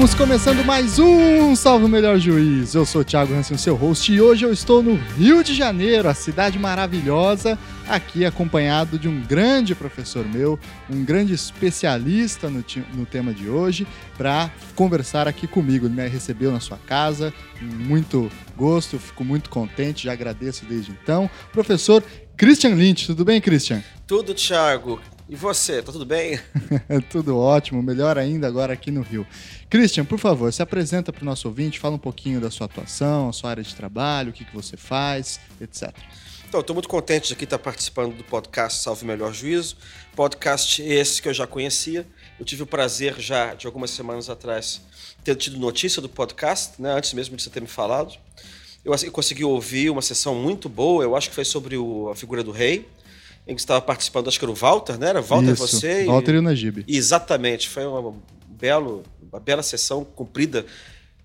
Estamos começando mais um Salve o Melhor Juiz. Eu sou o Thiago Hansen, seu host, e hoje eu estou no Rio de Janeiro, a cidade maravilhosa, aqui acompanhado de um grande professor meu, um grande especialista no, no tema de hoje, para conversar aqui comigo. Ele me recebeu na sua casa, muito gosto, fico muito contente, já agradeço desde então. Professor Christian Lynch, tudo bem, Christian? Tudo, Thiago. E você, tá tudo bem? tudo ótimo, melhor ainda agora aqui no Rio. Christian, por favor, se apresenta para o nosso ouvinte, fala um pouquinho da sua atuação, a sua área de trabalho, o que, que você faz, etc. Então, estou muito contente de aqui estar participando do podcast Salve Melhor Juízo. Podcast esse que eu já conhecia. Eu tive o prazer já, de algumas semanas atrás, ter tido notícia do podcast, né, antes mesmo de você ter me falado. Eu, assim, consegui ouvir uma sessão muito boa, eu acho que foi sobre o, a figura do rei em que estava participando, acho que era o Walter, né? Era Walter, Isso, você. Walter e, e o Najib. Exatamente, foi uma, belo, uma bela sessão cumprida.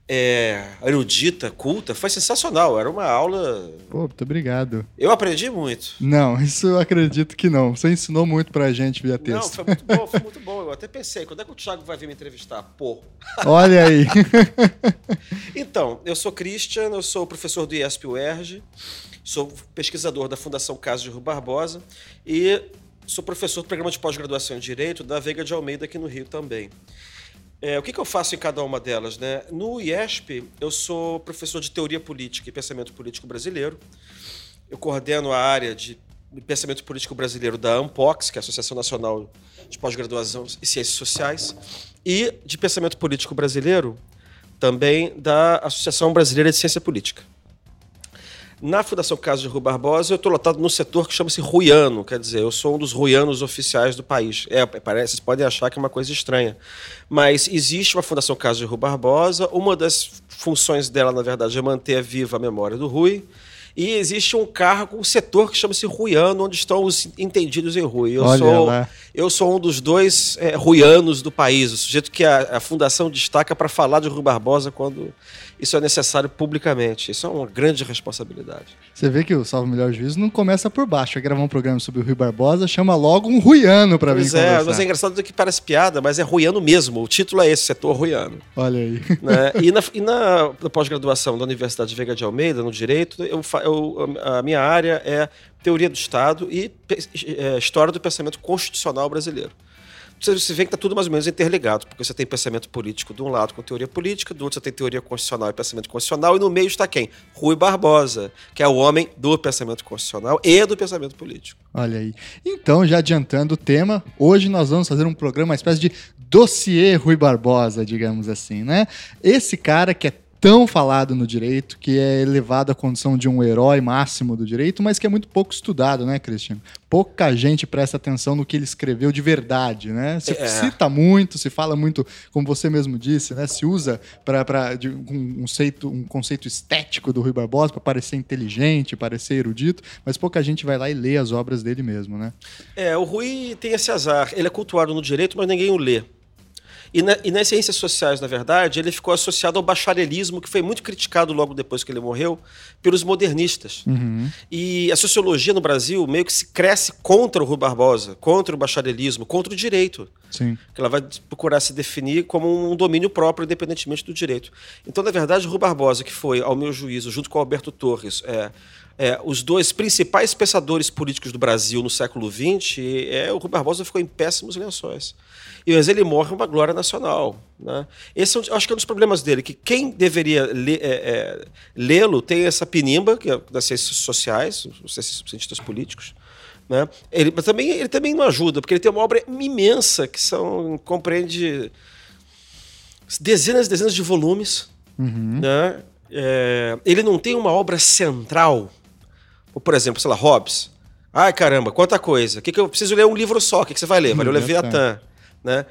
É, erudita, culta, foi sensacional. Era uma aula. Pô, muito obrigado. Eu aprendi muito. Não, isso eu acredito que não. Você ensinou muito pra gente via texto. Não, foi muito bom, foi muito bom. Eu até pensei, quando é que o Thiago vai vir me entrevistar? Pô. Olha aí. então, eu sou Christian, eu sou professor do IESP-UERJ. Sou pesquisador da Fundação Caso de Rui Barbosa e sou professor do programa de pós-graduação em Direito da Veiga de Almeida aqui no Rio também. É, o que, que, eu faço em cada uma delas? Né? No IESP, eu sou professor de Teoria Política e Pensamento Político Brasileiro. Eu coordeno a área de Pensamento Político Brasileiro da ANPOX, que é a Associação Nacional de Pós-Graduação e Ciências Sociais, e de Pensamento Político Brasileiro também da Associação Brasileira de Ciência Política. Na Fundação Casa de Rui Barbosa, eu estou lotado num setor que chama-se ruiano, quer dizer, eu sou um dos ruianos oficiais do país. É, parece, vocês podem achar que é uma coisa estranha. Mas existe uma Fundação Casa de Rui Barbosa, uma das funções dela, na verdade, é manter viva a memória do Rui. E existe um cargo, um setor que chama-se Ruiano, onde estão os entendidos em Rui. Eu, Olha sou, lá. eu sou um dos dois é, Ruianos do país, o sujeito que a, a fundação destaca para falar de Rui Barbosa quando isso é necessário publicamente. Isso é uma grande responsabilidade. Você vê que o Salve Melhor Juízo não começa por baixo. É gravar um programa sobre o Rui Barbosa, chama logo um ruiano para vir Pois é, mas é engraçado que parece piada, mas é ruiano mesmo. O título é esse, setor ruiano. Olha aí. Né? E na, e na, na pós-graduação da Universidade de Veiga de Almeida, no Direito, eu, eu, a minha área é Teoria do Estado e é, História do Pensamento Constitucional Brasileiro você vê que está tudo mais ou menos interligado, porque você tem pensamento político de um lado com teoria política, do outro você tem teoria constitucional e pensamento constitucional, e no meio está quem? Rui Barbosa, que é o homem do pensamento constitucional e do pensamento político. Olha aí. Então, já adiantando o tema, hoje nós vamos fazer um programa, uma espécie de dossiê Rui Barbosa, digamos assim, né? Esse cara que é tão falado no direito, que é elevado à condição de um herói máximo do direito, mas que é muito pouco estudado, né, Cristiano? Pouca gente presta atenção no que ele escreveu de verdade, né? Se é. cita muito, se fala muito, como você mesmo disse, né? Se usa para um conceito, um conceito estético do Rui Barbosa para parecer inteligente, parecer erudito, mas pouca gente vai lá e lê as obras dele mesmo, né? É, o Rui tem esse azar. Ele é cultuado no direito, mas ninguém o lê. E, na, e, nas ciências sociais, na verdade, ele ficou associado ao bacharelismo, que foi muito criticado logo depois que ele morreu, pelos modernistas. Uhum. E a sociologia no Brasil meio que se cresce contra o Rui Barbosa, contra o bacharelismo, contra o direito. Sim. Que ela vai procurar se definir como um domínio próprio, independentemente do direito. Então, na verdade, o Rui Barbosa, que foi, ao meu juízo, junto com o Alberto Torres, é, é, os dois principais pensadores políticos do Brasil no século XX, é, o Rui Barbosa ficou em péssimos lençóis. E mas ele morre uma glória nacional. Né? Esse é um, acho que é um dos problemas dele, que quem deveria é, é, lê-lo tem essa pinimba que é das ciências sociais, os cientistas políticos. Né? Ele, mas também, ele também não ajuda, porque ele tem uma obra imensa que são, compreende dezenas e dezenas de volumes. Uhum. Né? É, ele não tem uma obra central. Por exemplo, sei lá, Hobbes. Ai, caramba, quanta coisa. O que, que eu preciso ler um livro só? O que, que você vai ler? Vai ler o Leviatã. Né?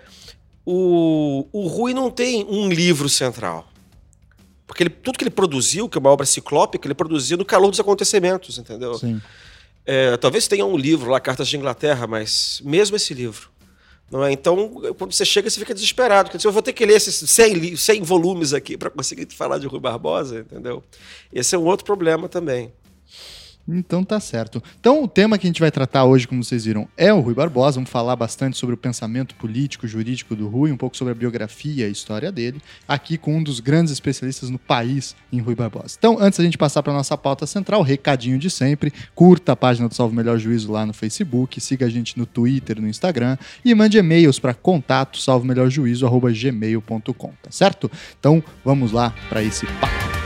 O, o Rui não tem um livro central. Porque ele, tudo que ele produziu, que é uma obra ciclópica, ele produziu no calor dos acontecimentos, entendeu? Sim. É, talvez tenha um livro lá, Cartas de Inglaterra, mas mesmo esse livro. Não é? Então, quando você chega, você fica desesperado. Porque eu vou ter que ler esses 100, 100 volumes aqui para conseguir falar de Rui Barbosa, entendeu? Esse é um outro problema também. Então tá certo. Então o tema que a gente vai tratar hoje, como vocês viram, é o Rui Barbosa. Vamos falar bastante sobre o pensamento político, jurídico do Rui, um pouco sobre a biografia e a história dele, aqui com um dos grandes especialistas no país em Rui Barbosa. Então, antes da gente passar para nossa pauta central, recadinho de sempre, curta a página do Salvo Melhor Juízo lá no Facebook, siga a gente no Twitter, no Instagram e mande e-mails para contato salvomelhorjuízo@gmail.com, tá certo? Então, vamos lá para esse papo.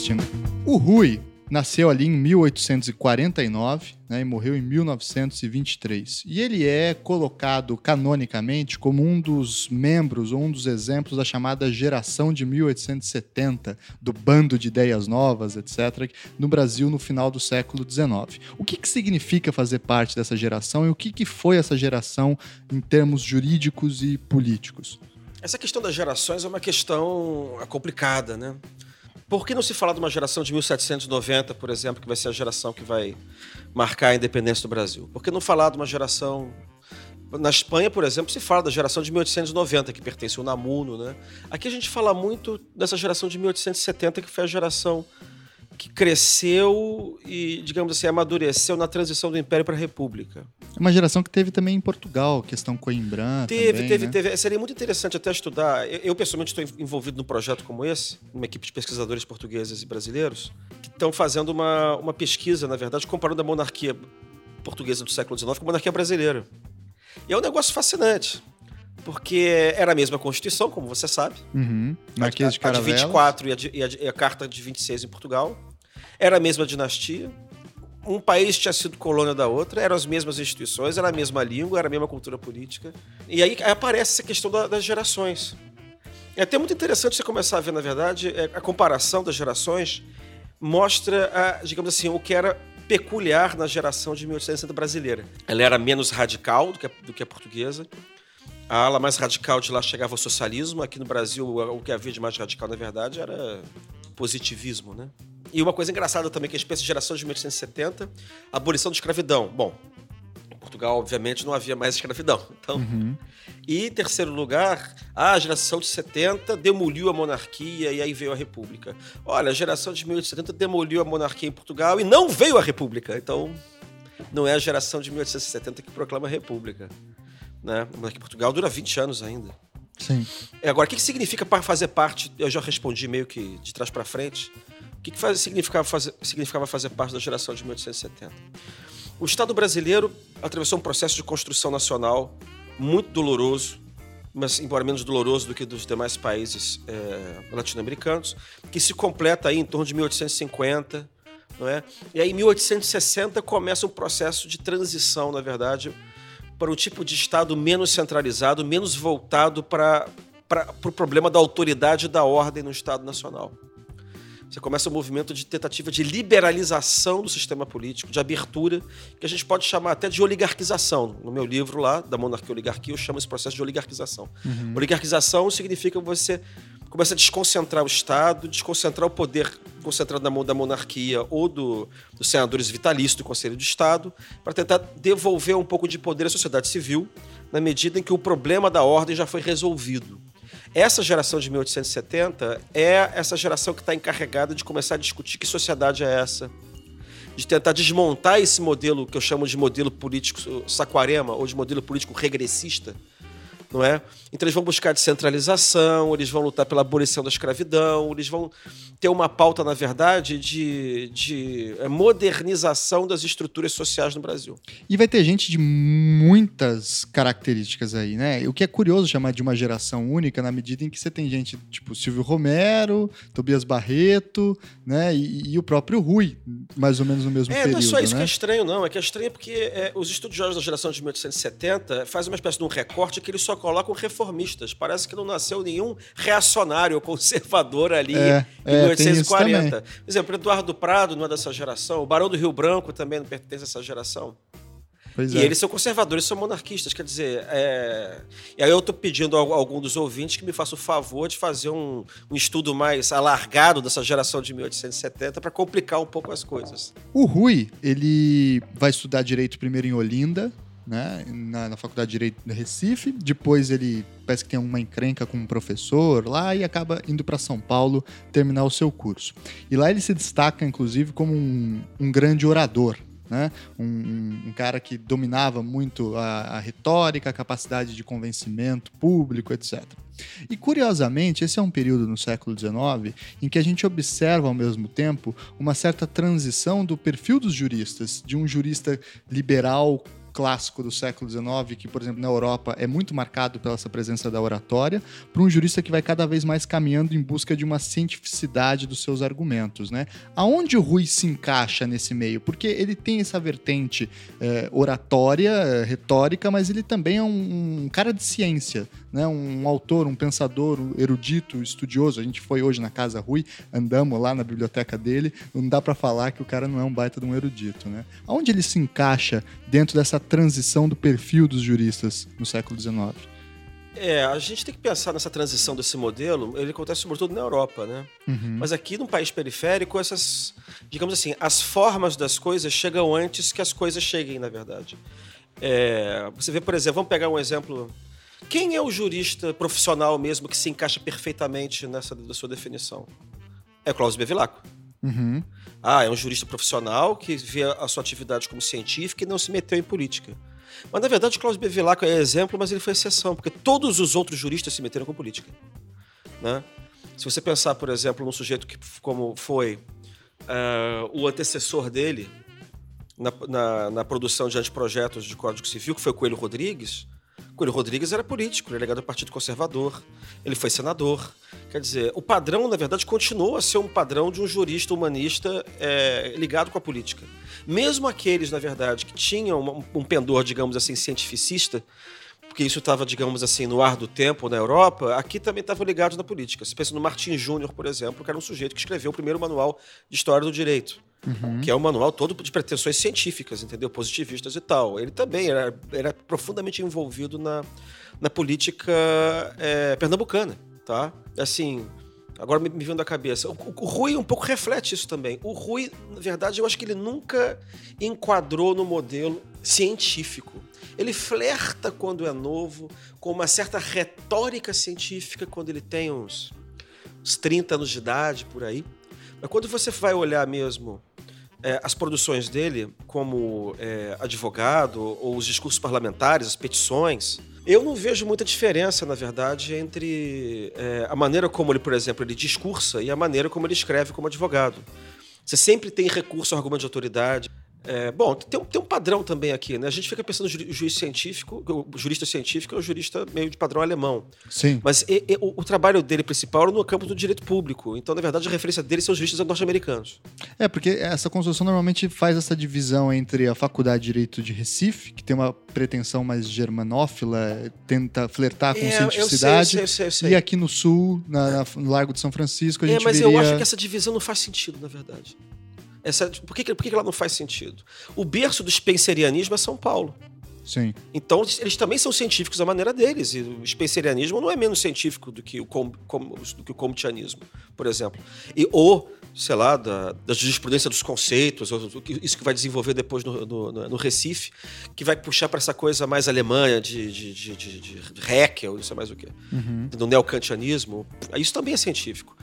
Christian, o Rui nasceu ali em 1849 né, e morreu em 1923. E ele é colocado canonicamente como um dos membros ou um dos exemplos da chamada geração de 1870, do bando de ideias novas, etc., no Brasil no final do século XIX. O que, que significa fazer parte dessa geração e o que, que foi essa geração em termos jurídicos e políticos? Essa questão das gerações é uma questão complicada, né? Por que não se fala de uma geração de 1790, por exemplo, que vai ser a geração que vai marcar a independência do Brasil? Por que não falar de uma geração. Na Espanha, por exemplo, se fala da geração de 1890, que pertence ao Namuno, né? Aqui a gente fala muito dessa geração de 1870, que foi a geração que cresceu e, digamos assim, amadureceu na transição do Império para a República. É uma geração que teve também em Portugal, questão Coimbra. Teve, também, teve, né? teve. Seria muito interessante até estudar. Eu, eu, pessoalmente, estou envolvido num projeto como esse, uma equipe de pesquisadores portugueses e brasileiros, que estão fazendo uma, uma pesquisa, na verdade, comparando a monarquia portuguesa do século XIX com a monarquia brasileira. E é um negócio fascinante porque era a mesma Constituição, como você sabe. Uhum. De Caravelas. A de 24 e a, de, e, a, e a Carta de 26 em Portugal. Era a mesma dinastia. Um país tinha sido colônia da outra, eram as mesmas instituições, era a mesma língua, era a mesma cultura política. E aí aparece essa questão da, das gerações. É até muito interessante você começar a ver, na verdade, é, a comparação das gerações mostra, a, digamos assim, o que era peculiar na geração de 1860 brasileira. Ela era menos radical do que a, do que a portuguesa. A ala mais radical de lá chegava ao socialismo. Aqui no Brasil, o que havia de mais radical, na verdade, era positivismo, né? E uma coisa engraçada também, que a espécie de geração de 1870, abolição da escravidão. Bom, em Portugal, obviamente, não havia mais escravidão. Então, uhum. E, em terceiro lugar, a geração de 70 demoliu a monarquia e aí veio a república. Olha, a geração de 1870 demoliu a monarquia em Portugal e não veio a república. Então, não é a geração de 1870 que proclama a república. Né? A monarquia em Portugal dura 20 anos ainda. Sim. Agora, o que significa fazer parte? Eu já respondi meio que de trás para frente. O que, que faz, significava, fazer, significava fazer parte da geração de 1870? O Estado brasileiro atravessou um processo de construção nacional muito doloroso, mas embora menos doloroso do que dos demais países é, latino-americanos, que se completa aí em torno de 1850, não é? E aí em 1860 começa um processo de transição, na verdade, para um tipo de Estado menos centralizado, menos voltado para, para, para o problema da autoridade e da ordem no Estado Nacional. Você começa um movimento de tentativa de liberalização do sistema político, de abertura, que a gente pode chamar até de oligarquização. No meu livro lá, da monarquia e oligarquia, eu chamo esse processo de oligarquização. Uhum. Oligarquização significa você começa a desconcentrar o Estado, desconcentrar o poder concentrado na mão da monarquia ou do, dos senadores vitalícios do Conselho de Estado, para tentar devolver um pouco de poder à sociedade civil, na medida em que o problema da ordem já foi resolvido. Essa geração de 1870 é essa geração que está encarregada de começar a discutir que sociedade é essa, de tentar desmontar esse modelo que eu chamo de modelo político saquarema ou de modelo político regressista, não é? Então eles vão buscar descentralização, eles vão lutar pela abolição da escravidão, eles vão ter uma pauta, na verdade, de, de é, modernização das estruturas sociais no Brasil. E vai ter gente de muitas características aí, né? O que é curioso chamar de uma geração única na medida em que você tem gente tipo Silvio Romero, Tobias Barreto, né? E, e o próprio Rui, mais ou menos no mesmo é, período. Não é só isso né? que é estranho, não. É que é estranho porque é, os estudiosos da geração de 1870 fazem uma espécie de um recorte que eles só colocam reformistas. Parece que não nasceu nenhum reacionário ou conservador ali é, em é, 1840. Por exemplo, Eduardo Prado não é dessa geração. O Barão do Rio Branco também não pertence a essa geração. Pois e é. eles são conservadores, são monarquistas. Quer dizer, é... e aí eu estou pedindo a algum dos ouvintes que me faça o favor de fazer um, um estudo mais alargado dessa geração de 1870 para complicar um pouco as coisas. O Rui, ele vai estudar direito primeiro em Olinda, né, na, na Faculdade de Direito de Recife. Depois ele parece que tem uma encrenca com um professor lá e acaba indo para São Paulo terminar o seu curso. E lá ele se destaca, inclusive, como um, um grande orador. Né? Um, um, cara que dominava muito a, a, retórica, a capacidade de convencimento público, etc. E curiosamente, esse é um período no século XIX em que a gente observa ao mesmo tempo uma certa transição do perfil dos juristas, de um jurista liberal clássico do século XIX, que, por exemplo, na Europa é muito marcado pela essa presença da oratória, para um jurista que vai cada vez mais caminhando em busca de uma cientificidade dos seus argumentos. Né? Aonde o Rui se encaixa nesse meio? Porque ele tem essa vertente é, oratória, é, retórica, mas ele também é um, um cara de ciência, né? um autor, um pensador, um erudito, estudioso. A gente foi hoje na casa Rui, andamos lá na biblioteca dele, não dá para falar que o cara não é um baita de um erudito. Né? Aonde ele se encaixa dentro dessa transição do perfil dos juristas no século XIX? É, a gente tem que pensar nessa transição desse modelo, ele acontece sobretudo na Europa, né? Uhum. Mas aqui num país periférico, essas, digamos assim, as formas das coisas chegam antes que as coisas cheguem, na verdade. É, você vê, por exemplo, vamos pegar um exemplo. Quem é o jurista profissional mesmo que se encaixa perfeitamente nessa da sua definição? É Cláudio Bevilacqua. Uhum. Ah, é um jurista profissional que vê a sua atividade como científica e não se meteu em política. Mas, na verdade, Cláudio Bevilacqua é exemplo, mas ele foi exceção, porque todos os outros juristas se meteram com política. Né? Se você pensar, por exemplo, num sujeito que, como foi uh, o antecessor dele na, na, na, produção de anteprojetos de Código Civil, que foi o Coelho Rodrigues, Coelho Rodrigues era político, ele é ligado ao Partido Conservador, ele foi senador. Quer dizer, o padrão, na verdade, continua a ser um padrão de um jurista humanista é, ligado com a política. Mesmo aqueles, na verdade, que tinham um, um pendor, digamos assim, cientificista, porque isso estava, digamos assim, no ar do tempo na Europa, aqui também estavam ligados na política. Você pensa no Martin Júnior, por exemplo, que era um sujeito que escreveu o primeiro manual de história do direito. Uhum. Que é um manual todo de pretensões científicas, entendeu? Positivistas e tal. Ele também era, era profundamente envolvido na, na política é, pernambucana, tá? Assim, agora me, me vindo à cabeça. O, o, Rui um pouco reflete isso também. O Rui, na verdade, eu acho que ele nunca enquadrou no modelo científico. Ele flerta quando é novo, com uma certa retórica científica quando ele tem uns, uns 30 anos de idade, por aí. Mas quando você vai olhar mesmo é, as produções dele como é, advogado ou os discursos parlamentares, as petições, eu não vejo muita diferença, na verdade, entre é, a maneira como ele, por exemplo, ele discursa e a maneira como ele escreve como advogado. Você sempre tem recurso ao argumento de autoridade. É, bom, tem, tem, um padrão também aqui, né? A gente fica pensando no juiz científico, o jurista científico é um jurista meio de padrão alemão. Sim. Mas e, e, o, o, trabalho dele principal era no campo do direito público. Então, na verdade, a referência dele são os juristas norte-americanos. É, porque essa construção normalmente faz essa divisão entre a Faculdade de Direito de Recife, que tem uma pretensão mais germanófila, tenta flertar com é, cientificidade, eu sei, eu sei, eu sei, e aqui no sul, na, no Largo de São Francisco, a é, gente mas veria... eu acho que essa divisão não faz sentido, na verdade. Essa, por que, por que ela não faz sentido? O berço do spencerianismo é São Paulo. Sim. Então, eles também são científicos da maneira deles. E o spencerianismo não é menos científico do que o, com, com, do que o comtianismo, por exemplo. E, ou, sei lá, da, da jurisprudência dos conceitos, ou, isso que vai desenvolver depois no, no, no Recife, que vai puxar para essa coisa mais alemã de, de, de, de, de Haeckel, não sei mais o quê, uhum. do neocantianismo. Isso também é científico.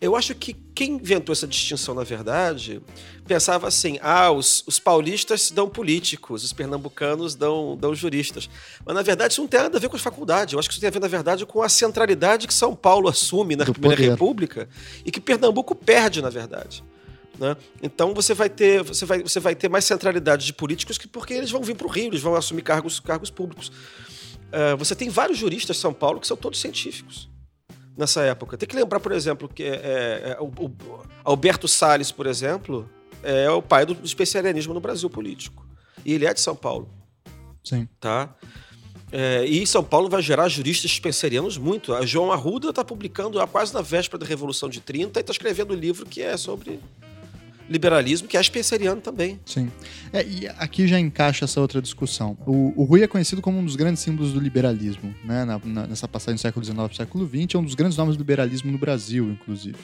Eu acho que quem inventou essa distinção, na verdade, pensava assim: ah, os, os paulistas dão políticos, os pernambucanos dão, dão juristas. Mas, na verdade, isso não tem nada a ver com as faculdades. Eu acho que isso tem a ver, na verdade, com a centralidade que São Paulo assume na Do Primeira poder. República e que Pernambuco perde, na verdade. Né? Então você vai ter você vai, você vai ter mais centralidade de políticos que porque eles vão vir para o Rio, eles vão assumir cargos, cargos públicos. Uh, você tem vários juristas em São Paulo que são todos científicos nessa época. Tem que lembrar, por exemplo, que é, é, é o, o, Alberto Salles, por exemplo, é o pai do especialismo no Brasil político. E ele é de São Paulo. Sim. Tá? É, e São Paulo vai gerar juristas spencerianos muito. A João Arruda está publicando quase na véspera da Revolução de 30 e está escrevendo um livro que é sobre liberalismo, que é spenceriano também. Sim. É, e aqui já encaixa essa outra discussão. O, o Rui é conhecido como um dos grandes símbolos do liberalismo, né? Na, na, nessa passagem do século XIX para o século XX, é um dos grandes nomes do liberalismo no Brasil, inclusive.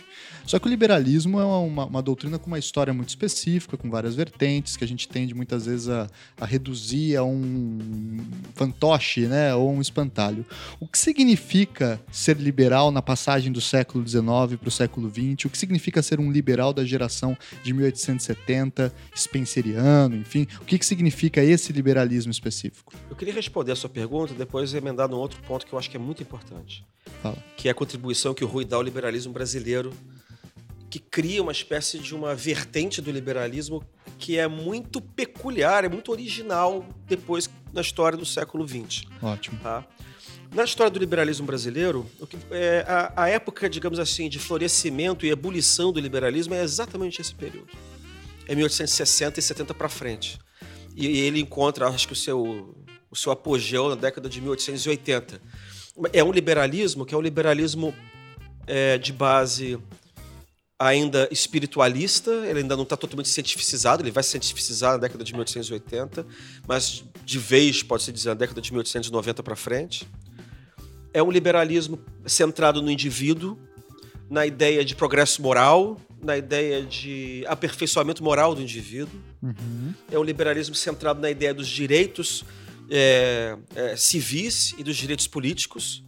Só que o liberalismo é uma, uma, doutrina com uma história muito específica, com várias vertentes, que a gente tende muitas vezes a, a reduzir a um fantoche, né? Ou um espantalho. O que significa ser liberal na passagem do século XIX para o século XX? O que significa ser um liberal da geração de 1870, spenceriano, enfim? O que, que significa esse liberalismo específico? Eu queria responder a sua pergunta e depois emendar num outro ponto que eu acho que é muito importante. Fala. Que é a contribuição que o Rui dá ao liberalismo brasileiro, que cria uma espécie de uma vertente do liberalismo que é muito peculiar, é muito original depois na história do século XX. Ótimo. Tá? Na história do liberalismo brasileiro, é, a, a, época, digamos assim, de florescimento e ebulição do liberalismo é exatamente esse período. É 1860 e 70 para frente. E, e, ele encontra, acho que o seu, o seu apogeu na década de 1880. É um liberalismo que é um liberalismo é, de base ainda espiritualista, ele ainda não está totalmente cientificizado, ele vai se cientificizar na década de 1880, mas de vez, pode-se dizer, na década de 1890 para frente é um liberalismo centrado no indivíduo, na ideia de progresso moral, na ideia de aperfeiçoamento moral do indivíduo. Uhum. É um liberalismo centrado na ideia dos direitos é, é, civis e dos direitos políticos.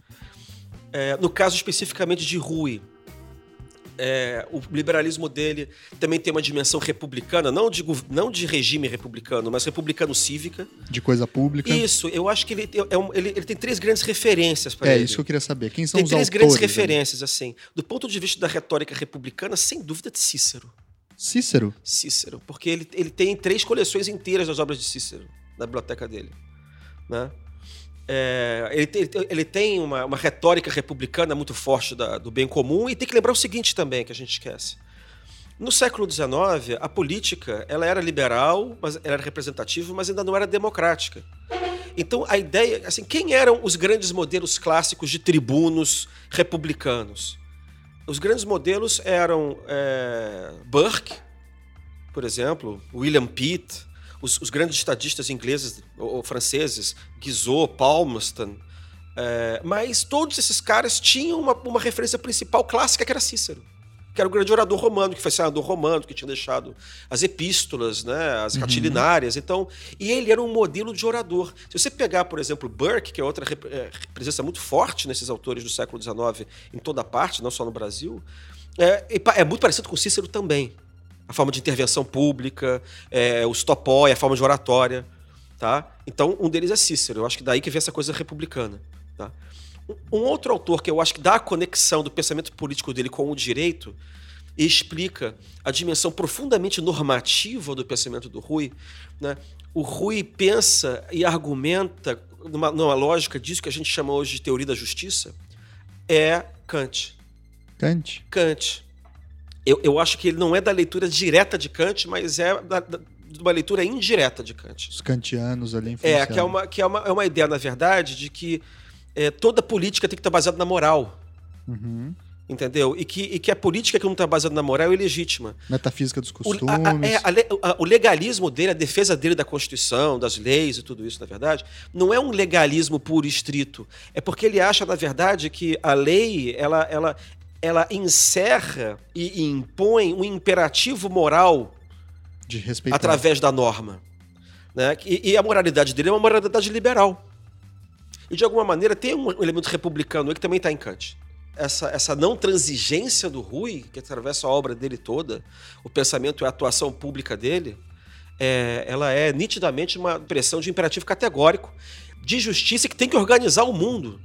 É, no caso especificamente de Rui, é, o liberalismo dele também tem uma dimensão republicana, não de, não de regime republicano, mas republicano cívica. De coisa pública. Isso, eu acho que ele, é um, ele, ele, tem três grandes referências para é, ele. É, isso que eu queria saber. Quem são tem os três autores? grandes referências, assim. Do ponto de vista da retórica republicana, sem dúvida, de Cícero. Cícero? Cícero, porque ele, ele tem três coleções inteiras das obras de Cícero na biblioteca dele. Né? É, ele, ele, ele, tem uma, uma, retórica republicana muito forte da, do bem comum e tem que lembrar o seguinte também, que a gente esquece. No século XIX, a política ela era liberal, mas era representativa, mas ainda não era democrática. Então, a ideia... assim, Quem eram os grandes modelos clássicos de tribunos republicanos? Os grandes modelos eram é, Burke, por exemplo, William Pitt, os, os grandes estadistas ingleses ou, ou franceses, Guizot, Palmerston, é, mas todos esses caras tinham uma, uma referência principal clássica que era Cícero que era o grande orador romano, que foi senador romano, que tinha deixado as epístolas, né, as uhum. catilinárias. Então, e ele era um modelo de orador. Se você pegar, por exemplo, Burke, que é outra é, presença muito forte nesses autores do século XIX em toda parte, não só no Brasil, é, é muito parecido com Cícero também a forma de intervenção pública, é, os topói, a forma de oratória. Tá? Então, um deles é Cícero. Eu acho que daí que vem essa coisa republicana. Tá? Um outro autor que eu acho que dá a conexão do pensamento político dele com o direito e explica a dimensão profundamente normativa do pensamento do Rui. Né? O Rui pensa e argumenta numa, numa lógica disso que a gente chama hoje de teoria da justiça, é Kant. Kant? Kant. Eu, eu acho que ele não é da leitura direta de Kant, mas é da, da, de uma leitura indireta de Kant. Os kantianos ali É, que é uma, que é uma, é uma ideia, na verdade, de que é, toda política tem que estar baseada na moral. Uhum. Entendeu? E que, e que a política que não está baseada na moral é ilegítima. Metafísica dos costumes. O, a, a, é, a, o legalismo dele, a defesa dele da Constituição, das leis e tudo isso, na verdade, não é um legalismo puro e estrito. É porque ele acha, na verdade, que a lei ela, ela, ela encerra e impõe um imperativo moral de respeitar. através da norma. Né? E, e, a moralidade dele é uma moralidade liberal. E, de alguma maneira, tem um elemento republicano aí que também está em Kant. Essa, essa não transigência do Rui, que atravessa a obra dele toda, o pensamento e a atuação pública dele, é, ela é nitidamente uma pressão de imperativo categórico de justiça que tem que organizar o mundo.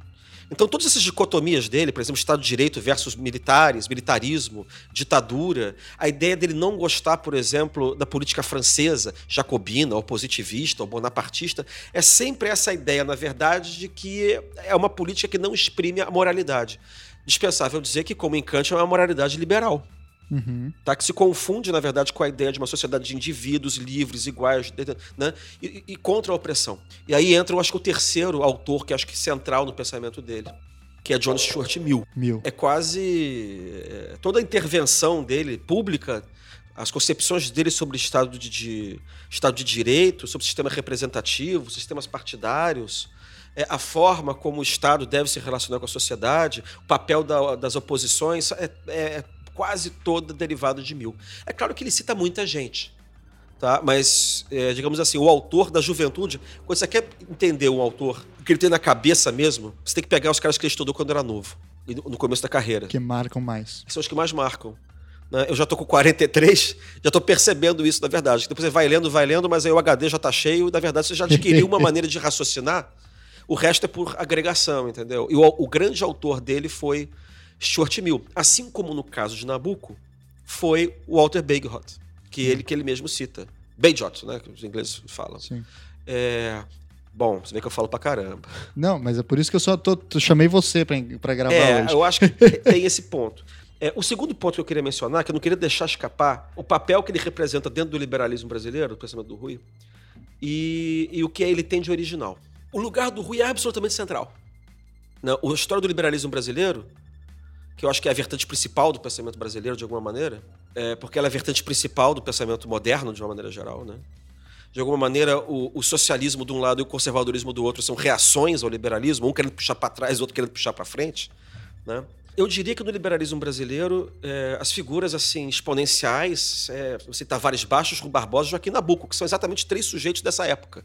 Então, todas essas dicotomias dele, por exemplo, Estado de Direito versus militares, militarismo, ditadura, a ideia dele não gostar, por exemplo, da política francesa, jacobina, ou positivista, ou bonapartista, é sempre essa ideia, na verdade, de que é uma política que não exprime a moralidade. Dispensável dizer que, como em Kant, é uma moralidade liberal. Uhum. Tá? Que se confunde, na verdade, com a ideia de uma sociedade de indivíduos livres, iguais, né? e, e, contra a opressão. E aí entra, eu acho que o terceiro autor, que acho que é central no pensamento dele, que é John Stuart Mill. Mill. É quase. É, toda a intervenção dele, pública, as concepções dele sobre o Estado de, de, Estado de Direito, sobre o sistema representativo, sistemas partidários, é, a forma como o Estado deve se relacionar com a sociedade, o papel da, das oposições, é, é, quase toda derivado de Mil. É claro que ele cita muita gente, tá? mas, é, digamos assim, o autor da juventude, quando você quer entender um autor, o que ele tem na cabeça mesmo, você tem que pegar os caras que ele estudou quando era novo, no começo da carreira. Que marcam mais. São os que mais marcam. Né? Eu já tô com 43, já tô percebendo isso, na verdade. Depois você vai lendo, vai lendo, mas aí o HD já tá cheio, e na verdade você já adquiriu uma maneira de raciocinar. O resto é por agregação, entendeu? E o, o grande autor dele foi Stuart Mill. Assim como no caso de Nabucco, foi Walter Bagehot, que ele que ele mesmo cita. Bagehot, né? Que os ingleses falam. Sim. É, Bom, você vê que eu falo pra caramba. Não, mas é por isso que eu só tô, tô chamei você pra, pra gravar é, hoje. Eu acho que tem esse ponto. É, o segundo ponto que eu queria mencionar, que eu não queria deixar escapar, o papel que ele representa dentro do liberalismo brasileiro, do pensamento do Rui, e, e o que ele tem de original. O lugar do Rui é absolutamente central. Né? A história do liberalismo brasileiro, que eu acho que é a vertente principal do pensamento brasileiro, de alguma maneira, é porque ela é a vertente principal do pensamento moderno, de uma maneira geral, né? de alguma maneira, o, o, socialismo de um lado e o conservadorismo do outro são reações ao liberalismo, um querendo puxar para trás, o outro querendo puxar para frente. Né? Eu diria que no liberalismo brasileiro, é, as figuras assim exponenciais, é, você Tavares Baixos, Rui Barbosa e Joaquim Nabuco, que são exatamente três sujeitos dessa época.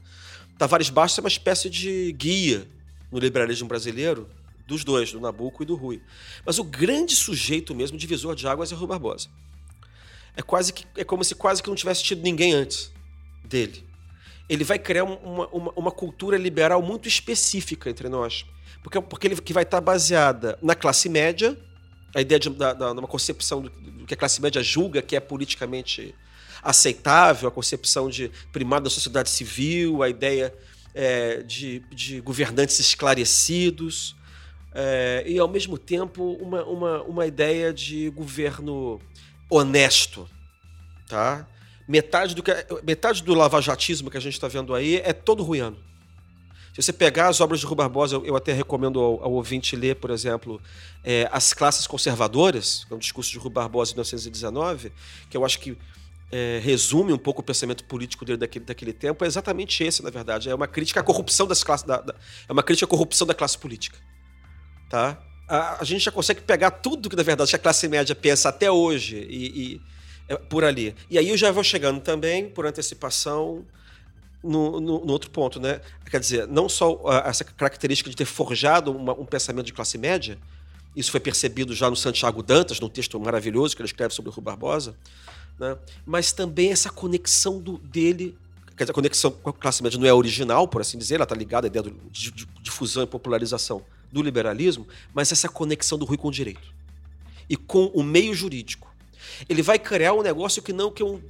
Tavares Baixos é uma espécie de guia no liberalismo brasileiro, dos dois, do Nabuco e do Rui. Mas o grande sujeito mesmo, divisor de águas, é Rui Barbosa. É, quase que, é como se quase que não tivesse tido ninguém antes dele. Ele vai criar uma, uma, uma cultura liberal muito específica entre nós. Porque, porque ele que vai estar baseada na classe média, a ideia de da, da, uma concepção do, do, que a classe média julga que é politicamente aceitável, a concepção de primado da sociedade civil, a ideia é, de, de governantes esclarecidos, é, e ao mesmo tempo uma, uma, uma ideia de governo honesto, tá? metade do, que, metade do lavajatismo que a gente está vendo aí é todo ruiano. Se você pegar as obras de Rui Barbosa, eu, eu até recomendo ao, ao, ouvinte ler, por exemplo, é, As Classes Conservadoras, que é um discurso de Rui Barbosa de 1919, que eu acho que é, resume um pouco o pensamento político dele daquele, daquele tempo, é exatamente esse, na verdade. É uma crítica à corrupção das classes. Da, da, é uma crítica à corrupção da classe política. Tá? A, a, gente já consegue pegar tudo que, na verdade, a classe média pensa até hoje e, e é, por ali. E aí eu já vou chegando também, por antecipação, no, no, no, outro ponto, né? Quer dizer, não só essa característica de ter forjado uma, um pensamento de classe média, isso foi percebido já no Santiago Dantas, num texto maravilhoso que ele escreve sobre o Rui Barbosa, né? mas também essa conexão do, dele, quer dizer, a conexão com a classe média não é original, por assim dizer, ela está ligada à ideia de difusão e popularização do liberalismo, mas essa conexão do Rui com o direito e com o meio jurídico ele vai criar um negócio que não que eu,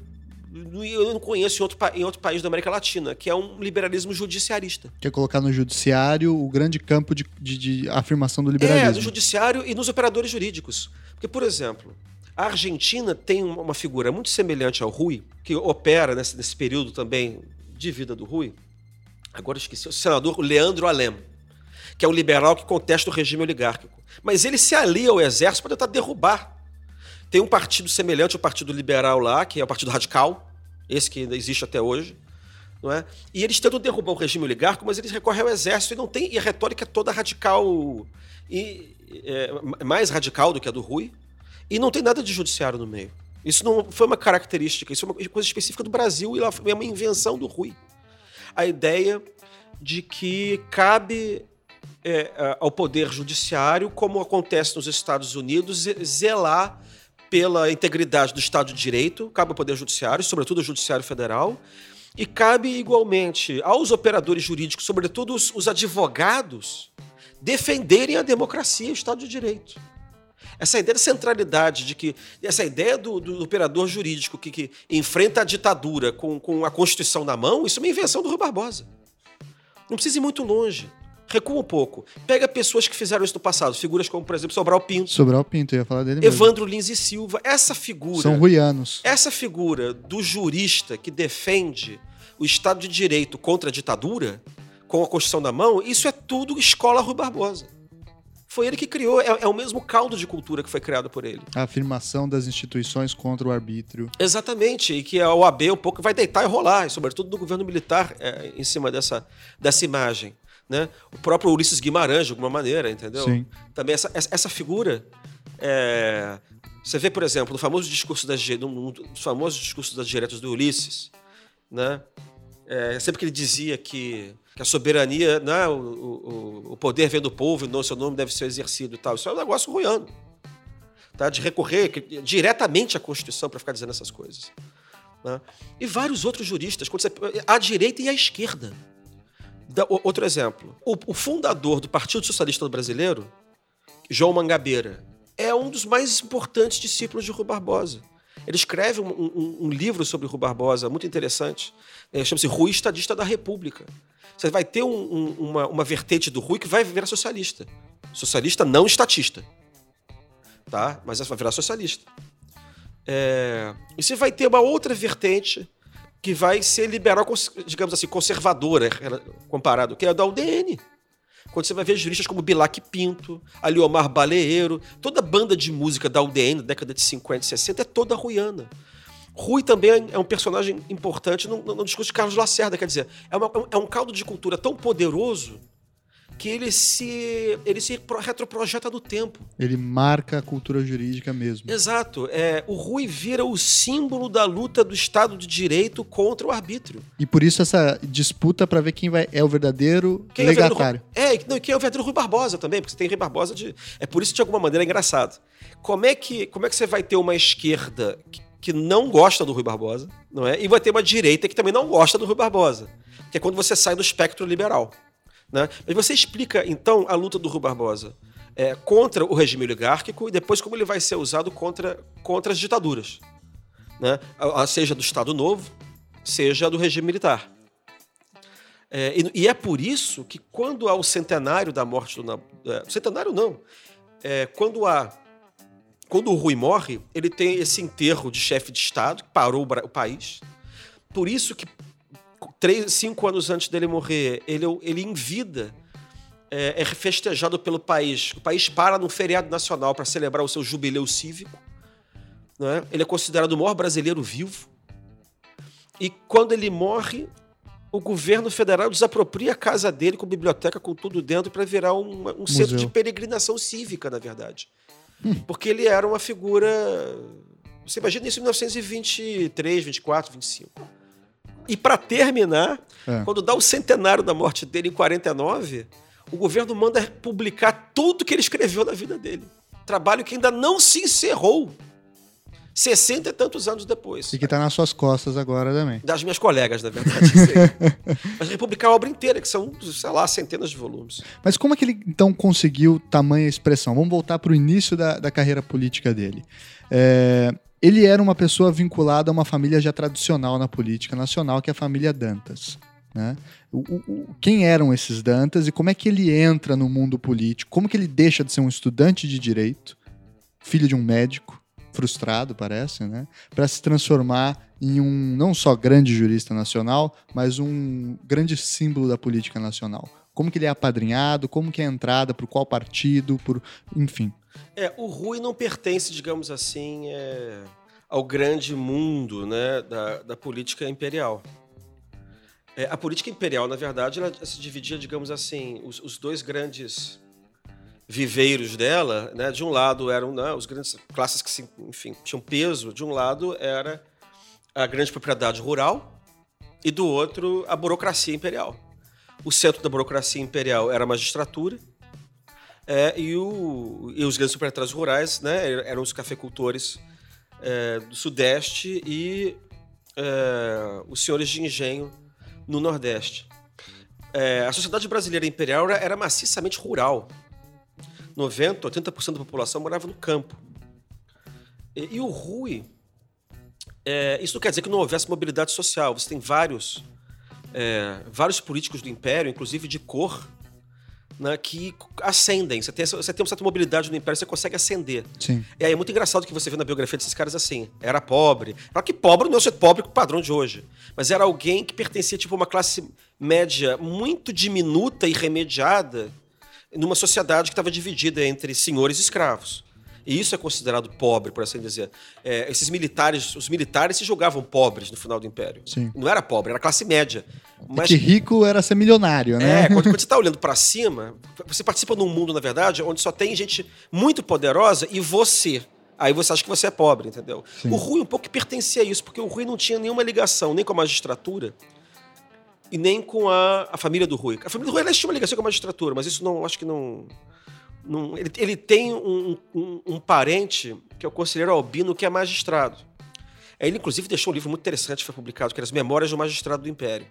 eu não conheço em outro, em outro país da América Latina, que é um liberalismo judiciarista. Quer colocar no judiciário o grande campo de, de, de afirmação do liberalismo. É, no judiciário e nos operadores jurídicos. Porque, por exemplo, a Argentina tem uma figura muito semelhante ao Rui, que opera nesse, nesse período também de vida do Rui. Agora esqueci, o senador Leandro Alem, que é um liberal que contesta o regime oligárquico. Mas ele se alia ao exército para tentar derrubar tem um partido semelhante ao Partido Liberal lá, que é o Partido Radical, esse que ainda existe até hoje. Não é? E eles tentam derrubar o regime oligárquico, mas eles recorrem ao exército e não tem. E a retórica é toda radical. E, é, mais radical do que a do Rui. E não tem nada de judiciário no meio. Isso não foi uma característica, isso é uma coisa específica do Brasil e é uma invenção do Rui. A ideia de que cabe é, ao poder judiciário, como acontece nos Estados Unidos, zelar pela integridade do Estado de Direito, cabe ao Poder Judiciário, sobretudo ao Judiciário Federal, e cabe igualmente aos operadores jurídicos, sobretudo os, os advogados, defenderem a democracia e o Estado de Direito. Essa ideia de centralidade, de que essa ideia do, do operador jurídico que, que, enfrenta a ditadura com, com a Constituição na mão, isso é uma invenção do Rui Barbosa. Não precisa ir muito longe recua um pouco. Pega pessoas que fizeram isso no passado, figuras como, por exemplo, Sobral Pinto. Sobral Pinto, eu ia falar dele Evandro mesmo. Lins e Silva. Essa figura. São ruianos. Essa figura do jurista que defende o Estado de Direito contra a ditadura, com a Constituição na mão, isso é tudo escola Rui Barbosa. Foi ele que criou, é, é, o mesmo caldo de cultura que foi criado por ele. A afirmação das instituições contra o arbítrio. Exatamente, e que a OAB um pouco vai deitar e rolar, e sobretudo do governo militar, é, em cima dessa, dessa imagem. Né? O próprio Ulisses Guimarães, de alguma maneira, entendeu? Sim. Também essa, essa figura. É, você vê, por exemplo, no famoso discurso das, no, dos famosos discursos das diretas do Ulisses, né? É, sempre que ele dizia que, que a soberania, né, o, o, o, poder vem do povo e não seu nome deve ser exercido e tal. Isso é um negócio ruiano. Tá? De recorrer diretamente à Constituição para ficar dizendo essas coisas. Né? E vários outros juristas, quando você, à direita e à esquerda. Da, outro exemplo. O, o fundador do Partido Socialista Brasileiro, João Mangabeira, é um dos mais importantes discípulos de Rui Barbosa. Ele escreve um, um, um livro sobre Rui Barbosa, muito interessante. É, Chama-se Rui Estadista da República. Você vai ter um, uma, uma vertente do Rui que vai virar socialista. Socialista não estatista. Tá? Mas vai virar socialista. É... E você vai ter uma outra vertente que vai ser liberal, digamos assim, conservadora, comparado, que é a da UDN. Quando você vai ver juristas como Bilac Pinto, Aliomar Baleeiro, toda a banda de música da UDN, da década de 50 e 60, é toda ruiana. Rui também é um personagem importante no, no, discurso de Carlos Lacerda, quer dizer, é, uma, é um caldo de cultura tão poderoso que ele se ele se retroprojeta no tempo. Ele marca a cultura jurídica mesmo. Exato. É, o Rui vira o símbolo da luta do Estado de Direito contra o arbítrio. E por isso essa disputa para ver quem vai, é o verdadeiro quem legatário. É, o verdadeiro, é, não, quem é o verdadeiro Rui Barbosa também, porque você tem Rui Barbosa de. É por isso que de alguma maneira é engraçado. Como é que, como é que você vai ter uma esquerda que, que não gosta do Rui Barbosa, não é? E vai ter uma direita que também não gosta do Rui Barbosa, que é quando você sai do espectro liberal. Né? Mas você explica, então, a luta do Rui Barbosa é, contra o regime oligárquico e depois como ele vai ser usado contra, contra as ditaduras, né? seja do Estado Novo, seja do regime militar. É, e, e, é por isso que quando há o centenário da morte do... É, centenário não. É, quando há... Quando o Rui morre, ele tem esse enterro de chefe de Estado, que parou o, o país. Por isso que três, cinco anos antes dele morrer, ele, ele em vida é, é festejado pelo país. O país para num feriado nacional para celebrar o seu jubileu cívico. Né? Ele é considerado o maior brasileiro vivo. E quando ele morre, o governo federal desapropria a casa dele com biblioteca, com tudo dentro, para virar um, um centro de peregrinação cívica, na verdade. Hum. Porque ele era uma figura. Você imagina isso em 1923, 24, 25. E para terminar, é. quando dá o centenário da morte dele em 49, o governo manda publicar tudo que ele escreveu na vida dele. Trabalho que ainda não se encerrou. 60 e tantos anos depois. E que está nas suas costas agora também. Das minhas colegas, na verdade. Mas republicar a obra inteira, que são, sei lá, centenas de volumes. Mas como é que ele então conseguiu tamanha expressão? Vamos voltar para o início da, da carreira política dele. É, ele era uma pessoa vinculada a uma família já tradicional na política nacional, que é a família Dantas. Né? O, o, quem eram esses Dantas e como é que ele entra no mundo político? Como que ele deixa de ser um estudante de direito, filho de um médico, frustrado, parece, né? para se transformar em um não só grande jurista nacional, mas um grande símbolo da política nacional? Como que ele é apadrinhado? Como que é a entrada? Por qual partido? Por, enfim. É, o Rui não pertence, digamos assim, é, ao grande mundo né, da, da política imperial. É, a política imperial, na verdade, ela se dividia, digamos assim, os, os dois grandes viveiros dela, né, de um lado eram né, os grandes classes que, enfim, tinham peso, de um lado era a grande propriedade rural e do outro a burocracia imperial. O centro da burocracia imperial era a magistratura é, e, o, e, os grandes proprietários rurais né, eram os cafeicultores é, do Sudeste e é, os senhores de engenho no Nordeste. É, a sociedade brasileira imperial era, era maciçamente rural. 90%, 80% da população morava no campo. E, e o Rui, é, isso não quer dizer que não houvesse mobilidade social. Você tem vários, é, vários políticos do Império, inclusive de cor, né, que ascendem. Você tem, você tem uma certa mobilidade no império, você consegue ascender. Sim. E aí é muito engraçado que você vê na biografia desses caras assim. Era pobre. Claro que pobre não é ser pobre com o padrão de hoje. Mas era alguém que pertencia tipo, a uma classe média muito diminuta e remediada numa sociedade que estava dividida entre senhores e escravos. E isso é considerado pobre, por assim dizer. É, esses militares, os militares se julgavam pobres no final do Império. Sim. Não era pobre, era classe média. Mas que rico era ser milionário, né? É, quando, quando você está olhando para cima, você participa num mundo, na verdade, onde só tem gente muito poderosa e você. Aí você acha que você é pobre, entendeu? Sim. O Rui um pouco que pertencia a isso, porque o Rui não tinha nenhuma ligação nem com a magistratura e nem com a, a família do Rui. A família do Rui ela tinha uma ligação com a magistratura, mas isso não acho que não num, ele, ele, tem um, um, um, parente, que é o conselheiro Albino, que é magistrado. Ele, inclusive, deixou um livro muito interessante que foi publicado, que era As Memórias do Magistrado do Império.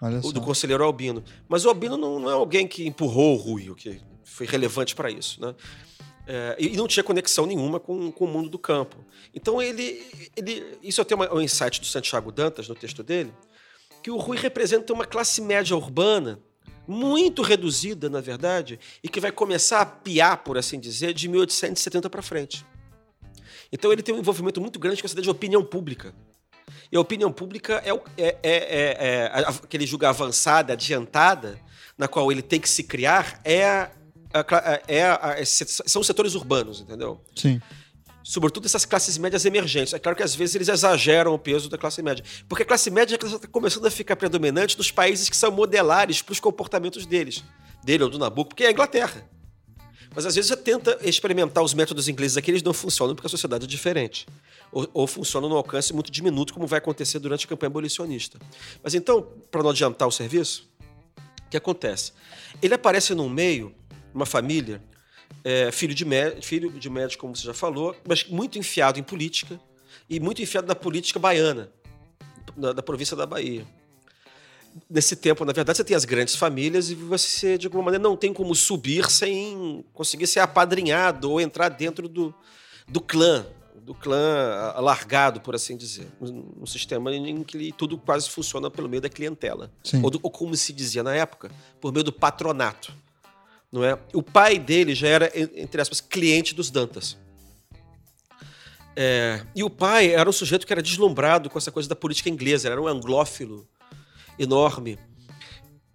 Olha o do conselheiro Albino. Mas o Albino não, não, é alguém que empurrou o Rui, o que foi relevante para isso. Né? É, e não tinha conexão nenhuma com, com, o mundo do campo. Então, ele. ele isso eu tenho um insight do Santiago Dantas, no texto dele, que o Rui representa uma classe média urbana muito reduzida, na verdade, e que vai começar a piar, por assim dizer, de 1870 para frente. Então ele tem um envolvimento muito grande com a cidade de opinião pública. E a opinião pública é, é, é, é, é aquele julga avançada, adiantada, na qual ele tem que se criar, é, a, é a, são os setores urbanos, entendeu? Sim sobretudo essas classes médias emergentes. É claro que às vezes eles exageram o peso da classe média, porque a classe média está começando a ficar predominante nos países que são modelares para os comportamentos deles, dele ou do Nabucco, porque é a Inglaterra. Mas às vezes você tenta experimentar os métodos ingleses aqui, eles não funcionam porque a sociedade é diferente. Ou, ou funcionam no alcance muito diminuto, como vai acontecer durante a campanha abolicionista. Mas então, para não adiantar o serviço, o que acontece? Ele aparece num meio, uma família, é, filho, de filho de médico, como você já falou, mas muito enfiado em política e muito enfiado na política baiana, da, da província da Bahia. Nesse tempo, na verdade, você tem as grandes famílias e você, de alguma maneira, não tem como subir sem conseguir ser apadrinhado ou entrar dentro do, do clã, do clã alargado, por assim dizer. Um sistema em que tudo quase funciona pelo meio da clientela. Ou, do, ou, como se dizia na época, por meio do patronato não é? O pai dele já era, entre aspas, cliente dos Dantas. É, e o pai era um sujeito que era deslumbrado com essa coisa da política inglesa, era um anglófilo enorme.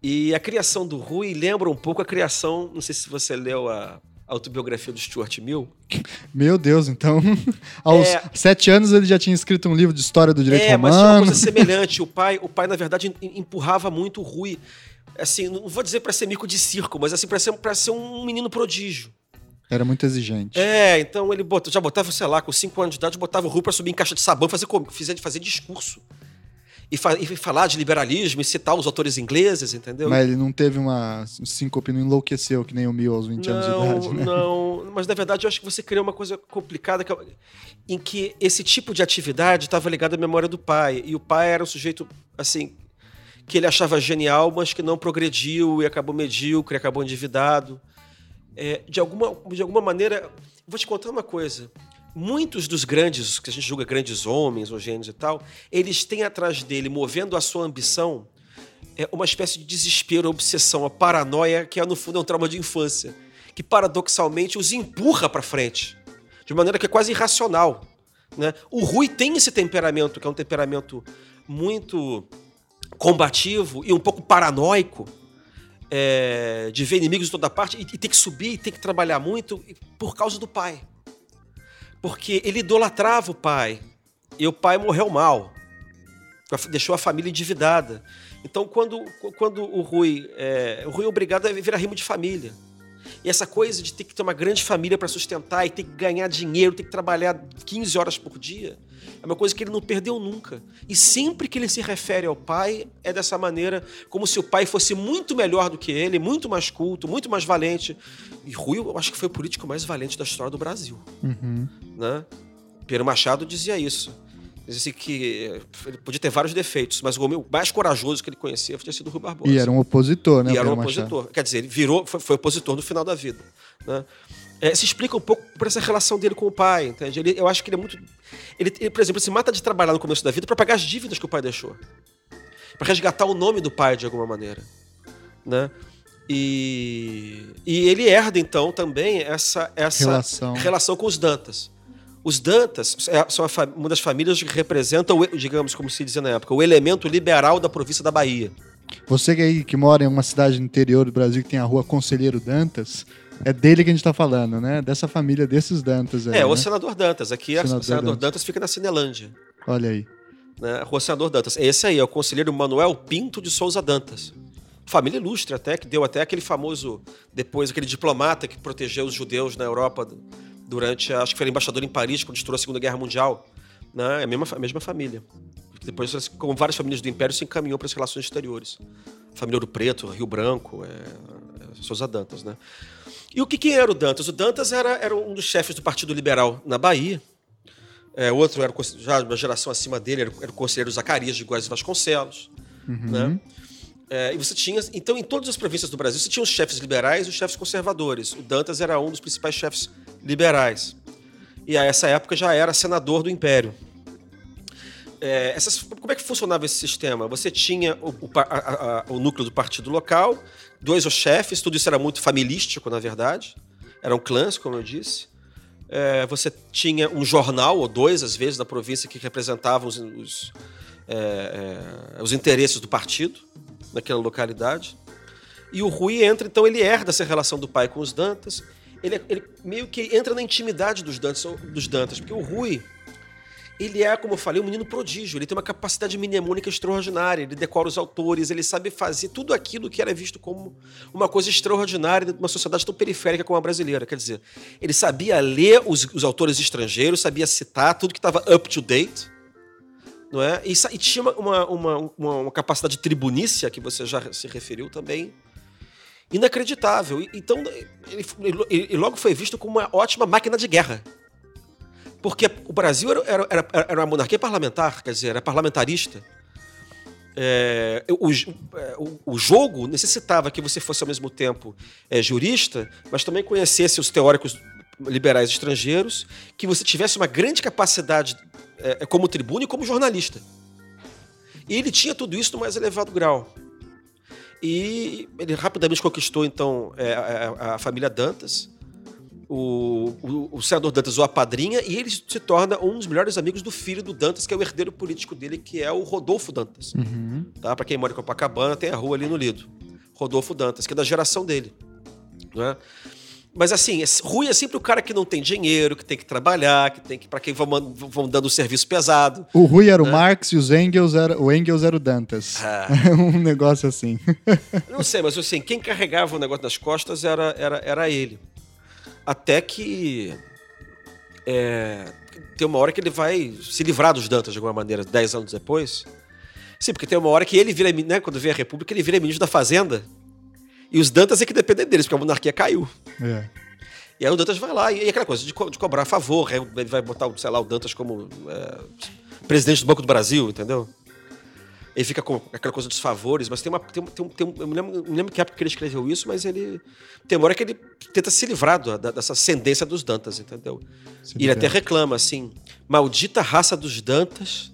E a criação do Rui lembra um pouco a criação, não sei se você leu a autobiografia do Stuart Mill. Meu Deus, então aos é, sete anos ele já tinha escrito um livro de história do direito é, romano. É, mas tinha uma coisa semelhante. O pai, o pai na verdade empurrava muito o Rui assim, não vou dizer para ser mico de circo, mas assim, para ser, pra ser um menino prodígio. Era muito exigente. É, então ele bot, já botava, sei lá, com 5 anos de idade, botava o Rui pra subir em caixa de sabão, fazer, fazer, fazer discurso. E, fa e, falar de liberalismo e citar os autores ingleses, entendeu? Mas ele não teve uma síncope, não enlouqueceu, que nem o Mil aos 20 não, anos de idade, né? Não, mas na verdade eu acho que você criou uma coisa complicada que, é em que esse tipo de atividade estava ligado à memória do pai. E o pai era um sujeito, assim, que ele achava genial, mas que não progrediu e acabou medíocre, acabou endividado. É, de, alguma, de alguma maneira, vou te contar uma coisa. Muitos dos grandes, que a gente julga grandes homens ou gênios e tal, eles têm atrás dele, movendo a sua ambição, é uma espécie de desespero, obsessão, a paranoia, que é, no fundo é um trauma de infância, que paradoxalmente os empurra para frente, de maneira que é quase irracional. Né? O Rui tem esse temperamento, que é um temperamento muito combativo e um pouco paranoico, é, de ver inimigos de toda parte e, e ter que subir e ter que trabalhar muito por causa do pai. Porque ele idolatrava o pai e o pai morreu mal, deixou a família endividada. Então, quando, quando o Rui, é, o Rui é obrigado a virar rimo de família. E essa coisa de ter que ter uma grande família para sustentar e ter que ganhar dinheiro, ter que trabalhar 15 horas por dia, é uma coisa que ele não perdeu nunca. E sempre que ele se refere ao pai, é dessa maneira, como se o pai fosse muito melhor do que ele, muito mais culto, muito mais valente. E Rui, eu acho que foi o político mais valente da história do Brasil. Uhum. Né? Pedro Machado dizia isso. Dizia assim que ele podia ter vários defeitos, mas o homem mais corajoso que ele conhecia tinha sido o Rui Barbosa. E era um opositor, né? E era um opositor. Quer dizer, ele virou, foi, foi opositor no final da vida. Né? É, se explica um pouco por essa relação dele com o pai, entende? Ele, eu acho que ele é muito. Ele, ele, por exemplo, se mata de trabalhar no começo da vida para pagar as dívidas que o pai deixou. para resgatar o nome do pai de alguma maneira. Né? E, e ele herda, então, também essa, essa relação. relação com os Dantas. Os Dantas é, são uma das famílias que representam, digamos, como se dizia na época, o elemento liberal da província da Bahia. Você que aí que mora em uma cidade no interior do Brasil que tem a rua Conselheiro Dantas, é dele que a gente tá falando, né? Dessa família desses Dantas aí. É, né? o senador Dantas. Aqui, é- Senador o senador Dantas. Dantas. fica na Cinelândia. Olha aí. Né? Rua Senador Dantas. Esse aí é o conselheiro Manuel Pinto de Souza Dantas. Família ilustre até, que deu até aquele famoso, depois, aquele diplomata que protegeu os judeus na Europa durante, acho que foi embaixador em Paris, quando estourou a Segunda Guerra Mundial. Né? É a mesma, a mesma família. Depois, como várias famílias do Império, se encaminhou para as relações exteriores. Família Ouro Preto, Rio Branco, é, é, Souza Dantas, né? E o que, que era o Dantas? O Dantas era, era um dos chefes do Partido Liberal na Bahia. É, outro era já uma geração acima dele, era, o- era o conselheiro Zacarias de Góes Vasconcelos. Né? É, e você tinha. Então, em todas as províncias do Brasil, você tinha os chefes liberais e os chefes conservadores. O Dantas era um dos principais chefes liberais. E a essa época já era senador do Império. É, essas- como é que funcionava esse sistema? Você tinha o, o a- a- o núcleo do partido local, dois chefes, tudo isso era muito familístico, na verdade. Eram clãs, como eu disse. É, você tinha um jornal, ou dois, às vezes, da província, que representavam os, os, é, é, os interesses do partido naquela localidade. E o Rui entra, então ele herda essa relação do pai com os Dantas. Ele, ele meio que entra na intimidade dos Dantas, dos Dantas, porque o Rui, ele é, como eu falei, um menino prodígio. Ele tem uma capacidade mnemônica extraordinária. Ele decora os autores, ele sabe fazer tudo aquilo que era visto como uma coisa extraordinária de uma sociedade tão periférica como a brasileira. Quer dizer, ele sabia ler os, os autores estrangeiros, sabia citar tudo que estava up to date. Não é? E, e tinha uma, uma, uma, uma- capacidade tribunícia, que você já se referiu também, inacreditável. Então, ele, ele- ele logo foi visto como uma ótima máquina de guerra. Porque o Brasil era, era, era, uma monarquia parlamentar, quer dizer, era parlamentarista. É, o, é, o- o jogo necessitava que você fosse ao mesmo tempo é, jurista, mas também conhecesse os teóricos liberais estrangeiros, que você tivesse uma grande capacidade é, como tribuno e como jornalista. E ele tinha tudo isso no mais elevado grau. E ele rapidamente conquistou, então, é, a, a família Dantas. O, o, o senador Dantas o apadrinha e ele se torna um dos melhores amigos do filho do Dantas, que é o herdeiro político dele, que é o Rodolfo Dantas. Uhum. Tá? Para quem mora em Copacabana, tem a rua ali no Lido. Rodolfo Dantas, que é da geração dele. Né? Mas assim, é- Rui é sempre o cara que não tem dinheiro, que tem que trabalhar, que tem que. para quem vão, vão dando serviço pesado. O Rui era o Marx e os Engels era, o Engels era o Dantas. Ah. um negócio assim. Não sei, mas assim, quem carregava o negócio nas costas era, era, era ele. Até que. é, tem uma hora que ele vai se livrar dos Dantas de alguma maneira, dez anos depois. Sim, porque tem uma hora que ele vira, né, quando vem a República, ele vira ministro da Fazenda. E os Dantas é que dependem deles, porque a monarquia caiu. É. E aí o Dantas vai lá, e, e aquela coisa de, co- de cobrar a favor, aí ele vai botar, o, sei lá, o Dantas como é, presidente do Banco do Brasil, entendeu? Ele fica com aquela coisa dos favores, mas tem uma. Tem, um- tem, tem eu me lembro, me lembro que época que ele escreveu isso, mas ele. Tem uma hora que ele tenta se livrar do- da- dessa ascendência dos Dantas, entendeu? Se E ele até reclama assim: maldita raça dos Dantas,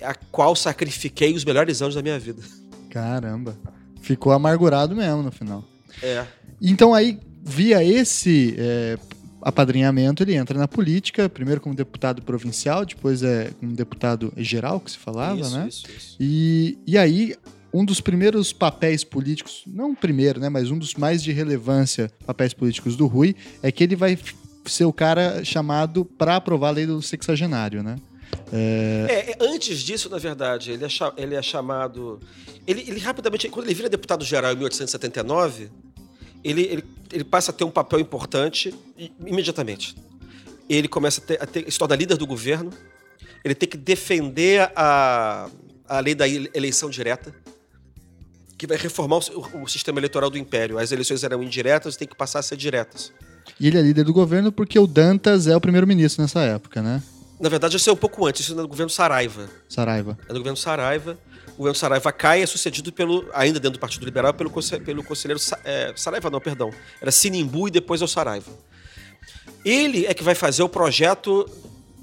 a qual sacrifiquei os melhores anos da minha vida. Caramba. Ficou amargurado mesmo no final. É. Então aí, via esse é, apadrinhamento, ele entra na política, primeiro como deputado provincial, depois é como deputado geral, que se falava, isso, né? isso, isso. E, e aí, um dos primeiros papéis políticos, não o primeiro, né, mas um dos mais de relevância papéis políticos do Rui, é que ele vai ser o cara chamado para aprovar a lei do sexagenário, né? É, é, antes disso, na verdade, ele é, ele é chamado. Ele, ele rapidamente, quando ele vira deputado geral em 1879, ele, ele, ele passa a ter um papel importante imediatamente. Ele começa a, ter, a ter- se torna líder do governo, ele tem que defender a, a lei da ele- eleição direta, que vai reformar o, o- sistema eleitoral do Império. As eleições eram indiretas, tem que passar a ser diretas. E ele é líder do governo porque o Dantas é o primeiro-ministro nessa época, né? Na verdade, isso é um pouco antes, isso é no governo Saraiva. Saraiva. é do governo Saraiva. Governo Saraiva cai é sucedido pelo, ainda dentro do Partido Liberal, pelo, pelo conselheiro é, Saraiva, não, perdão. Era Sinimbu e depois é o Saraiva. Ele é que vai fazer o projeto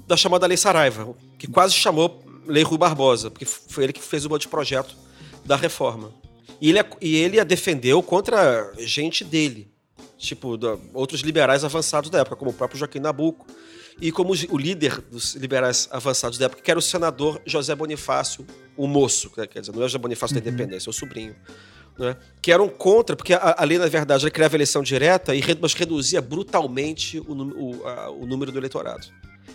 da chamada Lei Saraiva, que quase chamou Lei Rui Barbosa, porque foi ele que fez o projeto da reforma. E ele, a- e ele a defendeu contra gente dele, tipo, da- outros liberais avançados da época, como o próprio Joaquim Nabuco e como o líder dos liberais avançados da época, que era o senador José Bonifácio, o moço, né, quer dizer, não é o José Bonifácio uhum. da Independência, é o sobrinho. Né, que eram contra, porque a, a lei, na verdade, ela criava eleição direta, e, mas reduzia brutalmente o, o, a, o número do eleitorado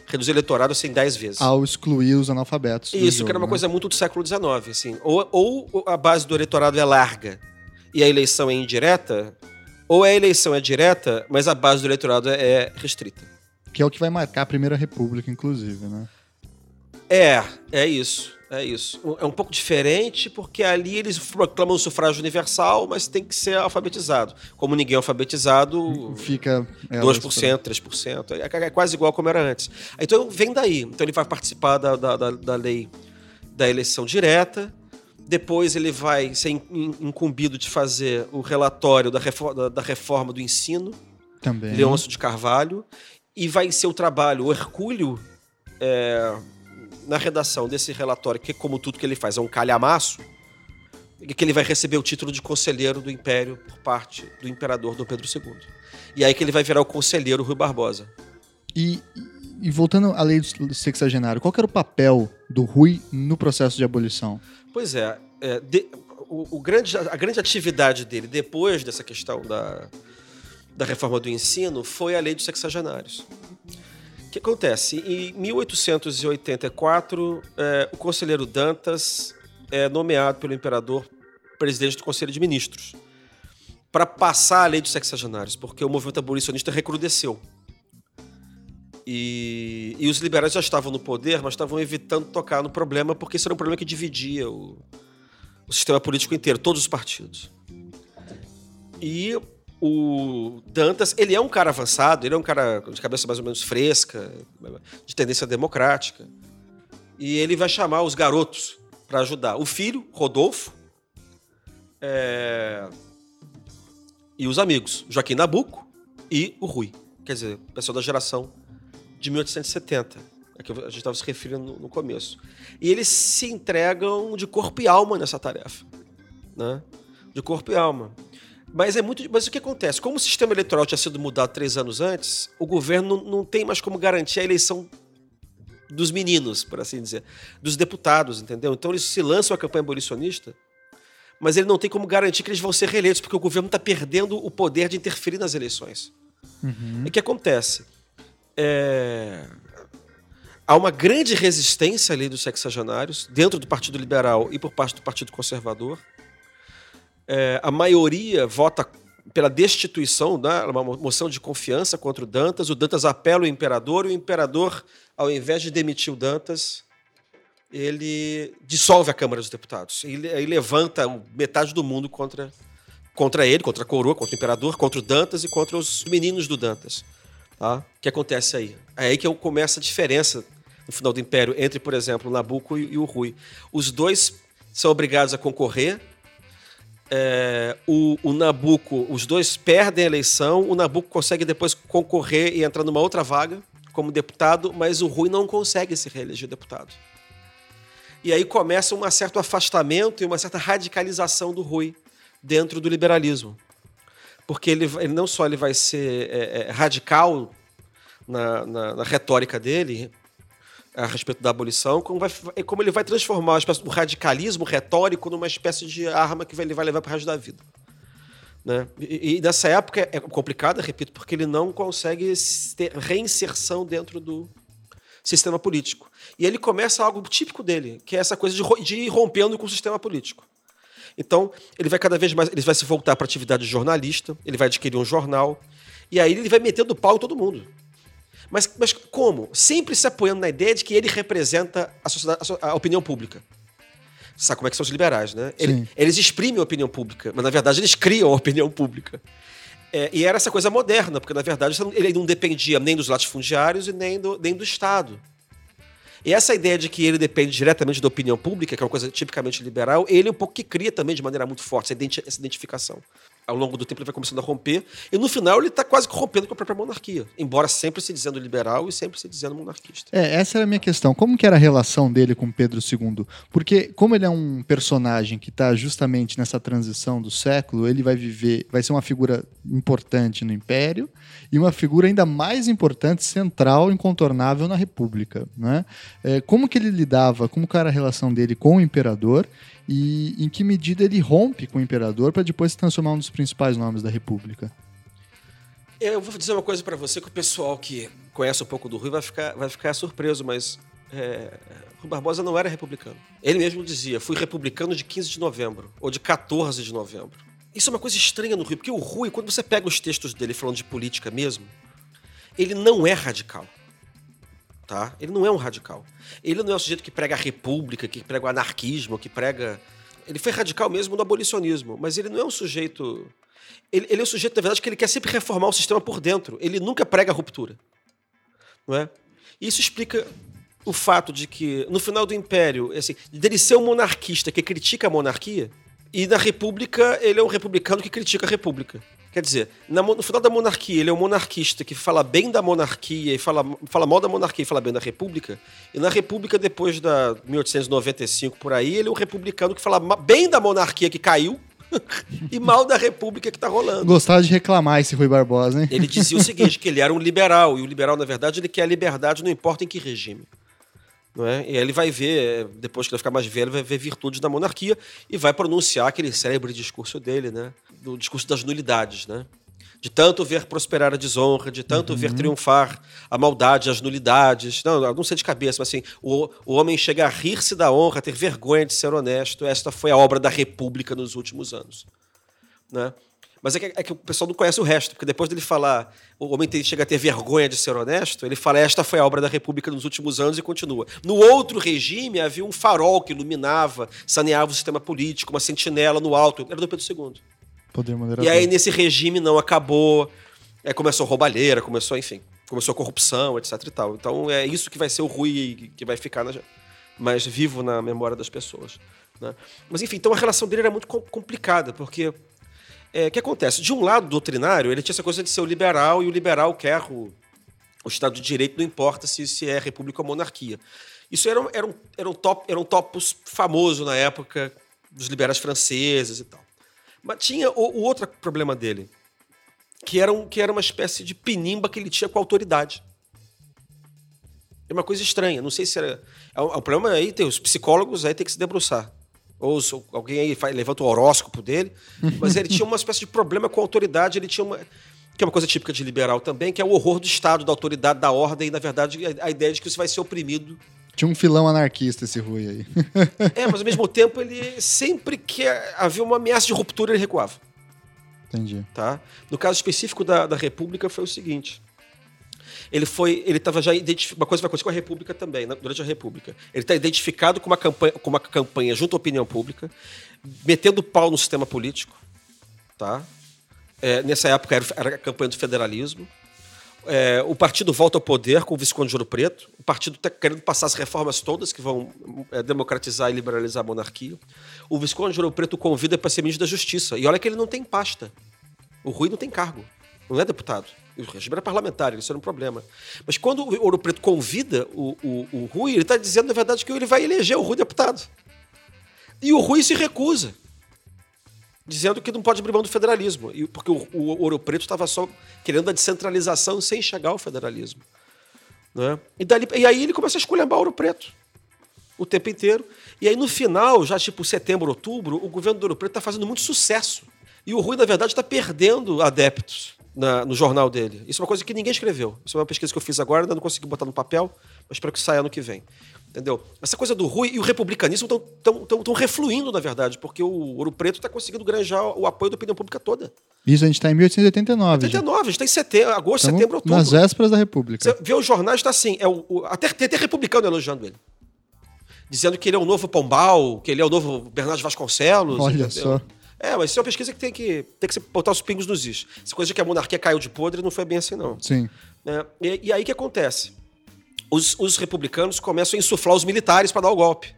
reduzir o eleitorado assim 10 vezes. Ao excluir os analfabetos. Isso, jogo, que era uma né? coisa muito do século XIX. Assim. Ou, ou a base do eleitorado é larga e a eleição é indireta, ou a eleição é direta, mas a base do eleitorado é, é restrita. Que é o que vai marcar a Primeira República, inclusive, né? É, é isso. É isso. É um pouco diferente porque ali eles proclamam o sufrágio universal, mas tem que ser alfabetizado. Como ninguém é alfabetizado, fica 2%, 3%. É, é quase igual como era antes. Então vem daí. Então ele vai participar da, da, da, da lei da eleição direta. Depois ele vai ser incumbido de fazer o relatório da reforma, da reforma do ensino. Também. Leôncio de Carvalho. E vai ser o trabalho, o Hercúleo. É, na redação desse relatório, que como tudo que ele faz é um calhamaço, que ele vai receber o título de conselheiro do Império por parte do imperador Dom Pedro II. E aí que ele vai virar o conselheiro Rui Barbosa. E, e voltando à lei do sexagenário, qual era o papel do Rui no processo de abolição? Pois é, é de, o, o, grande, a grande atividade dele depois dessa questão da, da reforma do ensino foi a lei dos sexagenários que acontece? Em 1884, é, o conselheiro Dantas é nomeado pelo imperador presidente do Conselho de Ministros para passar a lei dos sexagenários, porque o movimento abolicionista recrudesceu. E, e, os liberais já estavam no poder, mas estavam evitando tocar no problema, porque isso era um problema que dividia o, o sistema político inteiro, todos os partidos. E o Dantas, ele é um cara avançado, ele é um cara de cabeça mais ou menos fresca, de tendência democrática. E ele vai chamar os garotos para ajudar. O filho, Rodolfo, é... e os amigos, Joaquim Nabuco e o Rui. Quer dizer, pessoal da geração de 1870, é que a gente estava se referindo no começo. E eles se entregam de corpo e alma nessa tarefa. Né? De corpo e alma. Mas é muito. Mas o que acontece? Como o sistema eleitoral tinha sido mudado três anos antes, o governo não, tem mais como garantir a eleição dos meninos, por assim dizer, dos deputados, entendeu? Então eles se lançam a campanha abolicionista, mas ele não tem como garantir que eles vão ser reeleitos, porque o governo está perdendo o poder de interferir nas eleições. Uhum. E o que acontece? É... Há uma grande resistência ali dos sexagenários, dentro do Partido Liberal e por parte do Partido Conservador é, a maioria vota pela destituição, né, uma moção de confiança contra o Dantas. O Dantas apela o imperador e o imperador, ao invés de demitir o Dantas, ele dissolve a Câmara dos Deputados. E aí levanta metade do mundo contra, contra ele, contra a coroa, contra o imperador, contra o Dantas e contra os meninos do Dantas. Tá? O que acontece aí? É aí que começa a diferença no final do Império entre, por exemplo, Nabucco e, e o Rui. Os dois são obrigados a concorrer é, o, o Nabucco, os dois perdem a eleição, o Nabucco consegue depois concorrer e entrar numa outra vaga como deputado, mas o Rui não consegue se reeleger deputado. E aí começa um certo afastamento e uma certa radicalização do Rui dentro do liberalismo. Porque ele, ele não só ele vai ser é, é, radical na, na, na retórica dele, a respeito da abolição, como, vai, como ele vai transformar o radicalismo retórico numa espécie de arma que ele vai levar para o resto da vida. Né? E, e nessa época é complicada, repito, porque ele não consegue ter reinserção dentro do sistema político. E ele começa algo típico dele, que é essa coisa de, de ir rompendo com o sistema político. Então, ele vai cada vez mais, ele vai se voltar para a atividade de jornalista, ele vai adquirir um jornal, e aí ele vai metendo pau em todo mundo. Mas, mas como? Sempre se apoiando na ideia de que ele representa a, sociedade, a, opinião pública. Sabe como é que são os liberais, né? Ele, eles exprimem a opinião pública, mas na verdade eles criam a opinião pública. É, e era essa coisa moderna, porque na verdade ele não dependia nem dos latifundiários e nem do, nem do Estado. E essa ideia de que ele depende diretamente da opinião pública, que é uma coisa tipicamente liberal, ele é um pouco que cria também de maneira muito forte essa identificação. Ao longo do tempo ele vai começando a romper, e no final ele está quase rompendo com a própria monarquia, embora sempre se dizendo liberal e sempre se dizendo monarquista. É, essa era a minha questão. Como que era a relação dele com Pedro II? Porque como ele é um personagem que está justamente nessa transição do século, ele vai viver, vai ser uma figura importante no Império e uma figura ainda mais importante, central, incontornável na República. Né? É, como que ele lidava, como que era a relação dele com o imperador e em que medida ele rompe com o imperador para depois se transformar um dos principais nomes da República? Eu vou dizer uma coisa para você que o pessoal que conhece um pouco do Rui vai ficar, vai ficar surpreso, mas é, Rui Barbosa não era republicano. Ele mesmo dizia: fui republicano de 15 de novembro ou de 14 de novembro. Isso é uma coisa estranha no Rui, porque o Rui, quando você pega os textos dele falando de política mesmo, ele não é radical. Tá? Ele não é um radical. Ele não é um sujeito que prega a república, que prega o anarquismo, que prega. Ele foi radical mesmo no abolicionismo, mas ele não é um sujeito. Ele, ele é um sujeito, na verdade, que ele quer sempre reformar o sistema por dentro. Ele nunca prega a ruptura. Não é? E isso explica o fato de que, no final do Império, assim, dele ser um monarquista que critica a monarquia, e na República, ele é um republicano que critica a República. Quer dizer, no final da monarquia, ele é um monarquista que fala bem da monarquia e fala, fala mal da monarquia e fala bem da República. E na República, depois da 1895 por aí, ele é um republicano que fala bem da monarquia que caiu e mal da República que está rolando. Gostava de reclamar esse Rui Barbosa, hein? Ele dizia o seguinte, que ele era um liberal, e o liberal, na verdade, ele quer a liberdade, não importa em que regime. Não é? E ele vai ver, depois que ele ficar mais velho, vai ver virtudes da monarquia e vai pronunciar aquele célebre discurso dele, né? Do discurso das nulidades, né? De tanto ver prosperar a desonra, de tanto uhum. ver triunfar a maldade, as nulidades. Não, não sei de cabeça, mas assim, o, o homem chega a rir-se da honra, a ter vergonha de ser honesto. Esta foi a obra da República nos últimos anos. Né? Mas é que, é que, o pessoal não conhece o resto, porque depois dele falar, o homem tem, chega a ter vergonha de ser honesto, ele fala, esta foi a obra da República nos últimos anos e continua. No outro regime havia um farol que iluminava, saneava o sistema político, uma sentinela no alto, era do Pedro II. Poder e aí nesse regime não acabou, é, começou a roubalheira, começou, enfim, começou a corrupção, etc e tal. Então é isso que vai ser o Rui que vai ficar na, mais vivo na memória das pessoas. Né? Mas enfim, então a relação dele era muito complicada, porque é, que acontece? De um lado doutrinário, ele tinha essa coisa de ser o liberal, e o liberal quer o, o Estado de Direito, não importa se, se é república ou monarquia. Isso era, era, um, era, um top, era um topos famoso na época dos liberais franceses e tal. Mas tinha o, o outro problema dele, que era, um, que era uma espécie de pinimba que ele tinha com a autoridade. É uma coisa estranha. Não sei se era. É um, é um problema aí, tem os psicólogos aí tem que se debruçar ou alguém aí faz, levanta o horóscopo dele, mas ele tinha uma espécie de problema com a autoridade, ele tinha uma que é uma coisa típica de liberal também, que é o horror do Estado, da autoridade, da ordem, e na verdade a, a ideia de que você vai ser oprimido. Tinha um filão anarquista esse Rui aí. é, mas ao mesmo tempo ele sempre que havia uma ameaça de ruptura ele recuava. Entendi. Tá? No caso específico da, da República foi o seguinte: ele foi, ele estava já identificado, uma coisa vai acontecer com a República também, né, durante a República. Ele está identificado com uma campanha, com uma campanha junto à opinião pública, metendo pau no sistema político, tá? É, nessa época era, era, a campanha do federalismo. É, o partido volta ao poder com o Visconde de Ouro Preto. O partido está querendo passar as reformas todas que vão é, democratizar e liberalizar a monarquia. O Visconde de Ouro Preto convida para ser ministro da Justiça. E olha que ele não tem pasta. O Rui não tem cargo. Não é deputado. O regime era parlamentar, isso era um problema. Mas quando o Ouro Preto convida o, o, o Rui, ele está dizendo, na verdade, que ele vai eleger o Rui deputado. E o Rui se recusa, dizendo que não pode abrir mão do federalismo, porque o, o Ouro Preto estava só querendo a descentralização sem chegar ao federalismo. Né? E, dali, e aí ele começa a esculhambar Ouro Preto o tempo inteiro. E aí no final, já tipo setembro, outubro, o governo do Ouro Preto está fazendo muito sucesso. E o Rui, na verdade, está perdendo adeptos na, no jornal dele. Isso é uma coisa que ninguém escreveu. Isso é uma pesquisa que eu fiz agora, ainda não consegui botar no papel, mas espero que saia ano que vem. Entendeu? Essa coisa do Rui e o republicanismo estão refluindo, na verdade, porque o Ouro Preto está conseguindo granjar o apoio da opinião pública toda. Isso, a gente está em 1889. 89, a gente está em setembro, agosto, setembro, outubro. Nas vésperas da República. Você vê os jornais, está assim, é o, o, até tem até republicano elogiando ele. Dizendo que ele é o novo Pombal, que ele é o novo Bernardo Vasconcelos. Olha entendeu? só. É, mas isso é uma pesquisa que tem que, tem que botar os pingos nos is. Essa coisa de que a monarquia caiu de podre não foi bem assim, não. Sim. É, e, e, aí o que acontece? Os, os, republicanos começam a insuflar os militares para dar o golpe.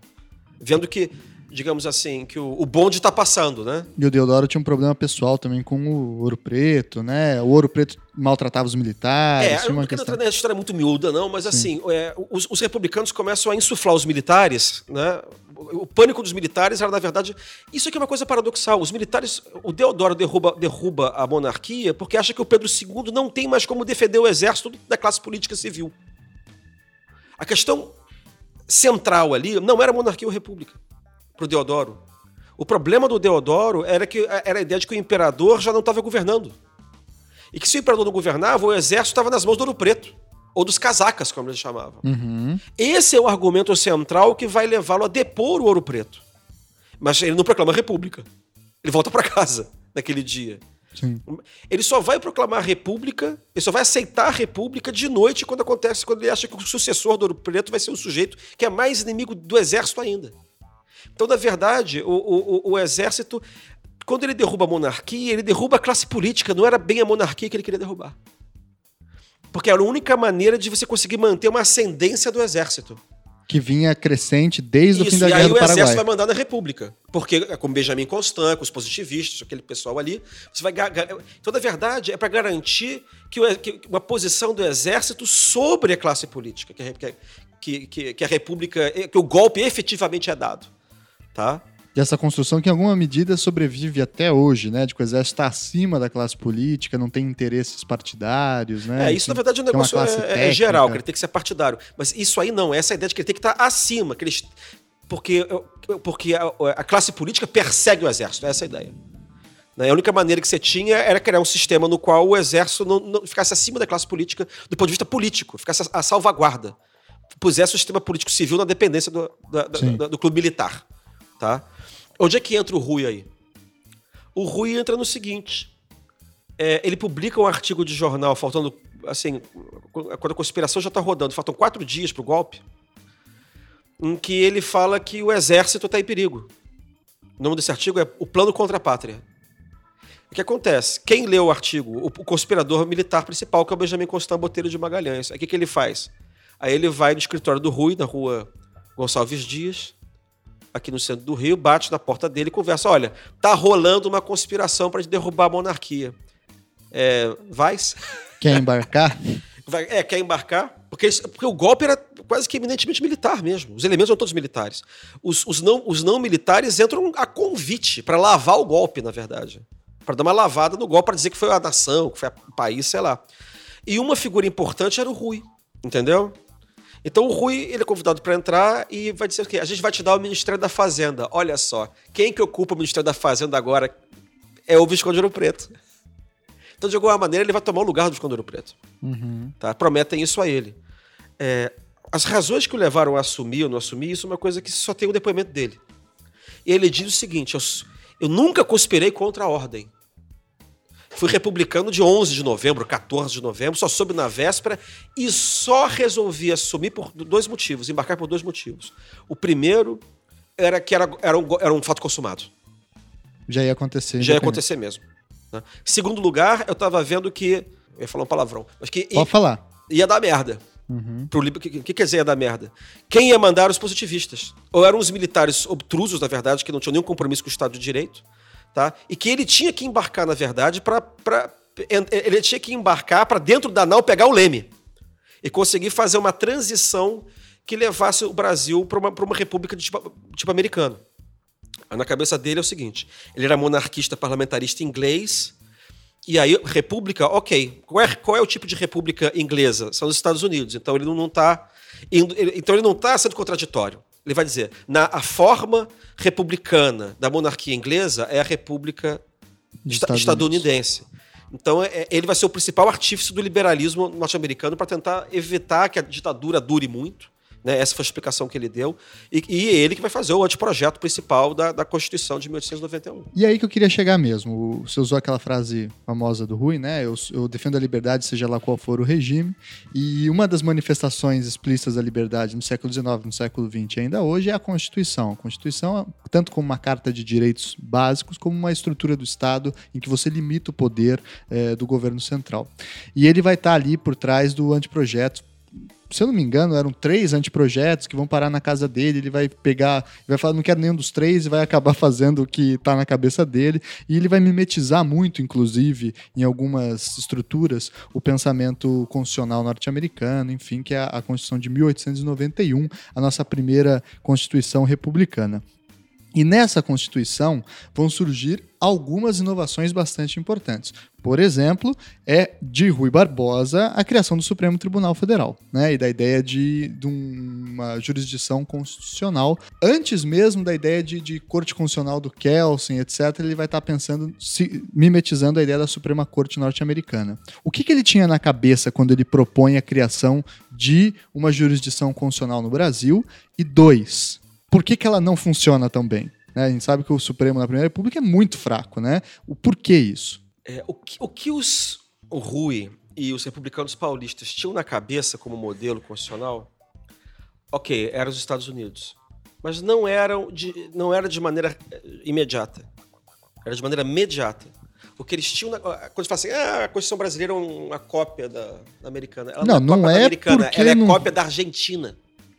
Vendo que, digamos assim, que o, o bonde está passando, né? E o Deodoro tinha um problema pessoal também com o Ouro Preto, né? O Ouro Preto maltratava os militares. É, eu não quero entrar nessa história muito miúda, não, mas assim, é, os, os, republicanos começam a insuflar os militares, né? O, o pânico dos militares era, na verdade. Isso aqui é uma coisa paradoxal. Os militares. O Deodoro derruba, derruba a monarquia porque acha que o Pedro II não tem mais como defender o exército da classe política civil. A questão central ali não era monarquia ou república para o Deodoro. O problema do Deodoro era que era a ideia de que o imperador já não estava governando. E que se o imperador não governava, o exército estava nas mãos do Ouro Preto. Ou dos casacas, como eles chamavam. Uhum. Esse é o argumento central que vai levá-lo a depor o Ouro Preto. Mas ele não proclama a república. Ele volta para casa naquele dia. Sim. Ele só vai proclamar a república, ele só vai aceitar a república de noite quando acontece, quando ele acha que o sucessor do Ouro Preto vai ser um sujeito que é mais inimigo do exército ainda. Então, na verdade, o, o, o exército, quando ele derruba a monarquia, ele derruba a classe política, não era bem a monarquia que ele queria derrubar. Porque era a única maneira de você conseguir manter uma ascendência do exército que vinha crescente desde Isso, o fim da Guerra do Paraguai. E aí o exército vai mandar na República. Porque é com Benjamin Constant, com os positivistas, aquele pessoal ali, você vai então na verdade é para garantir que, uma posição do exército sobre a classe política, que, que, que, que a República, que o golpe efetivamente é dado, tá? dessa construção que, em alguma medida, sobrevive até hoje, né? De que o exército está acima da classe política, não tem interesses partidários, né? É, isso, na verdade, é um negócio é, é, geral, que ele tem que ser partidário. Mas isso aí não, essa é a ideia de que ele tem que estar tá acima, que eles, porque, porque a, a classe política persegue o exército, essa é a ideia. Né? A única maneira que você tinha era criar um sistema no qual o exército não, não ficasse acima da classe política do ponto de vista político, ficasse a, a salvaguarda. Pusesse o sistema político civil na dependência do, da, da, do clube militar. Tá? Onde é que entra o Rui aí? O Rui entra no seguinte: é, ele publica um artigo de jornal faltando, assim, quando a conspiração já está rodando, faltam quatro dias para o golpe, em que ele fala que o exército está em perigo. O nome desse artigo é O Plano contra a Pátria. O que acontece? Quem leu o artigo? O, conspirador militar principal, que é o Benjamin Constant Botelho de Magalhães. O que, que ele faz? Aí ele vai no escritório do Rui, na rua Gonçalves Dias, aqui no centro do Rio, bate na porta dele e conversa: olha, tá rolando uma conspiração para derrubar a monarquia. É, vai? Quer embarcar? Vai, é, quer embarcar? Porque, porque o golpe era quase que eminentemente militar mesmo. Os elementos são todos militares. Os, os, não, os não militares entram a convite para lavar o golpe, na verdade. Para dar uma lavada no golpe, para dizer que foi a nação, que foi o país, sei lá. E uma figura importante era o Rui, entendeu? Então o Rui ele é convidado para entrar e vai dizer o quê? A gente vai te dar o Ministério da Fazenda. Olha só, quem que ocupa o Ministério da Fazenda agora é o Visconde Ouro Preto. Então, de alguma maneira, ele vai tomar o lugar do Visconde Ouro Preto. Uhum. Tá? Prometem isso a ele. É, as razões que o levaram a assumir ou não assumir, isso é uma coisa que só tem o depoimento dele. E ele diz o seguinte: eu, eu nunca conspirei contra a ordem. Fui republicano de 11 de novembro, 14 de novembro, só soube na véspera e só resolvi assumir por dois motivos, embarcar por dois motivos. O primeiro era que era, era, um, era um fato consumado. Já ia acontecer. Já ia acontecer mesmo. Né? Segundo lugar, eu estava vendo que. Eu ia falar um palavrão. Mas que Pode ia, falar. Ia dar merda. Uhum. Pro O que, que quer dizer ia dar merda? Quem ia mandar os positivistas? Ou eram os militares obtrusos, na verdade, que não tinham nenhum compromisso com o Estado de Direito, tá? E que ele tinha que embarcar, na verdade, para ele tinha que embarcar para dentro da nau pegar o leme e conseguir fazer uma transição que levasse o Brasil para uma, uma república de tipo, tipo americano. Na cabeça dele é o seguinte: ele era monarquista parlamentarista inglês. E aí, república, ok. Qual é, qual é o tipo de república inglesa? São os Estados Unidos. Então ele não está então ele não está sendo contraditório. Ele vai dizer, na a forma republicana da monarquia inglesa é a república estadunidense. Então é, ele vai ser o principal artífice do liberalismo norte-americano para tentar evitar que a ditadura dure muito né? Essa foi a explicação que ele deu. E, e ele que vai fazer o anteprojeto principal da, da Constituição de 1891. E aí que eu queria chegar mesmo. Você usou aquela frase famosa do Rui, né? Eu, eu defendo a liberdade, seja lá qual for o regime. E uma das manifestações explícitas da liberdade no século XIX, no século XX ainda hoje é a Constituição. A Constituição, tanto como uma carta de direitos básicos, como uma estrutura do Estado em que você limita o poder é, do governo central. E ele vai estar ali por trás do anteprojeto se eu não me engano, eram três anteprojetos que vão parar na casa dele, ele vai pegar, vai falar, não quero nenhum dos três e vai acabar fazendo o que está na cabeça dele, e ele vai mimetizar muito, inclusive, em algumas estruturas, o pensamento constitucional norte-americano, enfim, que é a, Constituição de 1891, a nossa primeira Constituição republicana. E nessa Constituição vão surgir algumas inovações bastante importantes. Por exemplo, é de Rui Barbosa a criação do Supremo Tribunal Federal, né? E da ideia de, de uma jurisdição constitucional. Antes mesmo da ideia de, de Corte Constitucional do Kelsen, etc., ele vai estar pensando, se, mimetizando a ideia da Suprema Corte norte-americana. O que, que ele tinha na cabeça quando ele propõe a criação de uma jurisdição constitucional no Brasil? E dois, por que, que ela não funciona tão bem? Né? A gente sabe que o Supremo na Primeira República é muito fraco, né? O porquê isso? É, o, que, o que os o Rui e os republicanos paulistas tinham na cabeça como modelo constitucional, ok, eram os Estados Unidos, mas não eram de, não era de maneira eh, imediata, era de maneira imediata. O que eles tinham, na, quando fala assim, ah, a Constituição brasileira é uma cópia da, da americana. Ela não, não é, não é americana, ela é não... cópia da Argentina.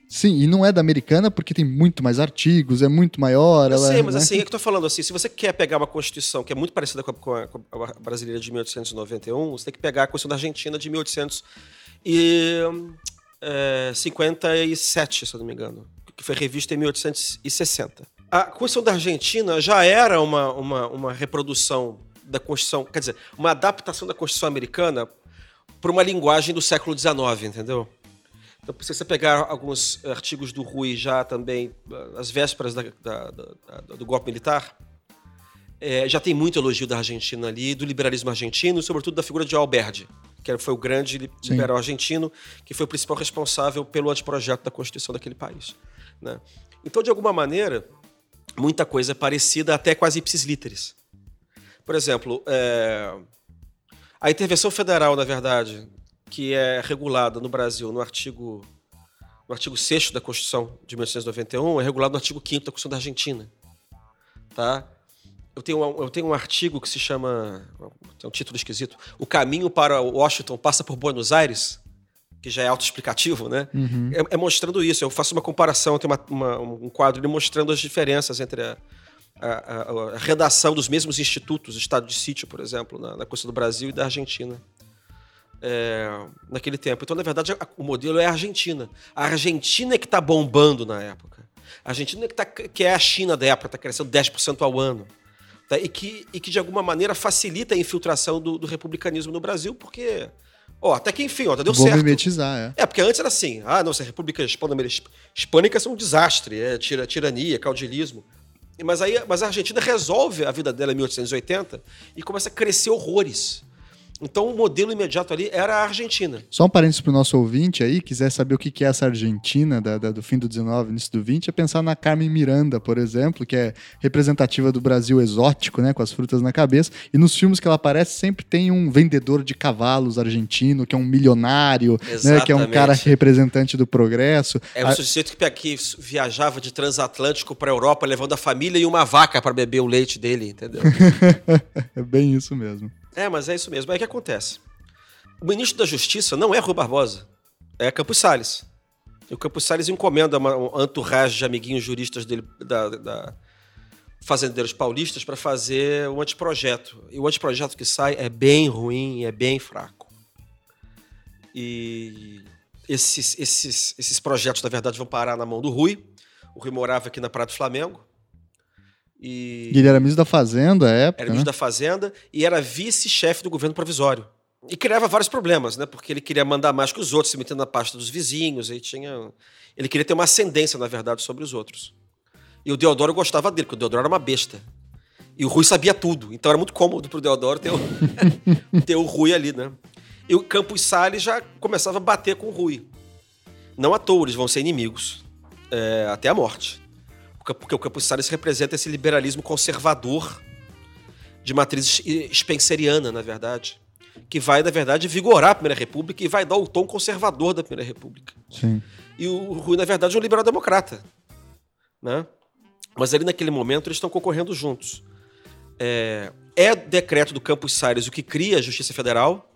Sim, e não é da americana porque tem muito mais artigos, é muito maior. Eu ela, sei, mas né? assim, é que eu tô falando assim, se você quer pegar uma Constituição que é muito parecida com a, com a, com a brasileira de 1891, você tem que pegar a Constituição da Argentina de 1857, se eu não me engano, que foi revista em 1860. A Constituição da Argentina já era uma, uma, uma reprodução da Constituição, quer dizer, uma adaptação da Constituição americana para uma linguagem do século XIX, entendeu? Então, se você pegar alguns artigos do Rui já também, às vésperas da, da, da, do golpe militar, é, já tem muito elogio da Argentina ali, do liberalismo argentino, sobretudo da figura de Alberdi, que foi o grande liberal Sim. argentino, que foi o principal responsável pelo anteprojeto da Constituição daquele país. Né? Então, de alguma maneira, muita coisa é parecida, até quase ipsis literis. Por exemplo, é, a intervenção federal, na verdade, que é regulada no Brasil no artigo no artigo 6 da Constituição de 1991, é regulado no artigo 5 da Constituição da Argentina. Tá? Eu tenho, um, eu tenho um artigo que se chama. Tem um título esquisito. O caminho para Washington passa por Buenos Aires, que já é autoexplicativo, né? Uhum. É, é, mostrando isso. Eu faço uma comparação, eu tenho uma, uma, um quadro mostrando as diferenças entre a, a, a, a, redação dos mesmos institutos, Estado de Sítio, por exemplo, na, na Constituição do Brasil e da Argentina é, naquele tempo. Então, na verdade, o modelo é a Argentina. A Argentina é que está bombando na época. A Argentina é que, tá, que é a China da época, está crescendo 10% ao ano. Tá? E, que, e que, de alguma maneira, facilita a infiltração do, do republicanismo no Brasil, porque. Ó, até que enfim, ó, tá deu Vou certo. mimetizar, é. É, porque antes era assim, ah, não, se a República Hispânica é um desastre, é tira, tirania, caudilismo. Mas aí mas a Argentina resolve a vida dela em 1880 e começa a crescer horrores. Então o modelo imediato ali era a Argentina. Só um parênteses para o nosso ouvinte aí, quiser saber o que é essa Argentina da, da, do fim do 19, início do 20, é pensar na Carmen Miranda, por exemplo, que é representativa do Brasil exótico, né, com as frutas na cabeça. E nos filmes que ela aparece sempre tem um vendedor de cavalos argentino, que é um milionário, né, que é um cara representante do progresso. É um a... sujeito que, que viajava de transatlântico para a Europa levando a família e uma vaca para beber o leite dele, entendeu? é bem isso mesmo. É, mas é isso mesmo. Aí o que acontece? O ministro da Justiça não é Rui Barbosa, é Campos Salles. E o Campos Salles encomenda uma, um entourage de amiguinhos juristas dele, da, da fazendeiros paulistas, para fazer um anteprojeto. E o anteprojeto que sai é bem ruim, é bem fraco. E esses, esses, esses projetos, na verdade, vão parar na mão do Rui. O Rui morava aqui na Praia do Flamengo. E... e ele era ministro da Fazenda época. Era ministro né? da Fazenda e era vice-chefe do governo provisório. E criava vários problemas, né? Porque ele queria mandar mais que os outros, se metendo na pasta dos vizinhos. Aí tinha... Ele queria ter uma ascendência, na verdade, sobre os outros. E o Deodoro gostava dele, porque o Deodoro era uma besta. E o Rui sabia tudo. Então era muito cômodo pro Deodoro ter o, ter o Rui ali, né? E o Campos Salles já começava a bater com o Rui. Não à toa, eles vão ser inimigos. É, até a morte porque o Campos Salles representa esse liberalismo conservador de matriz spenceriana, na verdade, que vai, na verdade, vigorar a Primeira República e vai dar o tom conservador da Primeira República. Sim. E o Rui, na verdade, é um liberal-democrata. Né? Mas ali, naquele momento, eles estão concorrendo juntos. É, é decreto do Campos Salles o que cria a Justiça Federal,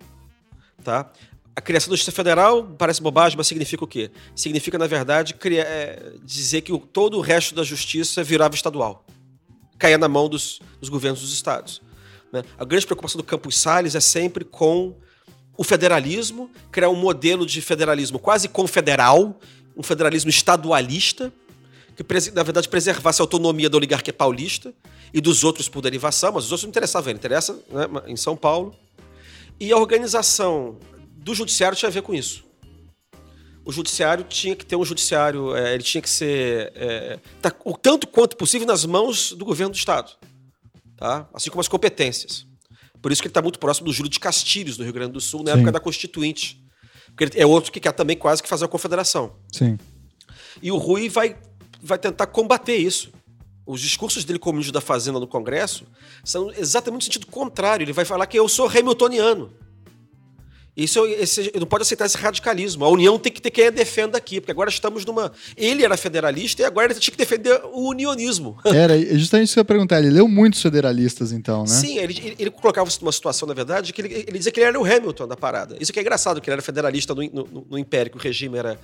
tá? A criação da Justiça Federal parece bobagem, mas significa o quê? Significa, na verdade, criar, é, dizer que o, todo o resto da justiça virava estadual. Caía na mão dos, dos governos dos estados. Né? A grande preocupação do Campos Salles é sempre com o federalismo, criar um modelo de federalismo quase confederal, um federalismo estadualista, que na verdade preservasse a autonomia da oligarquia paulista e dos outros por derivação, mas os outros não interessavam, ele interessa né, em São Paulo. E a organização do judiciário tinha a ver com isso. O judiciário tinha que ter um judiciário, é, ele tinha que ser é, tá, o tanto quanto possível nas mãos do governo do Estado, tá? assim como as competências. Por isso que ele está muito próximo do Júlio de Castilhos, no Rio Grande do Sul, na Sim. época da Constituinte. Porque ele é outro que quer também quase que fazer a confederação. Sim. E o Rui vai, vai tentar combater isso. Os discursos dele como ministro da Fazenda no Congresso são exatamente no sentido contrário. Ele vai falar que eu sou hamiltoniano. Isso, esse, não pode aceitar esse radicalismo. A União tem que ter quem a defenda aqui, porque agora estamos numa. Ele era federalista e agora ele tinha que defender o unionismo. Era, justamente isso que eu ia perguntar. Ele leu muitos federalistas, então, né? Sim, ele, ele, ele colocava-se numa situação, na verdade, que ele, ele dizia que ele era o Hamilton da parada. Isso que é engraçado, que ele era federalista no, no, no Império, que o regime era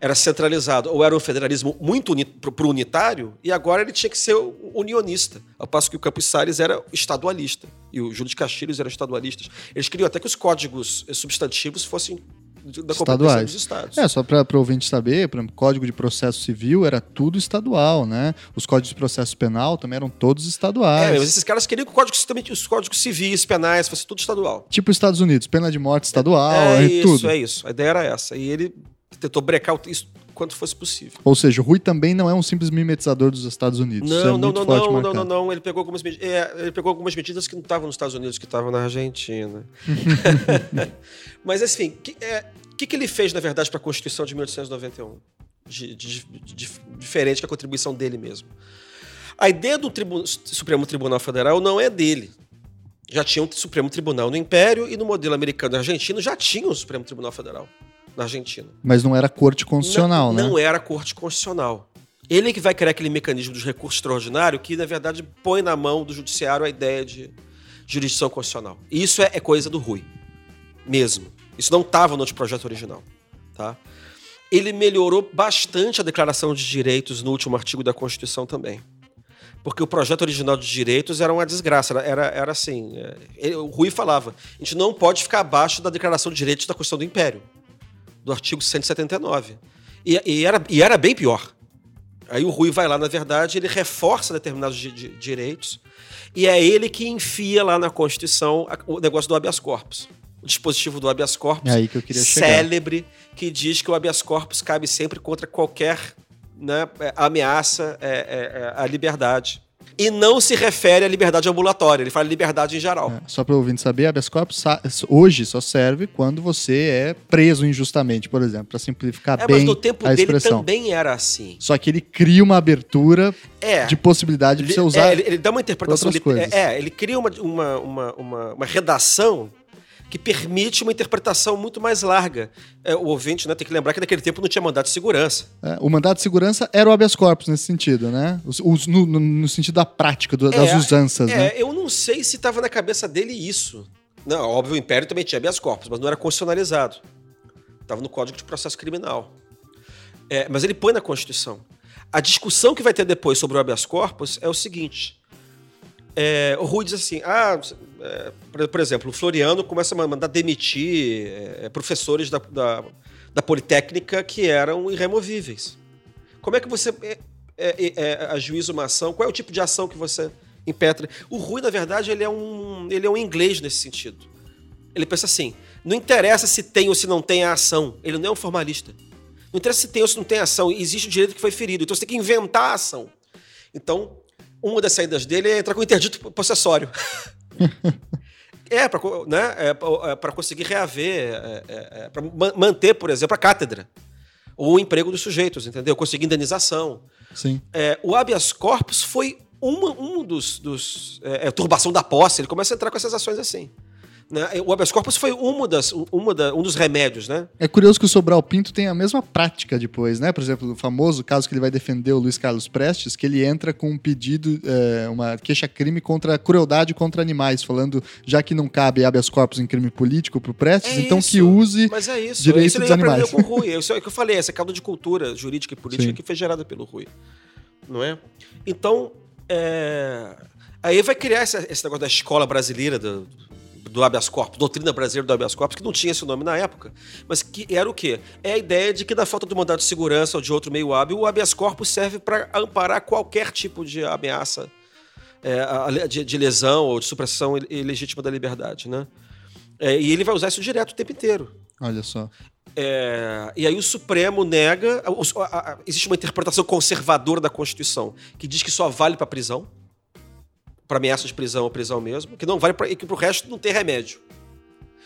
era centralizado, ou era um federalismo muito para o unitário, e agora ele tinha que ser unionista. Ao passo que o Campos Salles era estadualista, e o Júlio de Castilhos era estadualista. Eles queriam até que os códigos substantivos fossem da estaduais. dos estados. É, só para o ouvinte saber, o Código de Processo Civil era tudo estadual, né? Os códigos de processo penal também eram todos estaduais. É, mas esses caras queriam que código, os códigos civis, penais, fosse tudo estadual. Tipo Estados Unidos, pena de morte estadual, é, é isso, tudo. É isso, a ideia era essa. E ele tentou brecar isso quanto fosse possível. Ou seja, o Rui também não é um simples mimetizador dos Estados Unidos. Não, é não, não, não, não, não, não, Ele pegou algumas, é, ele pegou algumas medidas que não estavam nos Estados Unidos, que estavam na Argentina. Mas, assim, o que, é, que, que ele fez, na verdade, para a Constituição de 1891? De, de, de, diferente que a contribuição dele mesmo. A ideia do Tribu Supremo Tribunal Federal não é dele. Já tinha um Supremo Tribunal no Império e no modelo americano e argentino já tinha um Supremo Tribunal Federal na Argentina. Mas não era corte constitucional, não, né? Não era corte constitucional. Ele que vai criar aquele mecanismo dos recursos extraordinários que, na verdade, põe na mão do judiciário a ideia de jurisdição constitucional. E isso é, é coisa do Rui. Mesmo. Isso não estava no projeto original. Tá? Ele melhorou bastante a Declaração de Direitos no último artigo da Constituição também. Porque o projeto original de direitos era uma desgraça. Era, era assim. É, ele, o Rui falava: a gente não pode ficar abaixo da Declaração de Direitos da Constituição do Império do artigo 179. E, e, era, e era bem pior. Aí o Rui vai lá, na verdade, ele reforça determinados di di direitos e é ele que enfia lá na Constituição o negócio do habeas corpus. O dispositivo do habeas corpus é aí que eu queria célebre, chegar. que diz que o habeas corpus cabe sempre contra qualquer né, ameaça é, é, é à liberdade e não se refere à liberdade ambulatória, ele fala liberdade em geral. É, só para o ouvinte saber, habeas corpus hoje só serve quando você é preso injustamente, por exemplo, para simplificar é, bem mas no tempo a dele expressão. também era assim. Só que ele cria uma abertura é, de possibilidade de você usar. É, ele, ele, dá uma interpretação. É, ele cria uma, uma, uma, uma redação que permite uma interpretação muito mais larga. É, o ouvinte né, tem que lembrar que naquele tempo não tinha mandato de segurança. É, o mandato de segurança era o habeas corpus nesse sentido, né? no, no, no, sentido da prática, do, das é, usanças, é, né? Eu não sei se estava na cabeça dele isso. Não, óbvio, o Império também tinha habeas corpus, mas não era constitucionalizado. Estava no Código de Processo Criminal. É, mas ele põe na Constituição. A discussão que vai ter depois sobre o habeas corpus é o seguinte: é, o Rui diz assim: ah, é, por, exemplo, o Floriano começa a mandar demitir é, professores da, da, da, Politécnica que eram irremovíveis. Como é que você é, é, é, ajuiza uma ação? Qual é o tipo de ação que você impetra? O Rui, na verdade, ele é um, ele é um inglês nesse sentido. Ele pensa assim: não interessa se tem ou se não tem a ação. Ele não é um formalista. Não interessa se tem ou se não tem ação. Existe o direito que foi ferido. Então você tem que inventar a ação. Então, uma das saídas dele é entrar com interdito possessório. é, para né, é, é conseguir reaver, é, é, é para manter, por exemplo, a cátedra. Ou o emprego dos sujeitos, entendeu? Conseguir indenização. Sim. É, o habeas corpus foi uma, um dos. dos é, turbação da posse, ele começa a entrar com essas ações assim. Né? O habeas corpus foi uma das, uma da, um dos remédios, né? É curioso que o Sobral Pinto tem a mesma prática depois, né? Por exemplo, o famoso caso que ele vai defender o Luiz Carlos Prestes, que ele entra com um pedido, é, uma queixa-crime contra crueldade contra animais, falando já que não cabe habeas corpus em crime político pro Prestes, É então isso, que use Mas é isso. direito isso dos animais. com o Rui. Isso é o que eu falei, essa calda de cultura jurídica e política Sim. que foi gerada pelo Rui. Não é? Então, é, aí vai criar esse, esse negócio da escola brasileira do, do habeas corpus, doutrina brasileira do habeas corpus, que não tinha esse nome na época, mas que era o quê? É a ideia de que na falta de mandado de segurança ou de outro meio hábil, o habeas corpus serve para amparar qualquer tipo de ameaça é, a- de, de lesão ou de supressão il- ilegítima da liberdade, né? É, e ele vai usar isso direto o tempo inteiro. Olha só. É, e aí o Supremo nega. o- a- a- existe uma interpretação conservadora da Constituição que diz que só vale para prisão, para ameaça de prisão ou prisão mesmo, que não vale pra, e que para o resto não tem remédio.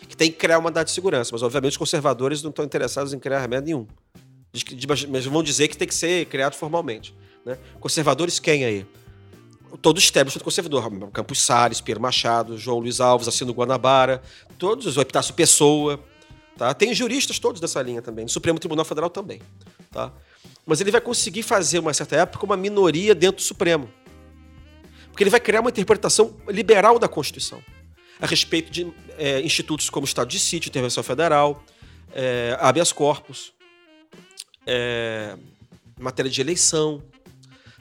Que tem que criar uma data de segurança. Mas, obviamente, os conservadores não estão interessados em criar remédio nenhum. Diz que- mas- vão dizer que tem que ser criado formalmente. Né? Conservadores quem aí? Todo o establishment conservador. Campos Salles, Pedro Machado, João Luiz Alves, Assino Guanabara, todos, o Epitácio Pessoa. Tá? Tem juristas todos dessa linha também, no Supremo Tribunal Federal também. Tá? Mas ele vai conseguir fazer, uma certa época, uma minoria dentro do Supremo. Porque ele vai criar uma interpretação liberal da Constituição a respeito de é, institutos como Estado de Sítio, Intervenção Federal, é, habeas corpus, é, matéria de eleição.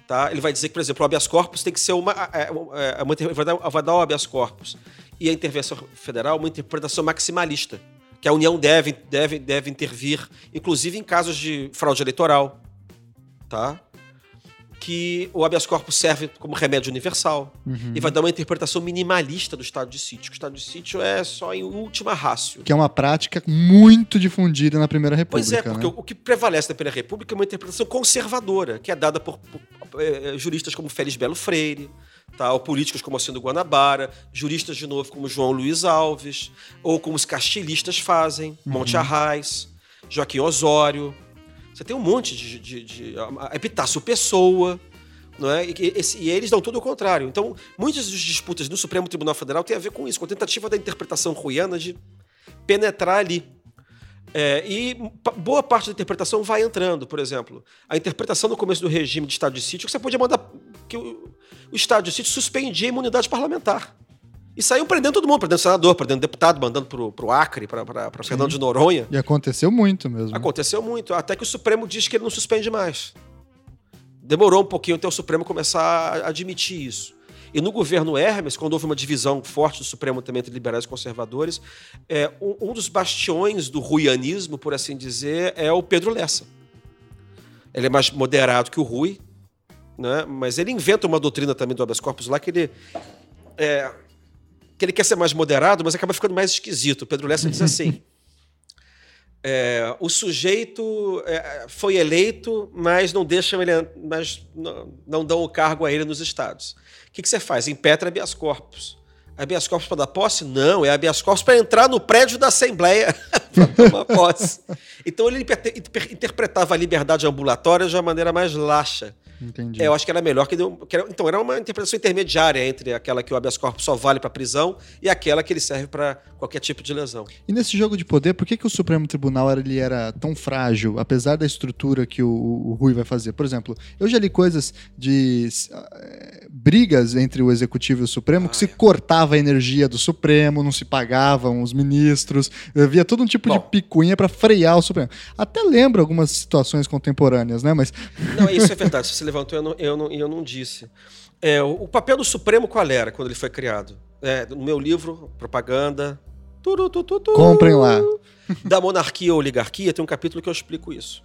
Tá? Ele vai dizer que, por exemplo, o habeas corpus tem que ser uma. é, é, uma inter- vai, dar, vai dar o habeas corpus e a intervenção federal uma interpretação maximalista, que a União deve, deve, deve intervir, inclusive em casos de fraude eleitoral. Tá? Que o habeas corpus serve como remédio universal e vai dar uma interpretação minimalista do estado de sítio. que O estado de sítio é só em última rácio. Que é uma prática muito difundida na Primeira República. Pois é, porque né? o, o que prevalece na Primeira República é uma interpretação conservadora, que é dada por, por, eh, juristas como Félix Belo Freire, tá? ou políticos como Alcindo Guanabara, juristas, de novo, como João Luiz Alves, ou como os castilistas fazem, Monte Arraes, Joaquim Osório. Você tem um monte de... de, de, Epitácio Pessoa, não é? E, e eles dão tudo o contrário. Então, muitas das disputas no Supremo Tribunal Federal têm a ver com isso, com a tentativa da interpretação ruiana de penetrar ali. É, e boa parte da interpretação vai entrando, por exemplo. A interpretação no começo do regime de estado de sítio, que você podia mandar que o, o estado de sítio suspendia a imunidade parlamentar. E saiu prendendo todo mundo, prendendo senador, prendendo deputado, mandando pro, pro Acre, para Fernando de Noronha. E aconteceu muito mesmo. Aconteceu muito, até que o Supremo diz que ele não suspende mais. Demorou um pouquinho até o Supremo começar a admitir isso. E no governo Hermes, quando houve uma divisão forte do Supremo também entre liberais e conservadores, é, um, um dos bastiões do ruianismo, por assim dizer, é o Pedro Lessa. Ele é mais moderado que o Rui, né? mas ele inventa uma doutrina também do habeas corpus lá que ele, é, que ele quer ser mais moderado, mas acaba ficando mais esquisito. O Pedro Lessa diz assim: é, o sujeito é, foi eleito, mas não deixam ele, mas não, não dão o cargo a ele nos estados. O que, que você faz? Impetra habeas corpus. Habeas corpus para dar posse? Não, é habeas corpus para entrar no prédio da Assembleia para tomar posse. Então ele inter- inter- interpretava a liberdade ambulatória de uma maneira mais laxa. Entendi. É, eu acho que era melhor que, deu, que era- então era uma interpretação intermediária entre aquela que o habeas corpus só vale para prisão e aquela que ele serve para qualquer tipo de lesão. E nesse jogo de poder, por que, que o Supremo Tribunal era, ele era tão frágil, apesar da estrutura que o, o Rui vai fazer? Por exemplo, eu já li coisas de eh, brigas entre o Executivo e o Supremo, que se cortava a energia do Supremo, não se pagavam os ministros, havia todo um tipo de Bom. picuinha para frear o Supremo. Até lembro algumas situações contemporâneas, né? Mas Não, isso é verdade. Você levantou, eu não, eu não, eu não disse. É, o, o papel do Supremo qual era quando ele foi criado? É, no meu livro, Propaganda. turu, tu, tu, tu, Comprem lá. Da monarquia ou oligarquia, tem um capítulo que eu explico isso.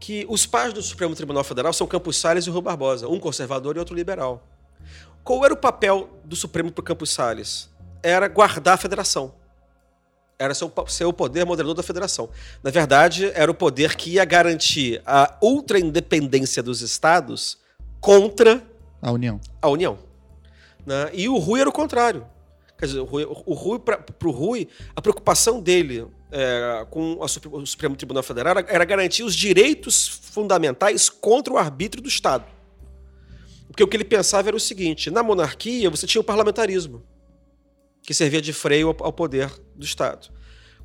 Que os pais do Supremo Tribunal Federal são Campos Salles e Rui Barbosa, um conservador e outro liberal. Qual era o papel do Supremo para Campos Salles? Era guardar a federação. Era ser o poder moderador da federação. Na verdade, era o poder que ia garantir a ultra independência dos estados contra a União. a União. né? E o Rui era o contrário. Quer dizer, o Rui, o Rui para o Rui, a preocupação dele é, com o Supremo Tribunal Federal era, era garantir os direitos fundamentais contra o arbítrio do Estado. Porque o que ele pensava era o seguinte: na monarquia você tinha o parlamentarismo. que servia de freio ao, ao poder do Estado.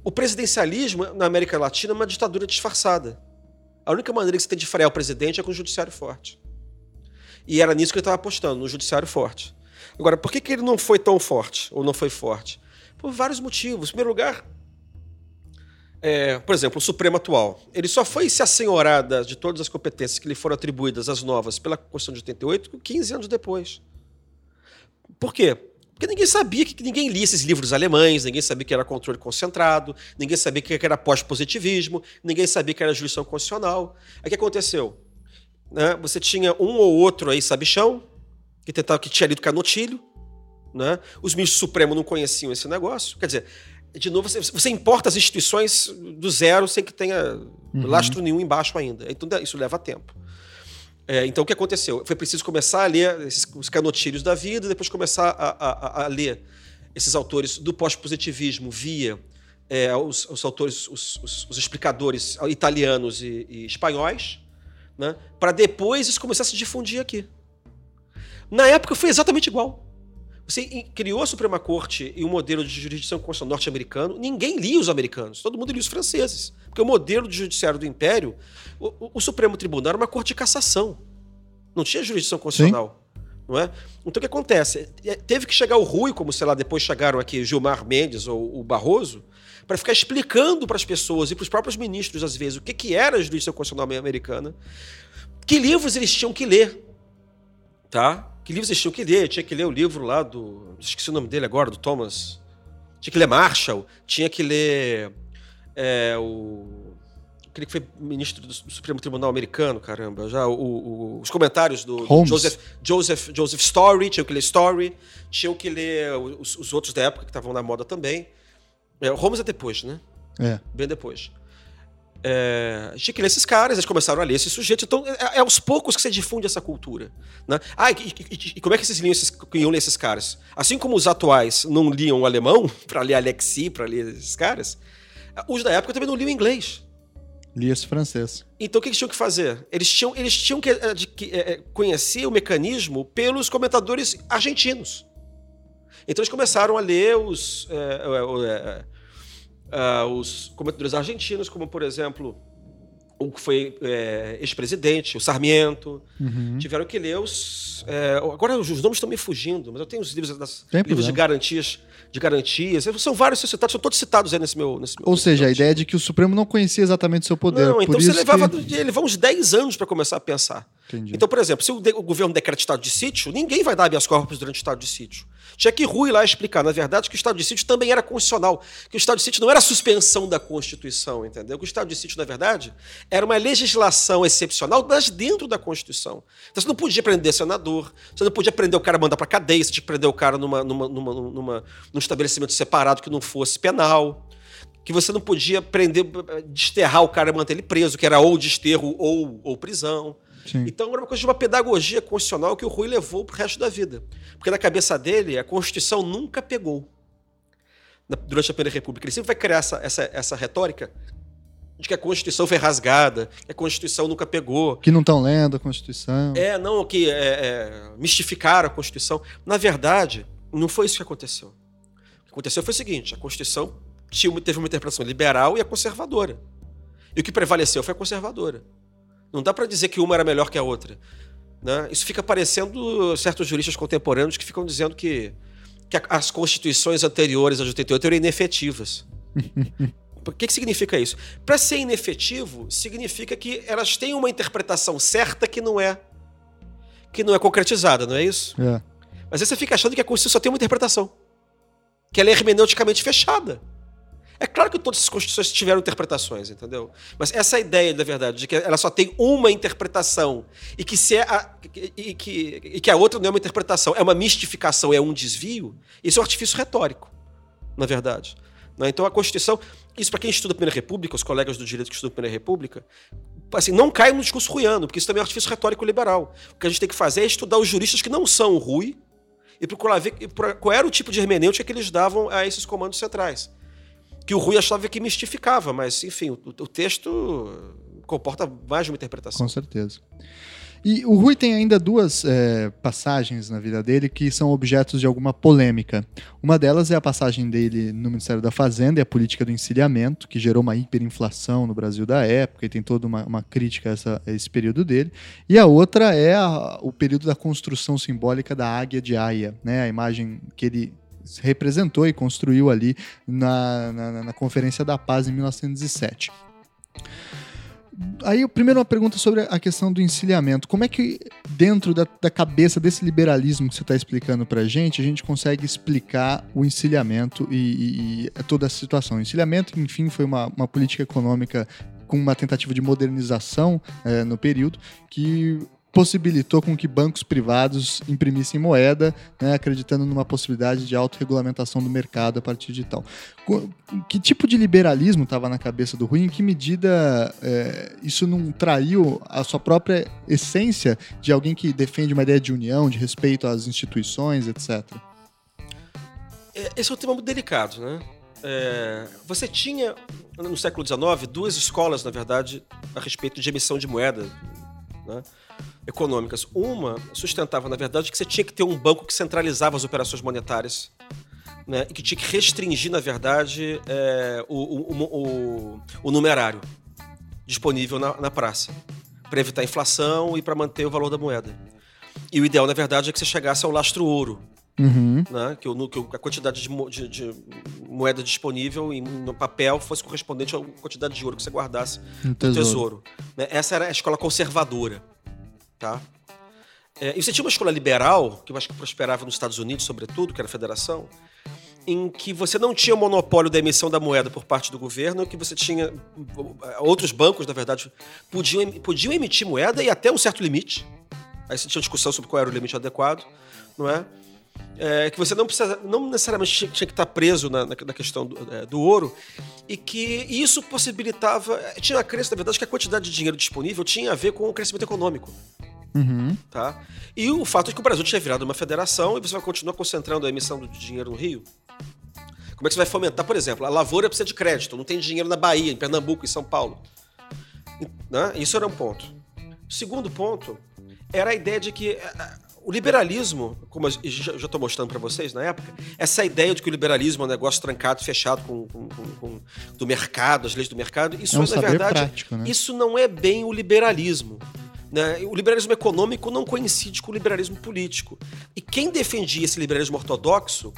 O presidencialismo na América Latina é uma ditadura disfarçada. A única maneira que você tem de frear o presidente é com o judiciário forte. E era nisso que ele estava apostando, no judiciário forte. Agora, por que, que ele não foi tão forte, ou não foi forte? Por vários motivos. Em primeiro lugar, é, por exemplo, o Supremo atual. Ele só foi se assenhorar de todas as competências que lhe foram atribuídas, as novas, pela Constituição de 88, 15 anos depois. Por quê? Porque ninguém sabia que ninguém lia esses livros alemães, ninguém sabia que era controle concentrado, ninguém sabia que era pós-positivismo, ninguém sabia que era jurisdição constitucional. Aí o que aconteceu? Né? Você tinha um ou outro aí sabichão, que tentava que tinha lido Canotilho, né? Os ministros supremos não conheciam esse negócio. Quer dizer, de novo, você, você importa as instituições do zero sem que tenha uhum. lastro nenhum embaixo ainda. Então isso leva tempo. É, então o que aconteceu? Foi preciso começar a ler esses, os canotilhos da vida, depois começar a, a, a ler esses autores do pós-positivismo via é, os, os, autores, os, os, os, explicadores italianos e, e espanhóis, né, para depois isso começar a se difundir aqui. Na época foi exatamente igual. Você criou a Suprema Corte e um modelo de jurisdição constitucional norte-americano, ninguém lia os americanos, todo mundo lia os franceses. Porque o modelo de judiciário do Império, o, o, o Supremo Tribunal era uma corte de cassação. Não tinha jurisdição constitucional. Sim. Não é? Então o que acontece? É, teve que chegar o Rui, como sei lá, depois chegaram aqui Gilmar Mendes ou o Barroso, para ficar explicando para as pessoas e para os próprios ministros, às vezes, o que, que era a jurisdição constitucional americana, que livros eles tinham que ler. Tá? Que livros eles tinham que ler? Tinha que ler o livro lá do. Esqueci o nome dele agora, do Thomas. Tinha que ler Marshall, tinha que ler é, o. Aquele que foi ministro do Supremo Tribunal Americano, caramba, já o, o, os comentários do, do Joseph, Joseph, Joseph Story, tinham que ler Story, tinham que ler os, os outros da época que estavam na moda também. É, o Holmes é depois, né? É. Bem depois. É, tinha que ler esses caras, eles começaram a ler esses sujeitos. Então, é, é aos poucos que você difunde essa cultura. Né? Ah, e, e, e, como é que vocês liam esses, iam ler esses caras? Assim como os atuais não liam o alemão, para ler Alexi, para ler esses caras, os da época também não liam inglês. Lia esse francês. Então, o que eles tinham que fazer? Eles tinham, eles tinham que, que é, conhecer o mecanismo pelos comentadores argentinos. Então, eles começaram a ler os. É, uh, os comentadores argentinos, como por exemplo o que foi é, ex-presidente, o Sarmiento, uhum. tiveram que ler os. É, agora os nomes estão me fugindo, mas eu tenho os livros, das, livros de garantias, de garantias. São vários citados, são todos citados aí nesse meu. Nesse Ou meu seja, a ideia de que o Supremo não conhecia exatamente o seu poder. Não, então você levava que... uns 10 anos para começar a pensar. Entendi. Então, por exemplo, se o, de, o governo decreta estado de sítio, ninguém vai dar habeas corpus durante o estado de sítio. Tinha que Rui lá explicar, na verdade, que o estado de sítio também era constitucional, que o estado de sítio não era suspensão da Constituição, entendeu? Que o estado de sítio, na verdade, era uma legislação excepcional, mas dentro da Constituição. Então você não podia prender senador, você não podia prender o cara mandar para cadeia, você tinha que prender o cara numa, numa, numa, numa, num estabelecimento separado que não fosse penal que você não podia prender, desterrar o cara e manter ele preso, que era ou desterro ou, ou prisão. Sim. Então era uma coisa de uma pedagogia constitucional que o Rui levou para o resto da vida. Porque na cabeça dele, a Constituição nunca pegou. Durante a Primeira República. Ele sempre vai criar essa, essa, essa retórica de que a Constituição foi rasgada, que a Constituição nunca pegou. Que não estão lendo a Constituição. É, não, que é, é, mistificaram a Constituição. Na verdade, não foi isso que aconteceu. O que aconteceu foi o seguinte: a Constituição tinha, teve uma interpretação liberal e a conservadora. E o que prevaleceu foi a conservadora. Não dá para dizer que uma era melhor que a outra. Né? Isso fica parecendo certos juristas contemporâneos que ficam dizendo que, que as constituições anteriores de 88 eram inefetivas. O que, que significa isso? Para ser inefetivo, significa que elas têm uma interpretação certa que não é que não é concretizada, não é isso? É. Mas aí você fica achando que a Constituição só tem uma interpretação. Que ela é hermeneuticamente fechada. É claro que todas as constituições tiveram interpretações, entendeu? Mas essa ideia, da verdade, de que ela só tem uma interpretação e que, se é a, e, que, e que a outra não é uma interpretação, é uma mistificação, é um desvio, isso é um artifício retórico, na verdade. Né? Então a Constituição, isso para quem estuda a Primeira República, os colegas do direito que estudam a Primeira República, assim, não cai no discurso ruiano, porque isso também é um artifício retórico liberal. O que a gente tem que fazer é estudar os juristas que não são Rui e procurar ver qual era o tipo de hermenêutica que eles davam a esses comandos centrais que o Rui achava que mistificava, mas, enfim, o, o texto comporta mais de uma interpretação. Com certeza. E o Rui tem ainda duas é, passagens na vida dele que são objetos de alguma polêmica. Uma delas é a passagem dele no Ministério da Fazenda e a política do encilhamento, que gerou uma hiperinflação no Brasil da época e tem toda uma, uma crítica a, essa, a, esse período dele. E a outra é a, o período da construção simbólica da Águia de Aia, né? a imagem que ele representou e construiu ali na, na, na Conferência da Paz em 1907. Aí, primeiro, uma pergunta sobre a questão do encilhamento. Como é que, dentro da, da cabeça desse liberalismo que você está explicando para a gente, a gente consegue explicar o encilhamento e, e, e toda a situação? O encilhamento, enfim, foi uma, uma política econômica com uma tentativa de modernização é, no período, que possibilitou com que bancos privados imprimissem moeda, né, acreditando numa possibilidade de autorregulamentação do mercado a partir de tal. Que tipo de liberalismo estava na cabeça do Rui? Em que medida é, isso não traiu a sua própria essência de alguém que defende uma ideia de união, de respeito às instituições, etc? É, esse é um tema muito delicado, né? É, você tinha, no século XIX, duas escolas, na verdade, a respeito de emissão de moeda. Né? Econômicas. Uma sustentava, na verdade, que você tinha que ter um banco que centralizava as operações monetárias. Né, e que tinha que restringir, na verdade, é, o, o, o, o, numerário disponível na, na praça, para evitar a inflação e para manter o valor da moeda. E o ideal, na verdade, é que você chegasse ao lastro ouro, Uhum. Né? Que, o, que, a quantidade de, de, de, moeda disponível em, no papel fosse correspondente à quantidade de ouro que você guardasse no tesouro. tesouro né? Essa era a escola conservadora. Tá? É, e você tinha uma escola liberal, que eu acho que prosperava nos Estados Unidos, sobretudo, que era a federação, em que você não tinha monopólio da emissão da moeda por parte do governo, que você tinha. Outros bancos, na verdade, podiam, podiam emitir moeda e até um certo limite. Aí você tinha discussão sobre qual era o limite adequado, não é? É, que você não precisa, não necessariamente tinha, tinha que estar preso na, na, na questão do, é, do, ouro, e que isso possibilitava. Tinha a crença, na verdade, que a quantidade de dinheiro disponível tinha a ver com o crescimento econômico. Uhum. Tá? E o fato de que o Brasil tinha virado uma federação e você vai continuar concentrando a emissão de dinheiro no Rio. Como é que você vai fomentar, por exemplo, a lavoura precisa de crédito, não tem dinheiro na Bahia, em Pernambuco, em São Paulo. Né? Isso era um ponto. O segundo ponto era a ideia de que eh, o liberalismo, como eu já estou mostrando para vocês na época, essa ideia de que o liberalismo é um negócio trancado, fechado com, com, com, com do mercado, as leis do mercado, isso é um na verdade, prático, né? isso não é bem o liberalismo. Né? O liberalismo econômico não coincide com o liberalismo político. E quem defendia esse liberalismo ortodoxo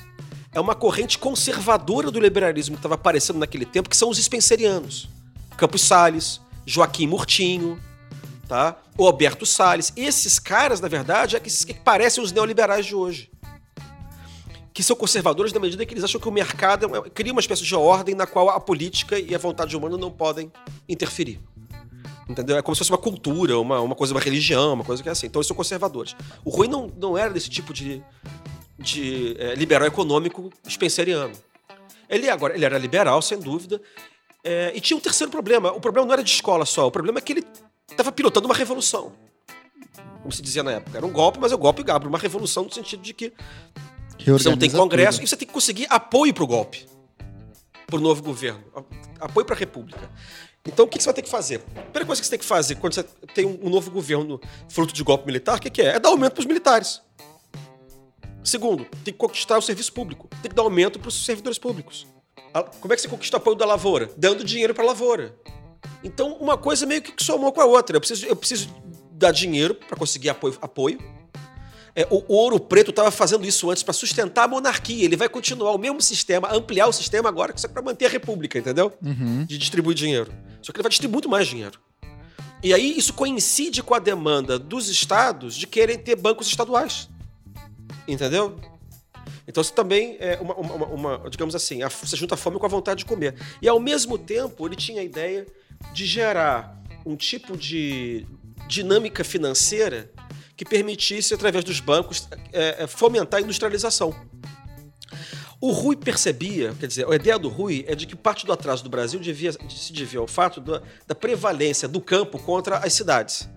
é uma corrente conservadora do liberalismo que estava aparecendo naquele tempo, que são os spencerianos. Campos Salles, Joaquim Murtinho, tá? o Alberto Salles. Esses caras, na verdade, é que, que parecem os neoliberais de hoje. Que são conservadores na medida que eles acham que o mercado é, cria uma espécie de ordem na qual a política e a vontade humana não podem interferir. Entendeu? É como se fosse uma cultura, uma, uma coisa, uma religião, uma coisa que é assim. Então eles são conservadores. O Rui não, não era desse tipo de, de é, liberal econômico spenceriano. Ele agora ele era liberal, sem dúvida. É, e tinha um terceiro problema. O problema não era de escola só. O problema é que ele estava pilotando uma revolução. Como se dizia na época. Era um golpe, mas é um golpe gabro. Uma revolução no sentido de que você não tem congresso tudo. e você tem que conseguir apoio para o golpe. Para o novo governo. Apoio para a república. Então, o que você vai ter que fazer? A primeira coisa que você tem que fazer quando você tem um novo governo fruto de golpe militar, o que, é? É dar aumento para os militares. Segundo, tem que conquistar o serviço público. Tem que dar aumento para os servidores públicos. Como é que você conquista o apoio da lavoura? Dando dinheiro para a lavoura. Então, uma coisa meio que somou com a outra. Eu preciso, eu preciso dar dinheiro para conseguir apoio. apoio. É, o, o Ouro Preto estava fazendo isso antes para sustentar a monarquia. Ele vai continuar o mesmo sistema, ampliar o sistema agora, só para manter a república, entendeu? Uhum. De distribuir dinheiro. Só que ele vai distribuir muito mais dinheiro. E aí isso coincide com a demanda dos estados de querem ter bancos estaduais. Entendeu? Então isso também é uma, uma, uma, digamos assim, você junta a fome com a vontade de comer. E ao mesmo tempo ele tinha a ideia de gerar um tipo de dinâmica financeira que permitisse, através dos bancos, é, é, fomentar a industrialização. O Rui percebia, quer dizer, a ideia do Rui é de que parte do atraso do Brasil devia, se devia ao fato da, da prevalência do campo contra as cidades.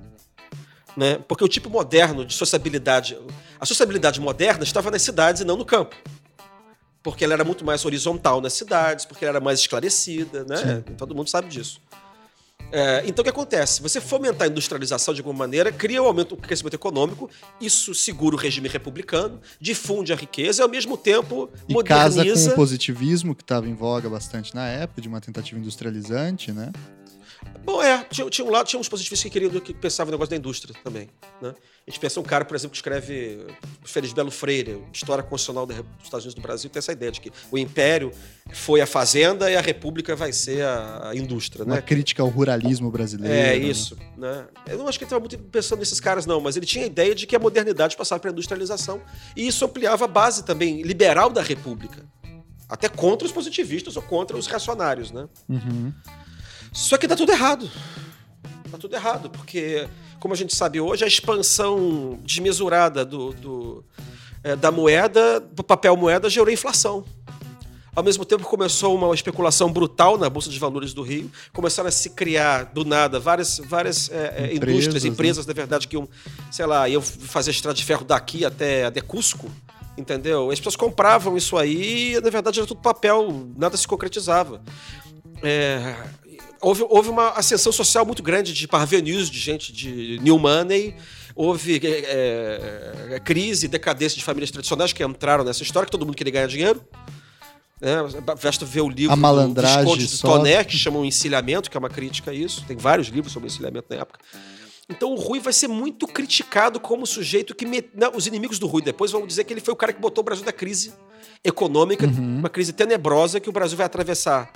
Né? Porque o tipo moderno de sociabilidade, a sociabilidade moderna estava nas cidades e não no campo. Porque ela era muito mais horizontal nas cidades, porque ela era mais esclarecida, né? Todo mundo sabe disso. É, então o que acontece? Você fomentar a industrialização de alguma maneira, cria o um aumento do crescimento econômico, isso segura o regime republicano, difunde a riqueza e ao mesmo tempo e moderniza. casa com o positivismo que estava em voga bastante na época, de uma tentativa industrializante, né? Bom, é, tinha, tinha um lado, tinha uns positivistas que queriam que pensavam no negócio da indústria também. Né? A gente pensa um cara, por exemplo, que escreve Feliz Belo Freire, História Constitucional dos Estados Unidos do Brasil, tem essa ideia de que o Império foi a fazenda e a República vai ser a, indústria. Uma né? crítica ao ruralismo brasileiro. É, isso. Né? Eu não acho que ele estava muito pensando nesses caras, não, mas ele tinha a ideia de que a modernidade passava para a industrialização e isso ampliava a base também liberal da República. Até contra os positivistas ou contra os reacionários, né? Uhum. Só que dá tudo errado. Dá tudo errado, porque, como a gente sabe hoje, a expansão desmesurada do, do é, da moeda, do papel moeda, gerou inflação. Ao mesmo tempo começou uma especulação brutal na Bolsa de Valores do Rio, começaram a se criar do nada várias, várias é, Empresas, indústrias, né? empresas, na verdade, que iam, sei lá, iam fazer estrada de ferro daqui até, até Cusco, entendeu? As pessoas compravam isso aí e, na verdade, era tudo papel, nada se concretizava. É, houve, houve uma ascensão social muito grande de parvenus, de gente de new money. Houve é, é, crise, decadência de famílias tradicionais que entraram nessa história, que todo mundo queria ganhar dinheiro. É, basta ver o livro A malandragem do Visconde Toné, que chama o Encilhamento, que é uma crítica a isso. Tem vários livros sobre encilhamento na época. Então o Rui vai ser muito criticado como sujeito que. met- não, os inimigos do Rui depois vão dizer que ele foi o cara que botou o Brasil da crise econômica, uma crise tenebrosa que o Brasil vai atravessar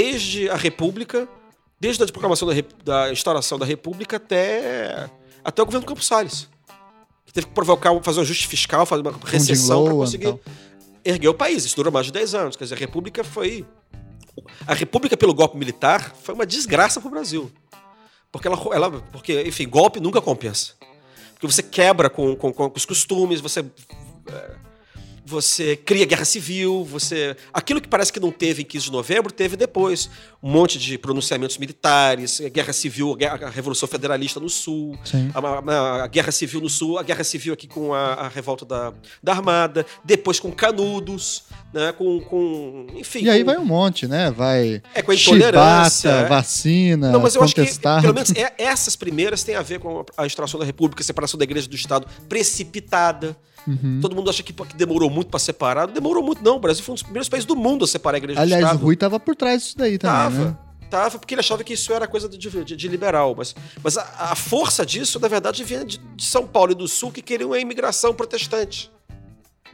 desde a República, desde a proclamação da, da instauração da República até, até o governo Campos Salles. Que teve que provocar, um- fazer um ajuste fiscal, fazer uma recessão para conseguir tal. erguer o país. Isso durou mais de 10 anos. Quer dizer, a República foi. A República, pelo golpe militar, foi uma desgraça para o Brasil. Porque, ela, ela, porque, enfim, golpe nunca compensa. Porque você quebra com, com, com os costumes, você. Você cria guerra civil, você. Aquilo que parece que não teve em 15 de novembro, teve depois. Um monte de pronunciamentos militares, guerra civil, a Revolução Federalista no Sul, a, a- a guerra civil no sul, a guerra civil aqui com a, a revolta da, da Armada, depois com Canudos, né? Com. com enfim. E aí com- vai um monte, né? Vai É, com a intolerância, chibata, é. vacina, Não, mas eu acho que, pelo menos, é- essas primeiras têm a ver com a instauração da República, a separação da igreja do Estado precipitada. Uhum. Todo mundo acha que, que demorou muito para separar. Não demorou muito, não. O Brasil foi um dos primeiros países do mundo a separar a igreja Aliás, do o Estado. Rui tava por trás disso daí também, Tava. né? Tava, porque ele achava que isso era coisa de, de- de liberal. Mas, mas a, a força disso, na verdade, vinha de, de São Paulo e do Sul, que queriam a imigração protestante.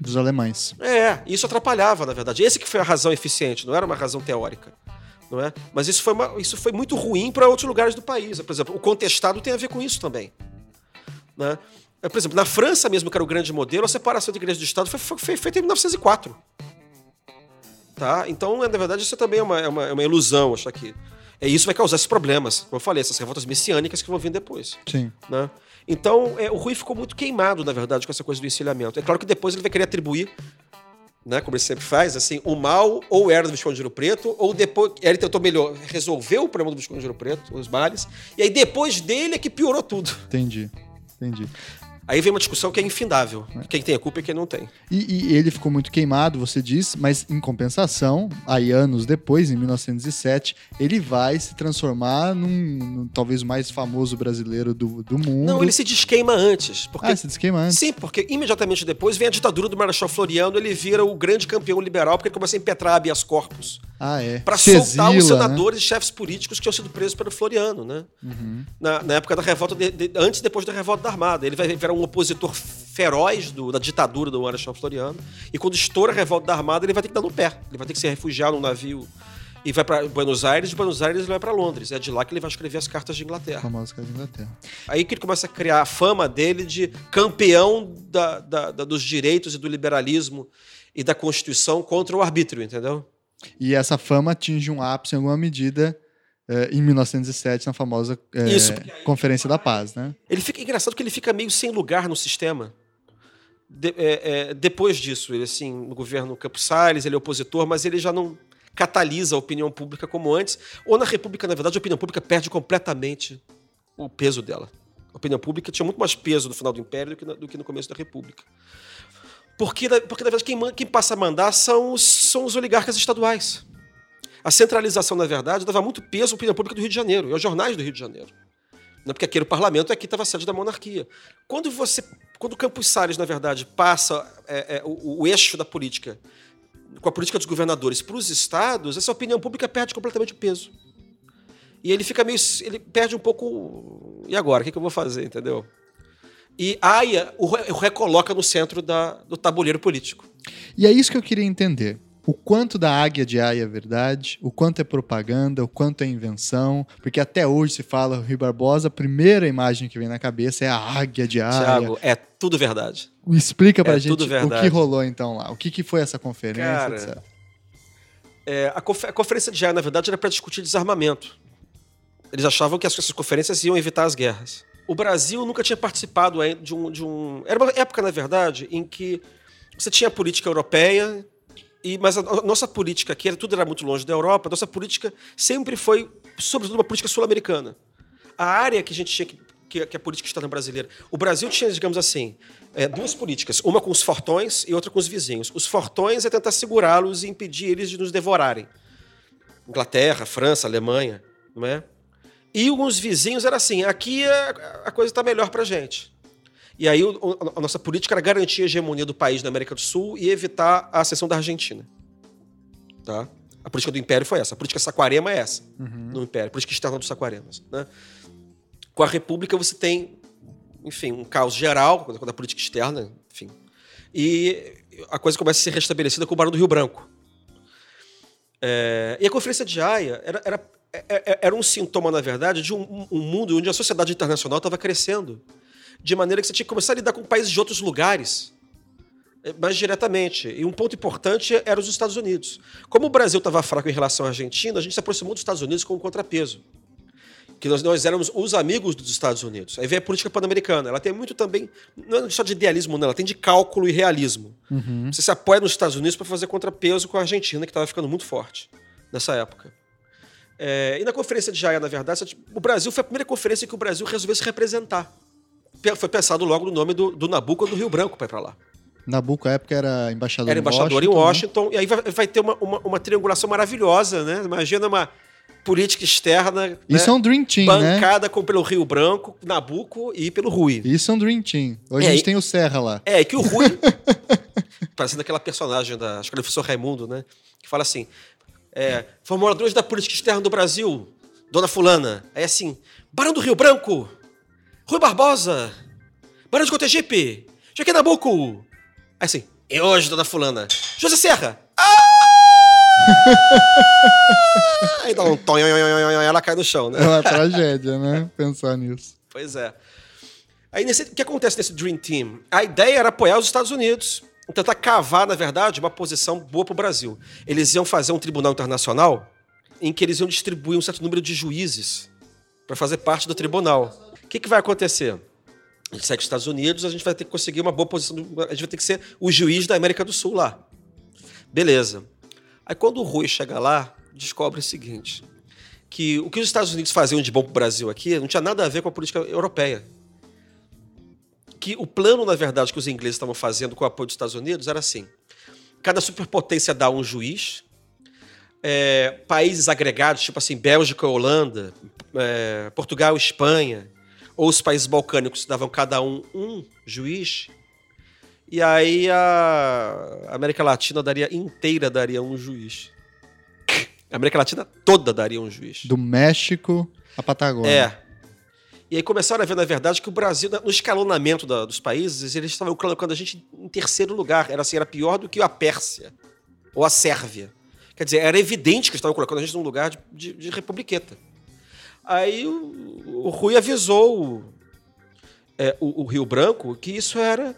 Dos alemães. É, isso atrapalhava, na verdade. Esse que foi a razão eficiente, não era uma razão teórica. Não é? Mas isso foi, uma- isso foi muito ruim para outros lugares do país. Por exemplo, o contestado tem a ver com isso também. Né? É, Por exemplo, na França mesmo, que era o grande modelo, a separação da igreja do Estado foi, foi- foi feita em 1904. Tá? Então, na verdade, isso também é uma, é uma, é uma ilusão, achar que. É, isso vai causar esses problemas. Como eu falei, essas revoltas messiânicas que vão vir depois. Sim. Né? Então, é, o Rui ficou muito queimado, na verdade, com essa coisa do encilhamento. É claro que depois ele vai querer atribuir, né, como ele sempre faz, assim, o mal ou era do Visconde de Ouro Preto, ou depois. Ele tentou melhor, resolveu o problema do Visconde de Ouro Preto, os males, e aí depois dele é que piorou tudo. Entendi. Entendi. Aí vem uma discussão que é infindável. Quem tem a culpa e quem não tem. E, e ele ficou muito queimado, você diz, mas em compensação, aí anos depois, em 1907, ele vai se transformar num, num talvez o mais famoso brasileiro do, do mundo. Não, ele se desqueima antes. Porque Ah, se desqueima antes. Sim, porque imediatamente depois vem a ditadura do Marechal Floriano, ele vira o grande campeão liberal, porque ele começa a impetrar habeas corpus. Ah, é. Para soltar os né? senadores e chefes políticos que tinham sido presos pelo Floriano, né? Uhum. Na, na época da revolta, de- de- antes e depois da revolta da Armada. Ele vai virar um opositor feroz do- da ditadura do Marechal Floriano. E quando estoura a revolta da Armada, ele vai ter que dar no pé. Ele vai ter que se refugiar num navio e vai para Buenos Aires. De Buenos Aires ele vai para Londres. É de lá que ele vai escrever as cartas de Inglaterra. Famosa da Inglaterra. Aí que ele começa a criar a fama dele de campeão da- da- da- dos direitos e do liberalismo e da Constituição contra o arbítrio, entendeu? E essa fama atinge um ápice em alguma medida eh, em 1907, na famosa eh, Isso, Conferência da Paz, né? Ele fica engraçado que ele fica meio sem lugar no sistema. De- é, é, depois disso, ele assim, no governo Campos Salles, ele é opositor, mas ele já não catalisa a opinião pública como antes. Ou na República, na verdade, a opinião pública perde completamente o peso dela. A opinião pública tinha muito mais peso no final do Império do que, na- do que no começo da República. Porque, porque na verdade, quem, quem passa a mandar são os, são os oligarcas estaduais. A centralização, na verdade, dava muito peso à opinião pública do Rio de Janeiro e aos jornais do Rio de Janeiro. Né? Porque aquele parlamento aqui estava a sede da monarquia. Quando você, quando o Campos Salles, na verdade, passa é, é, o, o eixo da política com a política dos governadores para os estados, essa opinião pública perde completamente o peso. E ele fica meio. Ele perde um pouco. E agora? O que, que eu vou fazer? Entendeu? E Aya o recoloca no centro da, do tabuleiro político. E é isso que eu queria entender. O quanto da águia de Aya é verdade, o quanto é propaganda, o quanto é invenção, porque até hoje se fala Rui Barbosa, a primeira imagem que vem na cabeça é a águia de. Tiago, é tudo verdade. Explica pra é gente o que rolou então lá, o que, que foi essa conferência, Cara, etc. É, a, confer a, conferência de Aya, na verdade, era para discutir desarmamento. Eles achavam que essas conferências iam evitar as guerras. O Brasil nunca tinha participado de um, de um. Era uma época, na verdade, em que você tinha a política europeia, e, mas a nossa política aqui, tudo era muito longe da Europa, a nossa política sempre foi, sobretudo, uma política sul-americana. A área que a gente tinha que, que, que a política externa brasileira. O Brasil tinha, digamos assim, é, duas políticas, uma com os fortões e outra com os vizinhos. Os fortões é tentar segurá-los e impedir eles de nos devorarem. Inglaterra, França, Alemanha, não é? E os vizinhos era assim: aqui a, a coisa está melhor para gente. E aí o, a nossa política era garantir a hegemonia do país na América do Sul e evitar a ascensão da Argentina. Tá? A política do Império foi essa. A política saquarema é essa, uhum. no Império. A política externa dos saquaremas. Né? Com a República você tem, enfim, um caos geral, quando a política externa, enfim. E a coisa começa a ser restabelecida com o Barão do Rio Branco. É, e a Conferência de Haia era, era é, é, era um sintoma, na verdade, de um, um mundo onde a sociedade internacional estava crescendo, de maneira que você tinha que começar a lidar com países de outros lugares é, mais diretamente. E um ponto importante era os Estados Unidos. Como o Brasil estava fraco em relação à Argentina, a gente se aproximou dos Estados Unidos com um contrapeso. Que nós, nós éramos os amigos dos Estados Unidos. Aí vem a política pan-americana. Ela tem muito também, não é só de idealismo, não, ela tem de cálculo e realismo. Uhum. Você se apoia nos Estados Unidos para fazer contrapeso com a Argentina, que estava ficando muito forte nessa época. É, e na conferência de Jaia, na verdade, o Brasil foi a primeira conferência que o Brasil resolveu se representar. Foi pensado logo no nome do, do Nabucco do Rio Branco para ir para lá. Nabucco, à época, era embaixador, era embaixador em Washington. Em Washington né? E aí vai, vai ter uma, uma, uma, triangulação maravilhosa, né? Imagina uma política externa. Isso né? é um Dream Team, né? Bancada com, pelo Rio Branco, Nabucco e pelo Rui. Isso é um Dream Team. Hoje é, a gente tem o Serra lá. É, que o Rui. parecendo aquela personagem da. Acho que é o professor Raimundo, né? Que fala assim: é, formuladores da política externa do Brasil, Dona Fulana. Aí assim, Barão do Rio Branco, Rui Barbosa, Barão de Cotegipe, Jeque Nabuco. Aí assim, e hoje, Dona Fulana, José Serra. Ah! Aí dá um tom, ela cai no chão, né? É uma tragédia, né? Pensar nisso. Pois é. Aí, nesse, o que acontece nesse Dream Team? A ideia era apoiar os Estados Unidos tentar cavar, na verdade, uma posição boa para o Brasil. Eles iam fazer um tribunal internacional em que eles iam distribuir um certo número de juízes para fazer parte do tribunal. Que, que vai acontecer? A gente segue os Estados Unidos, a gente vai ter que conseguir uma boa posição, a gente vai ter que ser o juiz da América do Sul lá. Beleza. Aí quando o Rui chega lá, descobre o seguinte, que o que os Estados Unidos faziam de bom para o Brasil aqui não tinha nada a ver com a política europeia que o plano, na verdade, que os ingleses estavam fazendo com o apoio dos Estados Unidos era assim: cada superpotência dá um juiz, é, países agregados, tipo assim, Bélgica, Holanda, é, Portugal, Espanha, ou os países balcânicos davam cada um um juiz, e aí a América Latina daria inteira daria um juiz. A América Latina toda daria um juiz. Do México à Patagônia. É. E aí começaram a ver, na verdade, que o Brasil, no escalonamento da, dos países, eles estavam colocando a gente em terceiro lugar. Era assim, era pior do que a Pérsia ou a Sérvia. Quer dizer, era evidente que estavam colocando a gente num lugar de, de, de republiqueta. Aí o, o, Rui avisou é, o, o, Rio Branco que isso era.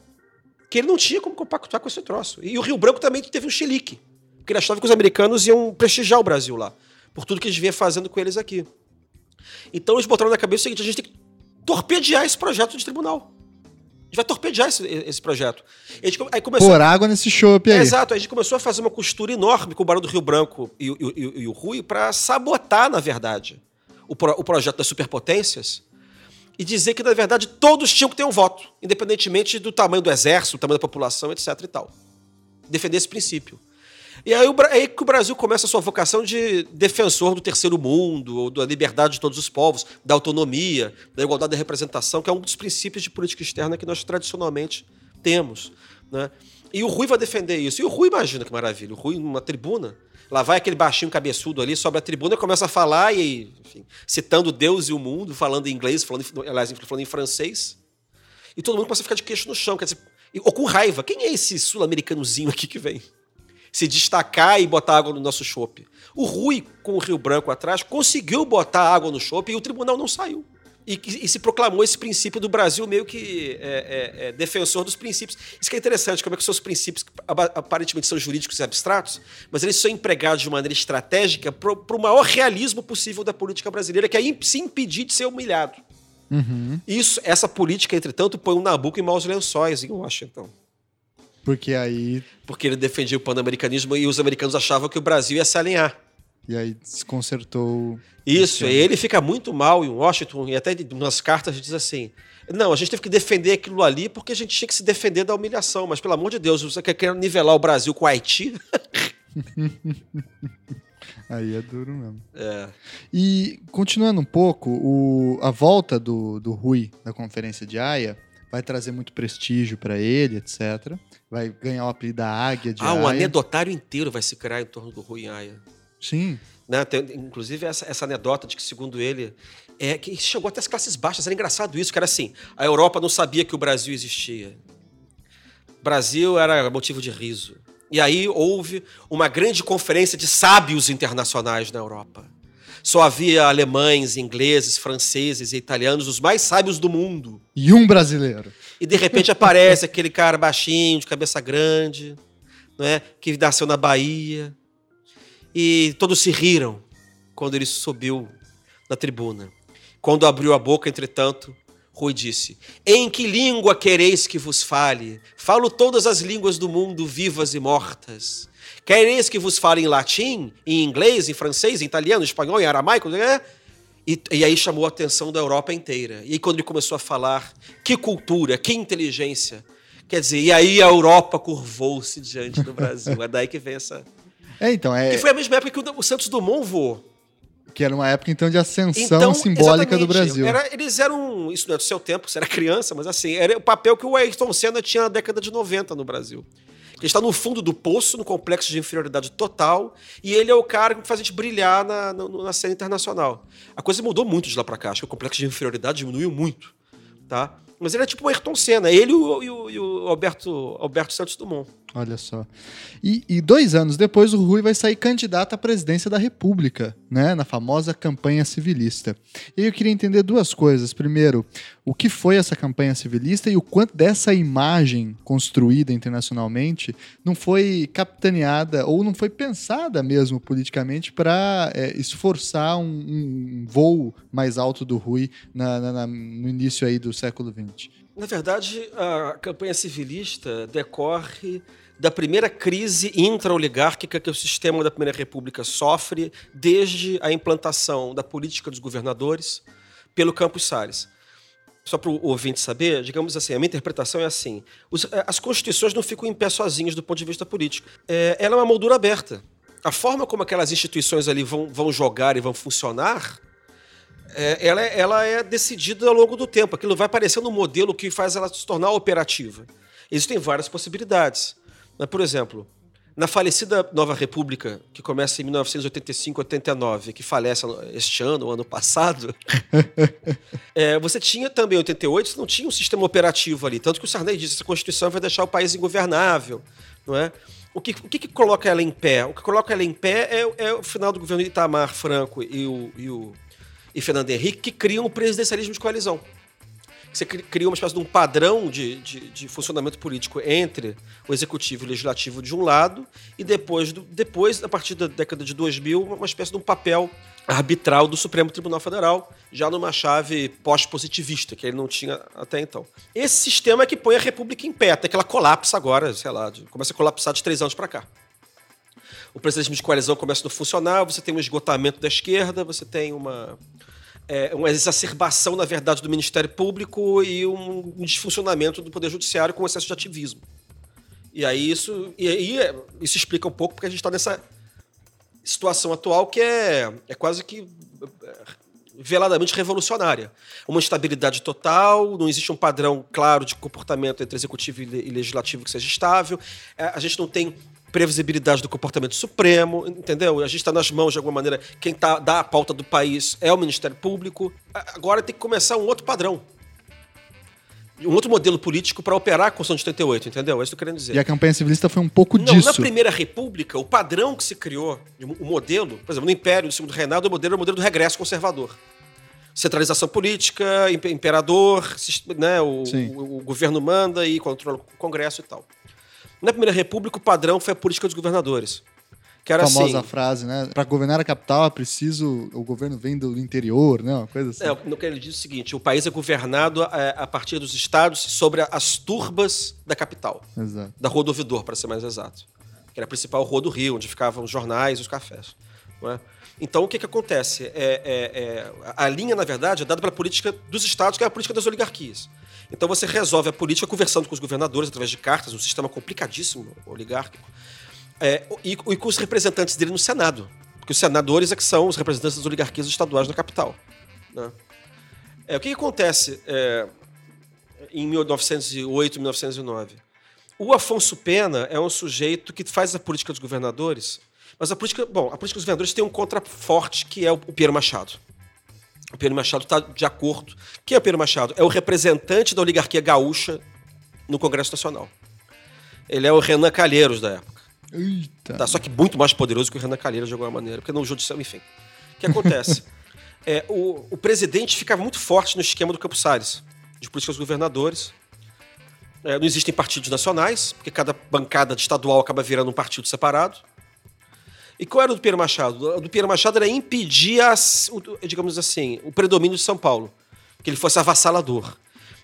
que ele não tinha como compactuar com esse troço. E o Rio Branco também teve um chilique. Porque ele achava que os americanos iam prestigiar o Brasil lá. Por tudo que eles vinham fazendo com eles aqui. Então eles botaram na cabeça o seguinte: a gente tem que torpedear esse projeto de tribunal. A gente vai torpedear esse, esse projeto. A gente, aí começou, Por água nesse chope aí. É, exato. A gente começou a fazer uma costura enorme com o Barão do Rio Branco e, e, e, e o Rui para sabotar, na verdade, o, pro, o projeto das superpotências e dizer que, na verdade, todos tinham que ter um voto, independentemente do tamanho do exército, do tamanho da população, etc. e tal. Defender esse princípio. E aí, o, aí que o Brasil começa a sua vocação de defensor do terceiro mundo, ou da liberdade de todos os povos, da autonomia, da igualdade da representação, que é um dos princípios de política externa que nós tradicionalmente temos. Né? E o Rui vai defender isso. E o Rui, imagina que maravilha, o Rui numa tribuna, lá vai aquele baixinho cabeçudo ali, sobe a tribuna começa a falar, e, enfim, citando Deus e o mundo, falando em inglês, falando, aliás, falando em francês. E todo mundo começa a ficar de queixo no chão, quer dizer, ou com raiva. Quem é esse sul-americanozinho aqui que vem? se destacar e botar água no nosso chope. O Rui, com o Rio Branco atrás, conseguiu botar água no chope e o tribunal não saiu. E, e, se proclamou esse princípio do Brasil meio que é, é, é, defensor dos princípios. Isso que é interessante, como é que seus princípios aparentemente são jurídicos e abstratos, mas eles são empregados de maneira estratégica para o maior realismo possível da política brasileira, que é se impedir de ser humilhado. Uhum. Isso, essa política, entretanto, põe um Nabucco em maus lençóis em Washington. Porque aí. Porque ele defendia o pan-americanismo e os americanos achavam que o Brasil ia se alinhar. E aí desconcertou. Isso, ele fica muito mal em Washington, e até nas cartas diz assim: não, a gente teve que defender aquilo ali porque a gente tinha que se defender da humilhação, mas pelo amor de Deus, você quer nivelar o Brasil com o Haiti? Aí é duro mesmo. É. E continuando um pouco, o, a volta do, do Rui na conferência de Haia vai trazer muito prestígio para ele, etc. Vai ganhar o apelido da Águia de Ah, Haia. um anedotário inteiro vai se criar em torno do Rui Haia. Sim. Né? Tem, inclusive, essa, essa anedota de que, segundo ele, é que chegou até as classes baixas. Era engraçado isso, que era assim: a Europa não sabia que o Brasil existia. Brasil era motivo de riso. E aí houve uma grande conferência de sábios internacionais na Europa. Só havia alemães, ingleses, franceses e italianos, os mais sábios do mundo. E um brasileiro. E de repente aparece aquele cara baixinho, de cabeça grande, não é? que nasceu na Bahia. E todos se riram quando ele subiu na tribuna. Quando abriu a boca, entretanto, Rui disse: Em que língua quereis que vos fale? Falo todas as línguas do mundo, vivas e mortas. Quereis que vos fale em latim, em inglês, em francês, em italiano, em espanhol, em aramaico? Né? E, e, aí chamou a atenção da Europa inteira. E aí, quando ele começou a falar, que cultura, que inteligência. Quer dizer, e aí a Europa curvou-se diante do Brasil. É daí que vem essa. É, então, é. Que foi a mesma época que o Santos Dumont voou. Que era uma época, então, de ascensão então, simbólica do Brasil. Era, eles eram. Isso não é do seu tempo, você era criança, mas assim, era o papel que o Ayrton Senna tinha na década de 90 no Brasil. Ele está no fundo do poço, no complexo de inferioridade total, e ele é o cara que faz a gente brilhar na, na, na cena internacional. A coisa mudou muito de lá para cá, acho que o complexo de inferioridade diminuiu muito, tá? Mas ele é tipo o Ayrton Senna, ele e o, e o, e o Alberto, Alberto Santos Dumont. Olha só. E, e, dois anos depois, o Rui vai sair candidato à presidência da República, né? Na famosa campanha civilista. E eu queria entender duas coisas. Primeiro, o que foi essa campanha civilista e o quanto dessa imagem construída internacionalmente não foi capitaneada ou não foi pensada mesmo politicamente para é, esforçar um, um, voo mais alto do Rui na, na, na, no início aí do século XX. Na verdade, a campanha civilista decorre da primeira crise intra-oligárquica que o sistema da Primeira República sofre desde a implantação da política dos governadores pelo Campos Salles. Só para o ouvinte saber, digamos assim, a minha interpretação é assim: os, eh, as constituições não ficam em pé sozinhas do ponto de vista político. É, ela é uma moldura aberta. A forma como aquelas instituições ali vão, vão jogar e vão funcionar é, ela, é, ela é decidida ao longo do tempo. Aquilo vai aparecendo um modelo que faz ela se tornar operativa. Existem várias possibilidades. Mas, por exemplo, na falecida Nova República, que começa em 1985-89, que falece este ano, ano passado, é, você tinha também, em 88, você não tinha um sistema operativo ali. Tanto que o Sarney disse que essa Constituição vai deixar o país ingovernável. Não é? O que, o que, que coloca ela em pé? O que coloca ela em pé é, é o final do governo de Itamar Franco e o, e o, e Fernando Henrique, que criam o presidencialismo de coalizão você cria uma espécie de um padrão de, de, de, funcionamento político entre o executivo e o legislativo de um lado, e depois, do, depois a partir da década de 2000, uma espécie de um papel arbitral do Supremo Tribunal Federal, já numa chave pós-positivista, que ele não tinha até então. Esse sistema é que põe a República em pé, até que ela colapsa agora, sei lá, começa a colapsar de três anos para cá. O presidencialismo de coalizão começa a não funcionar, você tem um esgotamento da esquerda, você tem uma é, uma exacerbação, na verdade, do Ministério Público e um, disfuncionamento do Poder Judiciário com excesso de ativismo. E aí isso, e aí isso explica um pouco porque a gente está nessa situação atual que é, é quase que é, veladamente revolucionária. Uma instabilidade total, não existe um padrão claro de comportamento entre executivo e legislativo que seja estável. É, a gente não tem previsibilidade do comportamento supremo, entendeu? A gente está nas mãos, de alguma maneira, quem tá, dá a pauta do país é o Ministério Público. Agora tem que começar um outro padrão. Um outro modelo político para operar a Constituição de 88, entendeu? É isso que eu querendo dizer. E a campanha civilista foi um pouco Não, disso. Na Primeira República, o padrão que se criou, o modelo, por exemplo, no Império do Segundo Reinado, o modelo era o modelo do regresso conservador centralização política, imperador, né, o, o, o, governo manda e controla o Congresso e tal. Na Primeira República, o padrão foi a política dos governadores. Que era a famosa assim, frase, né? Para governar a capital é preciso. O governo vem do interior, né? Uma coisa assim. É, no que ele diz o seguinte: o país é governado a, é, a partir dos estados sobre as turbas da capital. Exato. Da Rua do Ouvidor, para ser mais exato. Que era a principal rua do Rio, onde ficavam os jornais e os cafés. É? Então, o que, que acontece? É, é, é, a linha, na verdade, é dada pela política dos estados, que é a política das oligarquias. Então, você resolve a política conversando com os governadores através de cartas, um sistema complicadíssimo, oligárquico, é, e, e, com os representantes dele no Senado. Porque os senadores é que são os representantes das oligarquias estaduais na capital. Né? É, o que, que acontece é, em 1908, 1909? O Afonso Pena é um sujeito que faz a política dos governadores mas a política, bom, a política dos vendedores tem um contraforte que é o Pedro Machado. O Pedro Machado está de acordo. Quem é o Pedro Machado? É o representante da oligarquia gaúcha no Congresso Nacional. Ele é o Renan Calheiros da época. Eita. Tá, só que muito mais poderoso que o Renan Calheiros de alguma maneira, porque no judicial, enfim. O que acontece? é, o, o presidente ficava muito forte no esquema do Campos Salles, de políticas governadores. É, não existem partidos nacionais, porque cada bancada estadual acaba virando um partido separado. E qual era o do Pedro Machado? O do Pedro Machado era impedir, as, digamos assim, o predomínio de São Paulo, que ele fosse avassalador.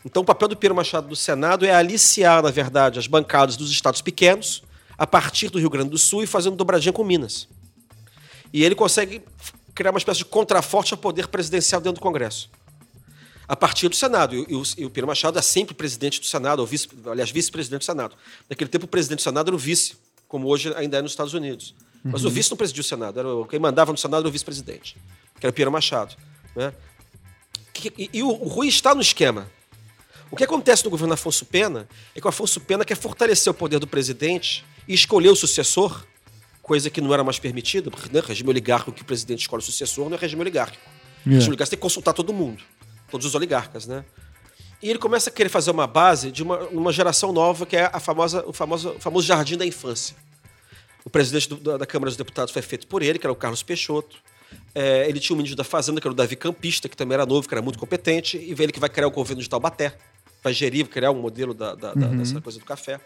Então, o papel do Pedro Machado do Senado é aliciar, na verdade, as bancadas dos estados pequenos a partir do Rio Grande do Sul e fazendo dobradinha com Minas. E ele consegue criar uma espécie de contraforte ao poder presidencial dentro do Congresso. A partir do Senado. E, o, e o Pedro Machado é sempre presidente do Senado, ou vice, aliás, vice-presidente do Senado. Naquele tempo, o presidente do Senado era o vice, como hoje ainda é nos Estados Unidos. Mas uhum. o vice não presidia o Senado. Era quem mandava no Senado era o vice-presidente, que era o Piero Machado. Né? E, e o, o Rui está no esquema. O que acontece no governo Afonso Pena é que o Afonso Pena quer fortalecer o poder do presidente e escolher o sucessor, coisa que não era mais permitida, porque né, regime oligárquico que o presidente escolhe o sucessor não é regime oligárquico. Yeah. Regime oligárquico tem que consultar todo mundo, todos os oligarcas, né? E ele começa a querer fazer uma base de uma, uma geração nova que é a famosa, o, famoso, o famoso jardim da infância. O presidente do, da Câmara dos Deputados foi feito por ele, que era o Carlos Peixoto. É, ele tinha o ministro da Fazenda, que era o Davi Campista, que também era novo, que era muito competente, e veio ele que vai criar o governo de Taubaté, vai gerir, criar um modelo da, da, uhum. dessa coisa do café.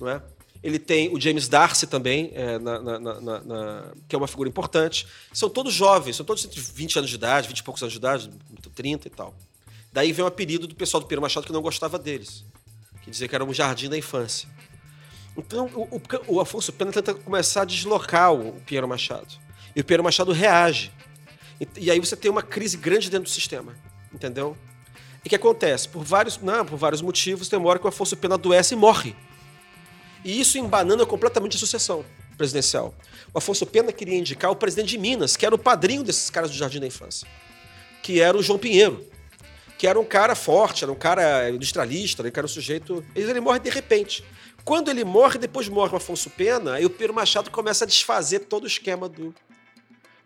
Não é? Ele tem o James Darcy também, é, na, na, na, que é uma figura importante. São todos jovens, são todos entre 20 anos de idade, 20 e poucos anos de idade, 30 e tal. Daí vem o apelido do pessoal do Pedro Machado que não gostava deles, que dizia que era um jardim da infância. Então, o, o, Afonso Pena tenta começar a deslocar o, o Piero Machado. E o Piero Machado reage. E, e, aí você tem uma crise grande dentro do sistema. Entendeu? E o que acontece? Por vários, não, por vários motivos, tem uma hora que o Afonso Pena adoece e morre. E isso embanana completamente a sucessão presidencial. O Afonso Pena queria indicar o presidente de Minas, que era o padrinho desses caras do Jardim da Infância, que era o João Pinheiro, que era um cara forte, era um cara industrialista, era um sujeito. Ele morre de repente. Quando ele morre, depois morre o Afonso Pena, aí o Pedro Machado começa a desfazer todo o esquema do,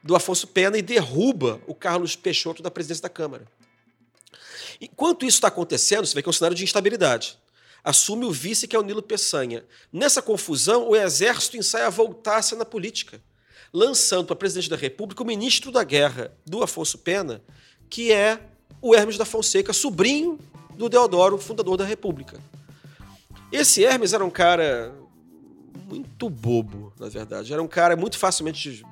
do Afonso Pena e derruba o Carlos Peixoto da presidência da Câmara. Enquanto isso está acontecendo, você vê que é um cenário de instabilidade. Assume o vice, que é o Nilo Peçanha. Nessa confusão, o exército ensaia a voltar-se na política, lançando para presidente da República o ministro da Guerra do Afonso Pena, que é o Hermes da Fonseca, sobrinho do Deodoro, fundador da República. Esse Hermes era um cara muito bobo, na verdade. Era um cara muito facilmente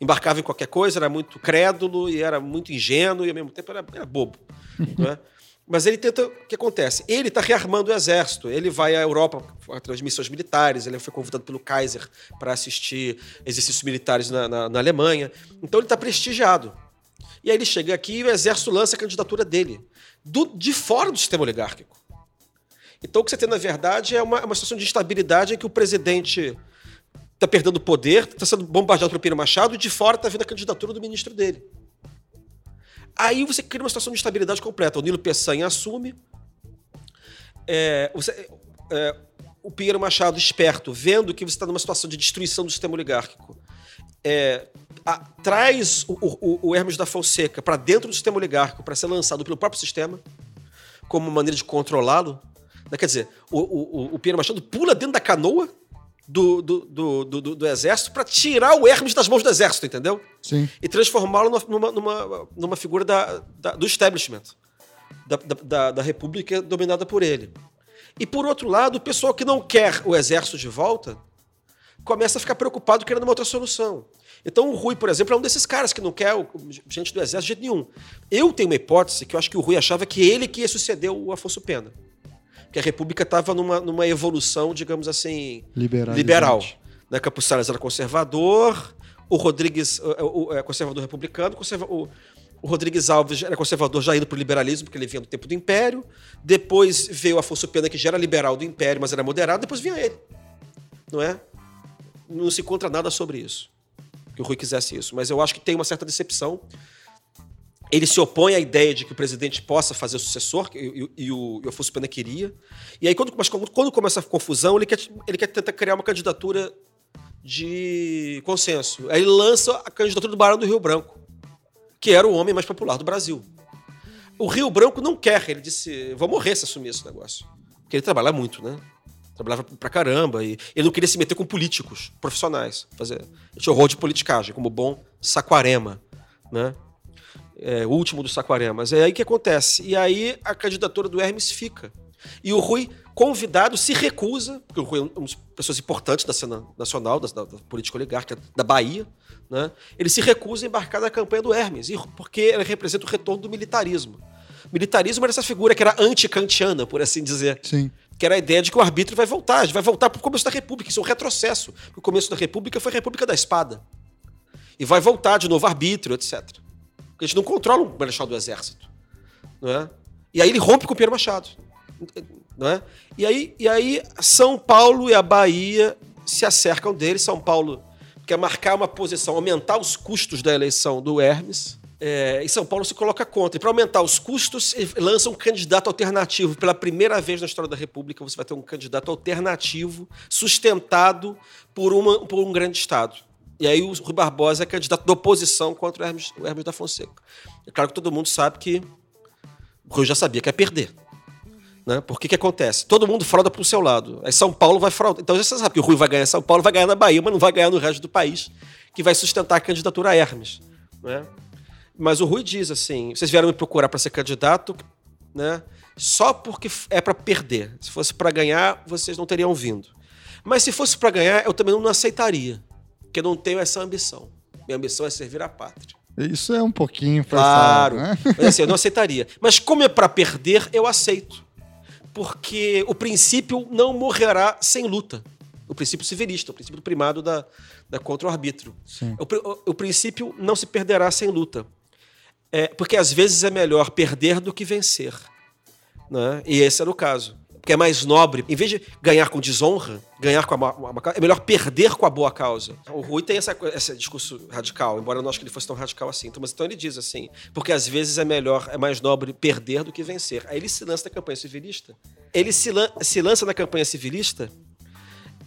embarcava em qualquer coisa, era muito crédulo e era muito ingênuo e ao mesmo tempo era, era bobo. né? Mas ele tenta. O que acontece? Ele está rearmando o exército. Ele vai à Europa através de missões militares. Ele foi convidado pelo Kaiser para assistir exercícios militares na, na, na Alemanha. Então ele está prestigiado. E aí ele chega aqui e o exército lança a candidatura dele, do, de fora do sistema oligárquico. Então o que você tem, na verdade, é uma, uma situação de instabilidade em que o presidente está perdendo poder, está sendo bombardeado pelo Pino Machado, e de fora está vindo a candidatura do ministro dele. Aí você cria uma situação de instabilidade completa. O Nilo Peçanha assume. É, você, é, o Pinheiro Machado, esperto, vendo que você está numa situação de destruição do sistema oligárquico, é, a, traz o, o, o, Hermes da Fonseca para dentro do sistema oligárquico para ser lançado pelo próprio sistema, como maneira de controlá-lo. Né, quer dizer, o, o, o Pinheiro Machado pula dentro da canoa do, do, do, do, exército para tirar o Hermes das mãos do exército, entendeu? Sim. E transformá-lo numa, numa, numa figura da, do establishment, da, da, república dominada por ele. E por outro lado, o pessoal que não quer o exército de volta começa a ficar preocupado querendo uma outra solução. Então o Rui, por exemplo, é um desses caras que não quer o, gente do exército de jeito nenhum. Eu tenho uma hipótese que eu acho que o Rui achava que ele que ia suceder o Afonso Pena que a República estava numa, numa evolução, digamos assim, liberal. Né? Campos Salles era conservador, o Rodrigues o, o, é conservador republicano, conserva, o, o Rodrigues Alves era conservador já indo para o liberalismo, porque ele vinha do tempo do Império. Depois veio Afonso Pena, que já era liberal do Império, mas era moderado. Depois vinha ele. Não é? Não se encontra nada sobre isso. Que o Rui quisesse isso. Mas eu acho que tem uma certa decepção ele se opõe à ideia de que o presidente possa fazer o sucessor, e, e, e o, e o Afonso Pena queria. E aí, quando, mas quando começa a confusão, ele quer, ele quer tentar criar uma candidatura de consenso. Aí ele lança a candidatura do Barão do Rio Branco, que era o homem mais popular do Brasil. O Rio Branco não quer, ele disse: vou morrer se assumir esse negócio. Porque ele trabalha muito, né? Trabalhava pra caramba e ele não queria se meter com políticos profissionais. Fazer. Ele tinha horror de politicagem, como bom Saquarema, né? É, o último do Saquaremas. É aí que acontece. E aí a candidatura do Hermes fica. E o Rui, convidado, se recusa, porque o Rui é uma das pessoas importantes da cena nacional, da, da, da política oligárquica da Bahia, né? ele se recusa a embarcar na campanha do Hermes, porque ele representa o retorno do militarismo. Militarismo era essa figura que era anti-kantiana, por assim dizer. Sim. Que era a ideia de que o arbítrio vai voltar, vai voltar para o começo da República. Isso é um retrocesso. O começo da República foi a República da Espada. E vai voltar de novo arbítrio, etc. Gente não controla o marechal do exército. Não é? E aí ele rompe com o Pedro Machado. Não é? e, aí, e aí São Paulo e a Bahia se acercam dele. São Paulo quer marcar uma posição, aumentar os custos da eleição do Hermes. É, e São Paulo se coloca contra. E para aumentar os custos, lança um candidato alternativo. Pela primeira vez na história da República, você vai ter um candidato alternativo, sustentado por, uma, por um grande Estado. E aí o Rui Barbosa é candidato da oposição contra o Hermes, o Hermes da Fonseca. É claro que todo mundo sabe que o Rui já sabia que ia perder. Né? Porque que acontece? Todo mundo frauda para o seu lado. Aí São Paulo vai fraudar. Então você sabe que o Rui vai ganhar São Paulo, vai ganhar na Bahia, mas não vai ganhar no resto do país, que vai sustentar a candidatura a Hermes. Né? Mas o Rui diz assim: vocês vieram me procurar para ser candidato, né? Só porque é para perder. Se fosse para ganhar, vocês não teriam vindo. Mas se fosse para ganhar, eu também não aceitaria porque não tenho essa ambição. Minha ambição é servir a pátria. Isso é um pouquinho Claro. Né? Mas assim, eu não aceitaria. Mas como é para perder, eu aceito. Porque o princípio não morrerá sem luta. O princípio civilista, o princípio do primado da, da contra o arbítrio. O, o, o, princípio não se perderá sem luta. É, porque às vezes é melhor perder do que vencer. Né? E esse era o caso que é mais nobre, em vez de ganhar com desonra, ganhar com a, uma, é melhor perder com a boa causa. O Rui tem essa, esse discurso radical, embora eu não acho que ele fosse tão radical assim. Então, mas então ele diz assim, porque às vezes é melhor, é mais nobre perder do que vencer. Aí ele se lança na campanha civilista. Ele se, lan se lança na campanha civilista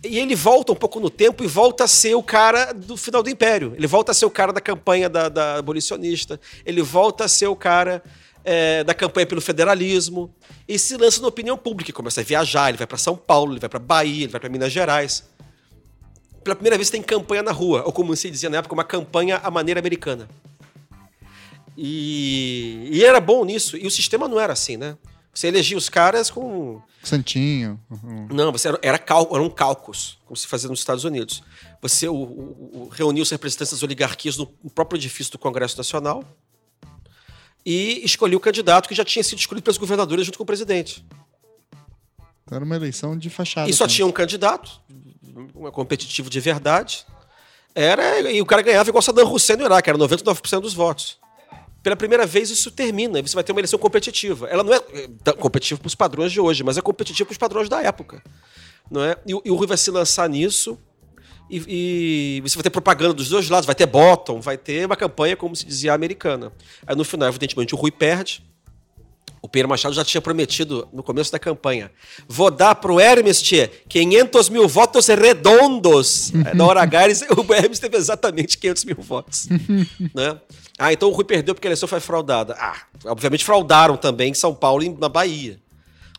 e ele volta um pouco no tempo e volta a ser o cara do final do Império. Ele volta a ser o cara da campanha da, da abolicionista. Ele volta a ser o cara é, da campanha pelo federalismo e se lança na opinião pública. Começa a viajar, ele vai para São Paulo, ele vai para Bahia, ele vai para Minas Gerais. Pela primeira vez tem campanha na rua, ou como se dizia na época, uma campanha à maneira americana. E, e era bom nisso. E o sistema não era assim, né? Você elegia os caras com. Santinho. Uhum. Não, você era, era cal, eram cálculos, como se fazia nos Estados Unidos. Você o, o, o, reunia os representantes das oligarquias no próprio edifício do Congresso Nacional e escolheu o candidato que já tinha sido escolhido pelos governadores junto com o presidente. Era uma eleição de fachada. E só tinha um candidato, um competitivo de verdade. Era, e o cara ganhava igual Saddam Hussein no Iraque, era 99% dos votos. pela primeira vez isso termina, você vai ter uma eleição competitiva. Ela não é eh, competitiva para os padrões de hoje, mas é competitiva para os padrões da época. Não é? E, e o Rui vai se lançar nisso, e, e, você vai ter propaganda dos dois lados, vai ter bottom, vai ter uma campanha, como se dizia, americana. Aí no final, evidentemente, o Rui perde. O Pedro Machado já tinha prometido no começo da campanha: vou dar pro Hermes, tia, 500 mil votos redondos. Na hora H, o Hermes teve exatamente 500 mil votos. né? Ah, então o Rui perdeu porque a eleição foi fraudada. Ah, obviamente fraudaram também em São Paulo e na Bahia.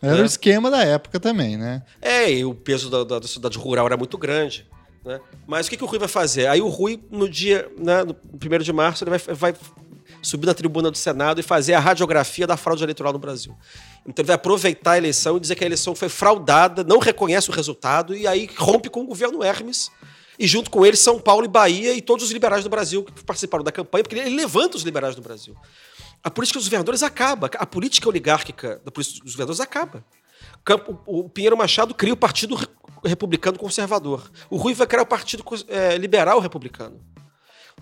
Era né? o esquema da época também, né? É, e o peso da, da, da cidade rural era muito grande. Né? Mas o que, que o Rui vai fazer? Aí o Rui, no dia, né, no 1 de março, ele vai, vai subir na tribuna do Senado e fazer a radiografia da fraude eleitoral no Brasil. Então ele vai aproveitar a eleição e dizer que a eleição foi fraudada, não reconhece o resultado e aí rompe com o governo Hermes. E junto com ele, São Paulo e Bahia e todos os liberais do Brasil que participaram da campanha, porque ele levanta os liberais do Brasil. A política dos governadores acaba, a política oligárquica da política dos governadores acaba. O Pinheiro Machado cria o Partido Republicano Conservador. O Rui vai criar o Partido é, Liberal Republicano.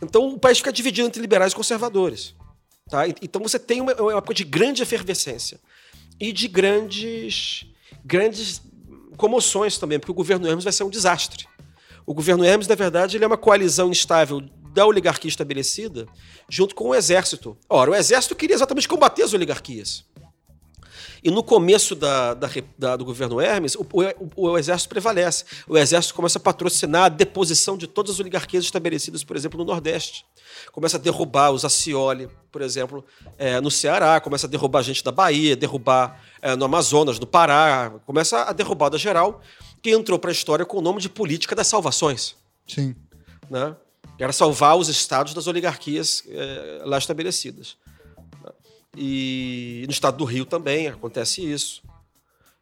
Então o país fica dividido entre liberais e conservadores. Tá? Então você tem uma, uma época de grande efervescência e de grandes, grandes comoções também, porque o governo Hermes vai ser um desastre. O governo Hermes, na verdade, ele é uma coalizão instável da oligarquia estabelecida junto com o exército. Ora, o exército queria exatamente combater as oligarquias. E no começo da, da, da, do governo Hermes, o, o, o, exército prevalece. O exército começa a patrocinar a deposição de todas as oligarquias estabelecidas, por exemplo, no Nordeste. Começa a derrubar os Acioli, por exemplo, é, no Ceará, começa a derrubar gente da Bahia, derrubar é, no Amazonas, no Pará, começa a derrubada geral, que entrou para a história com o nome de política das salvações. Sim. Né? Era salvar os estados das oligarquias é, lá estabelecidas. E no estado do Rio também acontece isso.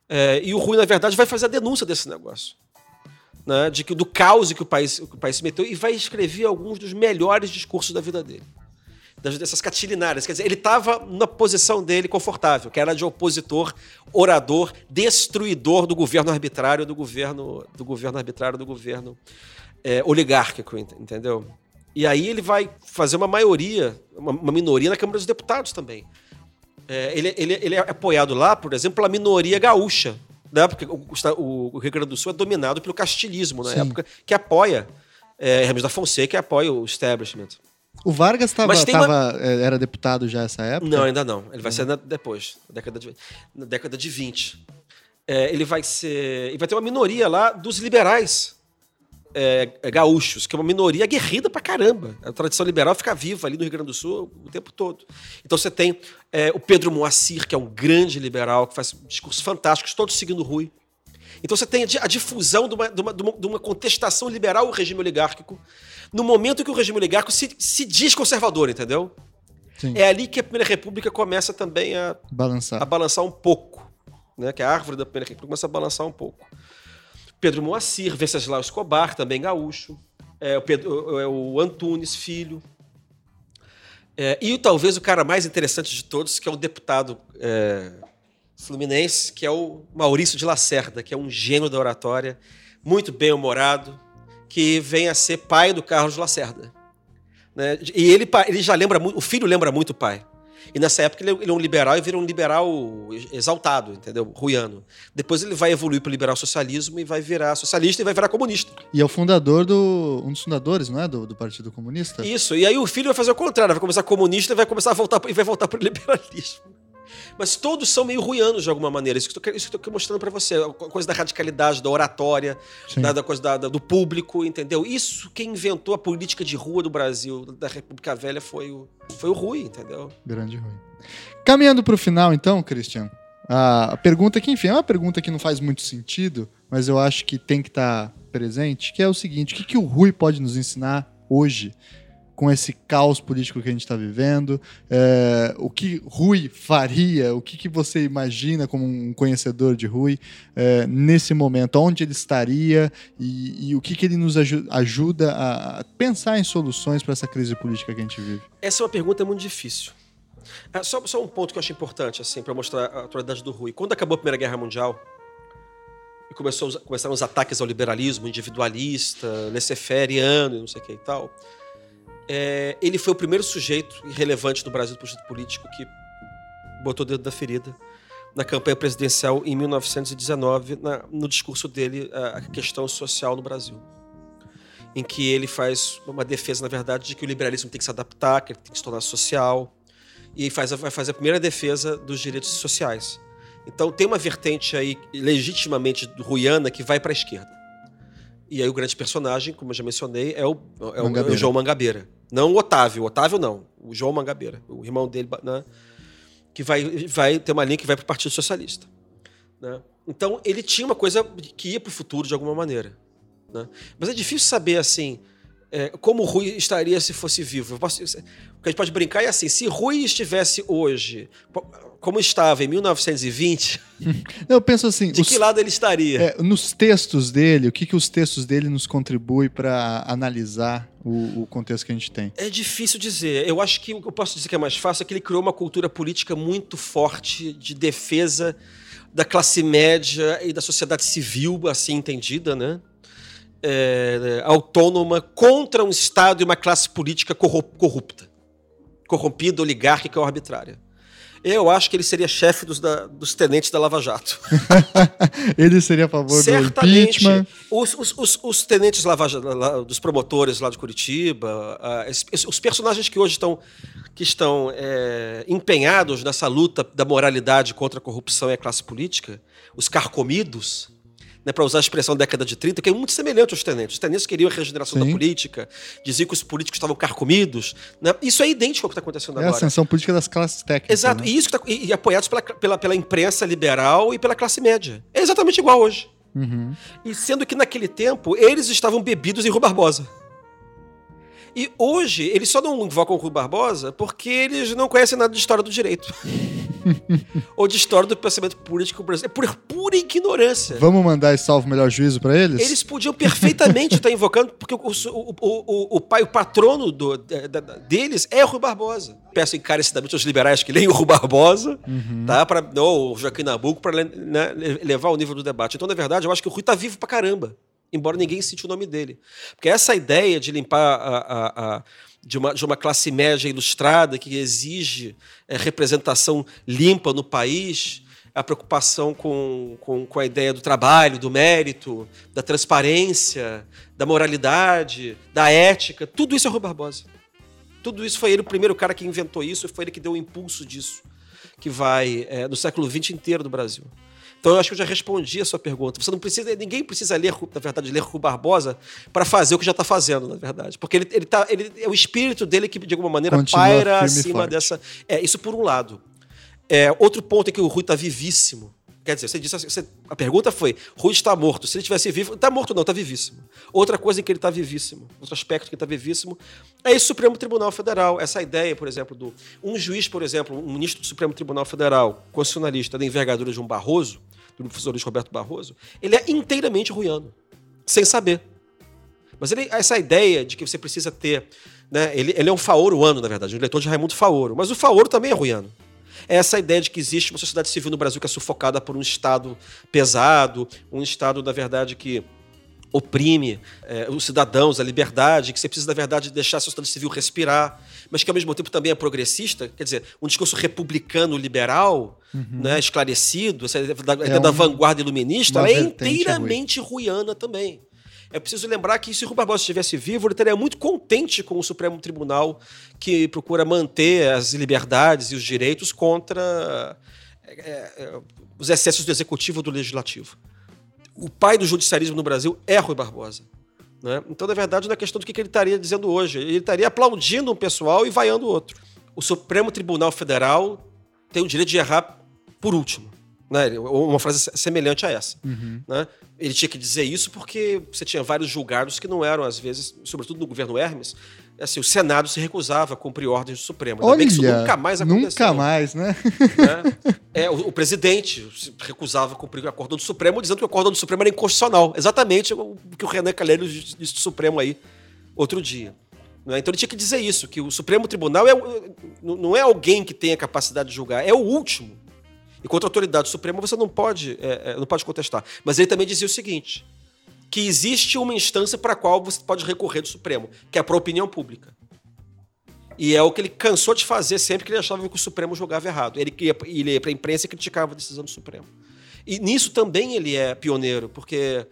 É, e o Rui, na verdade, vai fazer a denúncia desse negócio. Né, de que, do caos que o, país, que o país se meteu e vai escrever alguns dos melhores discursos da vida dele. Das, dessas catilinárias. Quer dizer, ele estava na posição dele confortável, que era de opositor, orador, destruidor do governo arbitrário, do governo, do governo arbitrário, do governo é, oligárquico, entendeu? E aí ele vai fazer uma maioria, uma, uma minoria na Câmara dos Deputados também. É, ele, ele, ele é apoiado lá, por exemplo, pela minoria gaúcha, né? porque o, o, Rio Grande do Sul é dominado pelo castilismo na Sim. época, que apoia é, Hermes da Fonseca, que apoia o establishment. O Vargas tava, tava uma... É, era deputado já essa época? Não, ainda não. Ele vai ser na, depois, na década de, na década de 20. É, ele vai ser. Ele vai ter uma minoria lá dos liberais é, é, gaúchos, que é uma minoria aguerrida pra caramba. A tradição liberal fica viva ali no Rio Grande do Sul o tempo todo. Então você tem é, o Pedro Moacir, que é um grande liberal, que faz discursos fantásticos, todos seguindo o Rui. Então você tem a difusão de uma, de uma, de uma contestação liberal ao regime oligárquico, no momento que o regime oligárquico se, se diz conservador, entendeu? Sim. É ali que a Primeira República começa também a balançar, a balançar um pouco. Né? Que a árvore da Primeira República começa a balançar um pouco. Pedro Moacir, Venceslau Escobar, também gaúcho, é, o, Pedro, é, o Antunes Filho. É, e talvez o cara mais interessante de todos, que é um deputado é, fluminense, que é o Maurício de Lacerda, que é um gênio da oratória, muito bem-humorado, que vem a ser pai do Carlos Lacerda. Né? E ele, ele já lembra muito, o filho lembra muito o pai. E nessa época ele é um liberal e vira um liberal exaltado, entendeu? Ruiano. Depois ele vai evoluir para o liberal socialismo e vai virar socialista e vai virar comunista. E é o fundador do. um dos fundadores, não é? Do, do Partido Comunista? Isso. E aí o filho vai fazer o contrário, vai começar comunista e vai começar a voltar e vai voltar para o liberalismo. Mas todos são meio ruianos de alguma maneira. Isso que eu estou mostrando para você. A coisa da radicalidade, da oratória, da, da, coisa da, da, do público, entendeu? Isso quem inventou a política de rua do Brasil, da República Velha, foi o, foi o Rui, entendeu? Grande Rui. Caminhando para o final, então, Christian. A pergunta que, enfim, é uma pergunta que não faz muito sentido, mas eu acho que tem que estar tá presente, que é o seguinte: o que, que o Rui pode nos ensinar hoje com esse caos político que a gente está vivendo, é, o que Rui faria, o que, que, você imagina como um conhecedor de Rui é, nesse momento, onde ele estaria e, e o que, que ele nos ajuda a pensar em soluções para essa crise política que a gente vive? Essa é uma pergunta muito difícil. É, só, só, um ponto que eu acho importante assim para mostrar a atualidade do Rui. Quando acabou a Primeira Guerra Mundial e começou, começaram os ataques ao liberalismo individualista, laissez-faire, não sei o que e tal é, ele foi o primeiro sujeito relevante no Brasil do projeto político que botou o dedo da ferida na campanha presidencial em 1919, na, no discurso dele, a, a questão social no Brasil. Em que ele faz uma defesa, na verdade, de que o liberalismo tem que se adaptar, que ele tem que se tornar social, e faz, vai fazer a primeira defesa dos direitos sociais. Então tem uma vertente aí legitimamente ruiana que vai para a esquerda. E aí o grande personagem, como eu já mencionei, é o, é o, é o João Mangabeira. Não o Otávio, o Otávio não, o João Mangabeira, o irmão dele, né, que vai, vai ter uma linha que vai para o Partido Socialista. Né? Então ele tinha uma coisa que ia para o futuro de alguma maneira. Né? Mas é difícil saber assim é, como o Rui estaria se fosse vivo. Posso, o que a gente pode brincar é assim: se Rui estivesse hoje, como estava em 1920, eu penso assim: de os, que lado ele estaria? É, nos textos dele, o que, que os textos dele nos contribuem para analisar o, o, contexto que a gente tem? É difícil dizer. Eu acho que o que eu posso dizer que é mais fácil é que ele criou uma cultura política muito forte de defesa da classe média e da sociedade civil, assim entendida, né? É, autônoma contra um Estado e uma classe política corrupta, corrompida, oligárquica ou arbitrária. Eu acho que ele seria chefe dos, da, dos tenentes da Lava Jato. ele seria a favor Certamente, do impeachment. Os, os, os, os tenentes Lava, dos promotores lá de Curitiba, uh, os personagens que hoje estão, que estão é, empenhados nessa luta da moralidade contra a corrupção e a classe política, os carcomidos, né, para usar a expressão da década de 30, que é muito semelhante aos tenentes. Os tenentes queriam a regeneração Sim. da política, diziam que os políticos estavam carcomidos. Né? Isso é idêntico ao que está acontecendo é agora. É a ascensão política das classes técnicas. Exato, né? e, isso tá, e, e, apoiados pela, pela, pela imprensa liberal e pela classe média. É exatamente igual hoje. Uhum. E sendo que naquele tempo eles estavam bebidos em Rui Barbosa. E hoje eles só não invocam o Rui Barbosa porque eles não conhecem nada de história do direito. ou de história do pensamento político brasileiro. É por pura ignorância. Vamos mandar esse salvo melhor juízo para eles? Eles podiam perfeitamente estar invocando, porque o, o, o, o, pai, o patrono do, deles é o Rui Barbosa. Peço encarecidamente aos liberais que leiam o Rui Barbosa, uhum. tá? Pra, ou o Joaquim Nabuco, para né, levar o nível do debate. Então, na verdade, eu acho que o Rui está vivo pra caramba embora ninguém cite o nome dele. Porque essa ideia de limpar a, a, a de uma, de uma classe média ilustrada que exige é, representação limpa no país, a preocupação com, com, com, a ideia do trabalho, do mérito, da transparência, da moralidade, da ética, tudo isso é Rui Barbosa. Tudo isso foi ele o primeiro cara que inventou isso e foi ele que deu o impulso disso, que vai é, no século XX inteiro do Brasil. Então eu acho que eu já respondi a sua pergunta. Você não precisa, ninguém precisa ler, na verdade, ler Rui Barbosa para fazer o que já está fazendo, na verdade. Porque ele, ele, tá, ele é o espírito dele que, de alguma maneira, Continua paira acima dessa. É, isso por um lado. É, outro ponto é que o Rui está vivíssimo. Quer dizer, você disse assim, você, a pergunta foi: Rui está morto. Se ele estivesse vivo, está morto não, está vivíssimo. Outra coisa em que ele está vivíssimo, outro aspecto que ele está vivíssimo, é esse Supremo Tribunal Federal. Essa ideia, por exemplo, do um juiz, por exemplo, um ministro do Supremo Tribunal Federal, constitucionalista da envergadura de um Barroso, do professor Luiz Roberto Barroso, ele é inteiramente ruiano, sem saber. Mas ele, essa ideia de que você precisa ter. Né, ele, ele é um faoroano, na verdade, um leitor de Raimundo Faoro. Mas o Faoro também é ruiano. É essa ideia de que existe uma sociedade civil no Brasil que é sufocada por um Estado pesado, um Estado, na verdade, que oprime é, os cidadãos, a liberdade, que você precisa, na verdade, deixar a sociedade civil respirar, mas que ao mesmo tempo também é progressista, quer dizer, um discurso republicano liberal, uhum. né, esclarecido, essa ideia da, é da um, vanguarda iluminista, ela é inteiramente ruiana também. É preciso lembrar que se o Rui Barbosa estivesse vivo, ele estaria muito contente com o Supremo Tribunal, que procura manter as liberdades e os direitos contra é, é, os excessos do executivo e do legislativo o pai do judicialismo no Brasil é Rui Barbosa. Né? Então, na verdade, não é questão do que ele estaria dizendo hoje. Ele estaria aplaudindo um pessoal e vaiando o outro. O Supremo Tribunal Federal tem o direito de errar por último. Né? Uma frase semelhante a essa. Uhum. Né? Ele tinha que dizer isso porque você tinha vários julgados que não eram, às vezes, sobretudo no governo Hermes, assim, o Senado se recusava a cumprir ordens do Supremo. Ainda Olha, bem que isso nunca mais aconteceu. Nunca mais, né? né? É, o, o, presidente se recusava a cumprir o acórdão do Supremo, dizendo que o acórdão do Supremo era inconstitucional. Exatamente o que o Renan Calheiros disse do Supremo aí outro dia. Né? Então ele tinha que dizer isso, que o Supremo Tribunal é, não é alguém que tenha capacidade de julgar, é o último. E contra a autoridade suprema você não pode, é, é, não pode contestar. Mas ele também dizia o seguinte: que existe uma instância para a qual você pode recorrer do Supremo, que é para a opinião pública. E é o que ele cansou de fazer sempre que ele achava que o Supremo julgava errado. Ele ia, ia para a imprensa e criticava a decisão do Supremo. E nisso também ele é pioneiro, porque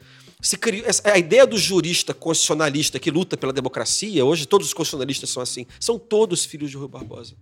criou, a ideia do jurista constitucionalista que luta pela democracia, hoje todos os constitucionalistas são assim, são todos filhos de Rui Barbosa.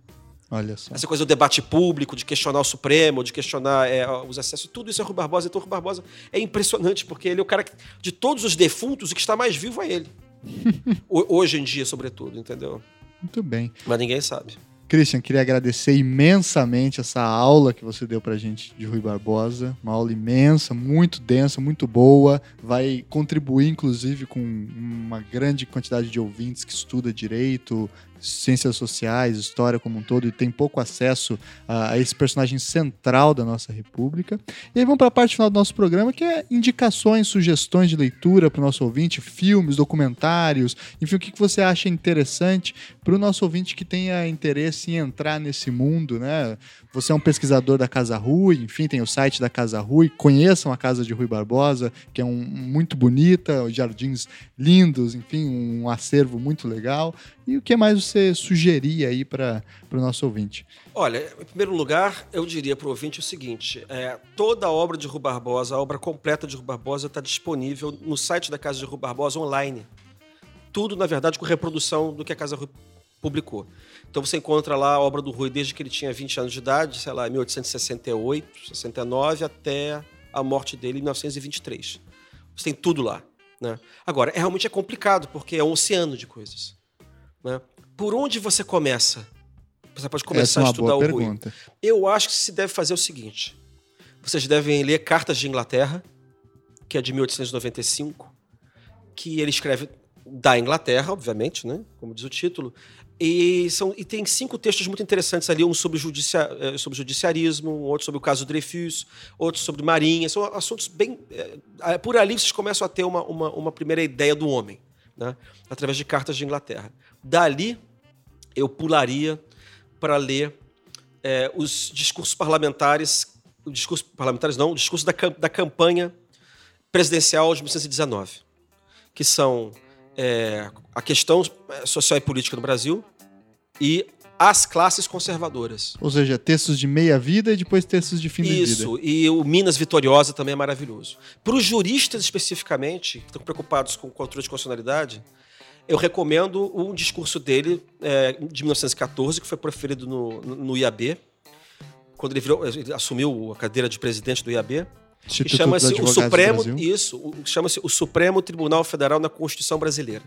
Olha só. Essa coisa do debate público, de questionar o Supremo, de questionar é, os acessos, tudo isso é Rui Barbosa. Então, Rui Barbosa é impressionante, porque ele é o cara que, de todos os defuntos, o que está mais vivo é ele. Hoje em dia, sobretudo, entendeu? Muito bem. Mas ninguém sabe. Christian, queria agradecer imensamente essa aula que você deu pra gente de Rui Barbosa. Uma aula imensa, muito densa, muito boa. Vai contribuir, inclusive, com uma grande quantidade de ouvintes que estuda direito, ciências sociais, história como um todo, e tem pouco acesso a, a esse personagem central da nossa República. E aí vamos para a parte final do nosso programa, que é indicações, sugestões de leitura para o nosso ouvinte, filmes, documentários, enfim, o que, que você acha interessante para o nosso ouvinte que tenha interesse em entrar nesse mundo, né? Você é um pesquisador da Casa Rui, enfim, tem o site da Casa Rui, conheçam a Casa de Rui Barbosa, que é um, muito bonita, jardins lindos, enfim, um acervo muito legal. E o que mais você sugeria aí para o nosso ouvinte? Olha, em primeiro lugar, eu diria para o ouvinte o seguinte: é, toda a obra de Rui Barbosa, a obra completa de Rui Barbosa, está disponível no site da Casa de Rui Barbosa online. Tudo, na verdade, com reprodução do que a Casa Rui publicou. Então você encontra lá a obra do Rui desde que ele tinha 20 anos de idade, sei lá, 1868, 69, até a morte dele em 1923. Você tem tudo lá. Né? Agora, é, realmente é complicado, porque é um oceano de coisas. Né? Por onde você começa? Você pode começar é a estudar o pergunta. Rui. Eu acho que se deve fazer o seguinte: vocês devem ler Cartas de Inglaterra, que é de 1895, que ele escreve da Inglaterra, obviamente, né? como diz o título, e, são, e tem cinco textos muito interessantes ali, um sobre, judicia, eh, sobre judiciarismo, outro sobre o caso Dreyfus, outro sobre Marinha. São assuntos bem. É, por ali vocês começam a ter uma, uma, uma primeira ideia do homem, né? através de cartas de Inglaterra. Dali, eu pularia para ler é, os discursos parlamentares, o discurso parlamentares não, o discurso da, da campanha presidencial de 1919, que são é, a questão é, social e política no Brasil e as classes conservadoras. Ou seja, textos de meia-vida e depois textos de fim Isso, de vida. Isso, e o Minas Vitoriosa também é maravilhoso. Para os juristas especificamente, que estão preocupados com o controle de constitucionalidade, eu recomendo um discurso dele é, de 1914, que foi proferido no, no IAB, quando ele, virou, ele assumiu a cadeira de presidente do IAB chama-se o Supremo, isso, chama-se o Supremo Tribunal Federal na Constituição Brasileira.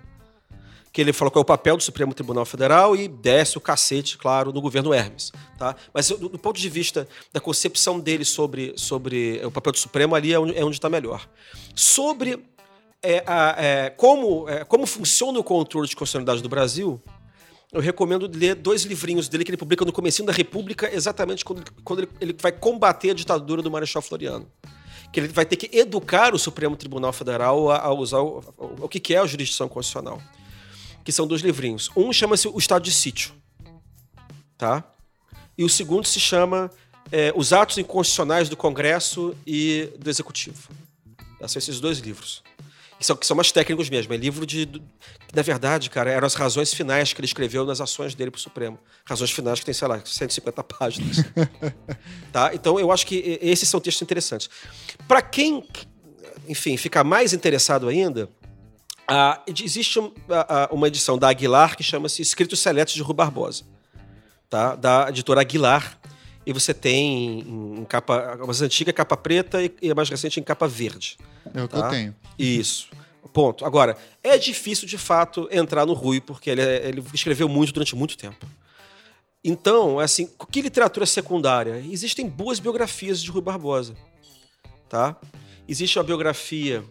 Que ele falou qual é o papel do Supremo Tribunal Federal e desce o cacete, claro, no governo Hermes. Tá? Mas do, do ponto de vista da concepção dele sobre, sobre o papel do Supremo, ali é onde é está melhor. Sobre é, é, como, é, como funciona o controle de constitucionalidade do Brasil, eu recomendo ler dois livrinhos dele que ele publica no comecinho da República, exatamente quando, quando ele, ele vai combater a ditadura do Marechal Floriano que ele vai ter que educar o Supremo Tribunal Federal a, a usar o, o, o, que é a jurisdição constitucional. Que são dois livrinhos. Um chama-se O Estado de Sítio. Tá? E o segundo se chama é, Os Atos Inconstitucionais do Congresso e do Executivo. São esses dois livros que são, que são mais técnicos mesmo. É livro de. Na verdade, cara, eram as razões finais que ele escreveu nas ações dele para o Supremo. Razões finais que tem, sei lá, 150 páginas. tá? Então, eu acho que esses são textos interessantes. Para quem, enfim, ficar mais interessado ainda, ah, existe uma edição da Aguilar que chama-se Escritos Seletos de Rui Barbosa, tá? da editora Aguilar. E você tem em capa, a mais antiga capa preta e a mais recente em capa verde. É o tá? que eu tenho. Isso. Ponto. Agora, é difícil de fato entrar no Rui, porque ele, é, ele escreveu muito durante muito tempo. Então, assim, que literatura secundária? Existem boas biografias de Rui Barbosa. Tá? Existe a biografia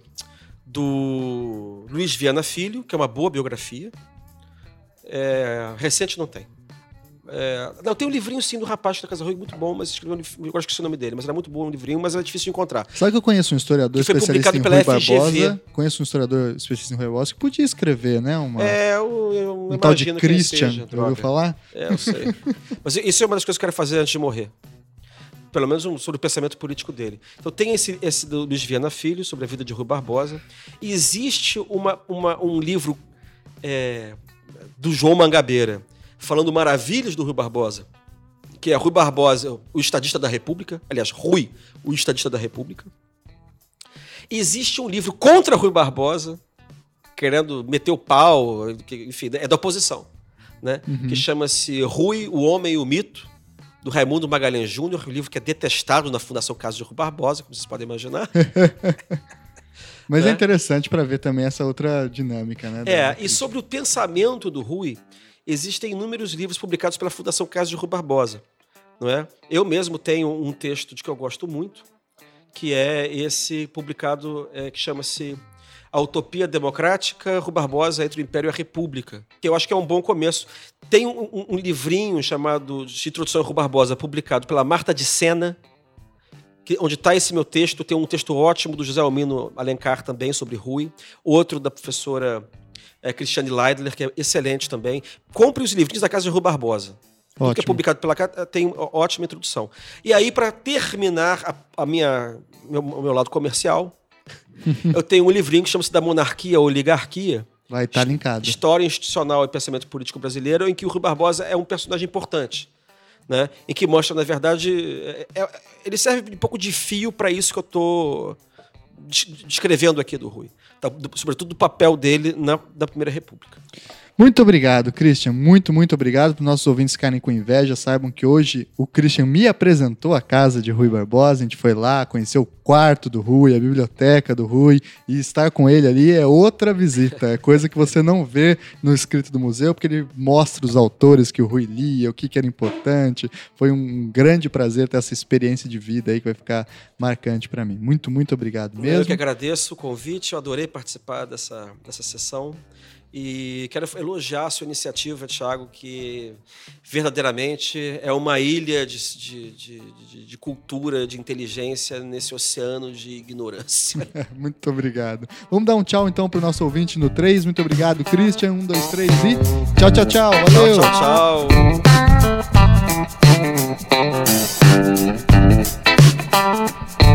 do Luiz Viana Filho, que é uma boa biografia. É, recente não tem. É, não, tem um livrinho sim do rapaz da Casa Rui, muito bom, mas escreveu um livro, eu acho que é o nome dele, mas era muito bom o um livrinho, mas era difícil de encontrar. Sabe que eu conheço um historiador especialista em Rui. Barbosa? Conheço um historiador especialista em Rui Barbosa que podia escrever, né? Uma, é, eu, eu um tal de Christian, seja, ouviu falar? É, eu sei. mas isso é uma das coisas que eu quero fazer antes de morrer pelo menos um, sobre o pensamento político dele. Então tem esse, esse do Luiz Viana Filho, sobre a vida de Rui Barbosa. E existe uma, uma um livro é, do João Mangabeira, falando maravilhas do Rui Barbosa, que é Rui Barbosa, o estadista da República. Aliás, Rui, o estadista da República. Existe um livro contra Rui Barbosa, querendo meter o pau, enfim, é da oposição, né? Uhum. Que chama-se Rui, o Homem e o Mito, do Raimundo Magalhães Júnior, um livro que é detestado na Fundação Casa de Rui Barbosa, como vocês podem imaginar. Mas é né? é interessante para ver também essa outra dinâmica, né? É, e sobre o pensamento do Rui, existem inúmeros livros publicados pela Fundação Casa de Rui Barbosa, não é? Eu mesmo tenho um texto de que eu gosto muito, que é esse publicado é, que chama-se A Utopia Democrática, Rui Barbosa entre o Império e a República, que eu acho que é um bom começo. Tem um, um, um livrinho chamado de Introdução a Rui Barbosa, publicado pela Marta de Sena, que, onde está esse meu texto, tem um texto ótimo do José Almino Alencar também sobre Rui, outro da professora é, Cristiane Leidler, que é excelente também. Compre os livros da Casa de Rui Barbosa. Tudo que é publicado pela Casa tem ótima introdução. E aí, para terminar a, a minha, meu, o meu lado comercial, eu tenho um livrinho que chama-se Da Monarquia ou Oligarquia. Vai estar tá linkado. História Institucional e Pensamento Político Brasileiro, em que o Rui Barbosa é um personagem importante né? Em que mostra, na verdade, é, é, ele serve um pouco de fio para isso que eu estou descrevendo aqui do Rui, sobretudo do papel dele na, Primeira República. Muito obrigado, Christian. Muito, muito obrigado. Para os nossos ouvintes ficarem com inveja, saibam que hoje o Christian me apresentou a casa de Rui Barbosa. A gente foi lá, conheceu o quarto do Rui, a biblioteca do Rui, e estar com ele ali é outra visita. É coisa que você não vê no escrito do museu, porque ele mostra os autores que o Rui lia, o que, que era importante. Foi um grande prazer ter essa experiência de vida aí que vai ficar marcante para mim. Muito, muito obrigado mesmo. Eu que agradeço o convite, eu adorei participar dessa, dessa sessão. E quero elogiar a sua iniciativa, Thiago, que verdadeiramente é uma ilha de, de, de, de cultura, de inteligência nesse oceano de ignorância. Muito obrigado. Vamos dar um tchau então para o nosso ouvinte no 3. Muito obrigado, Christian. Um, dois, três e. Tchau, tchau, tchau. Valeu. Tchau, tchau, tchau.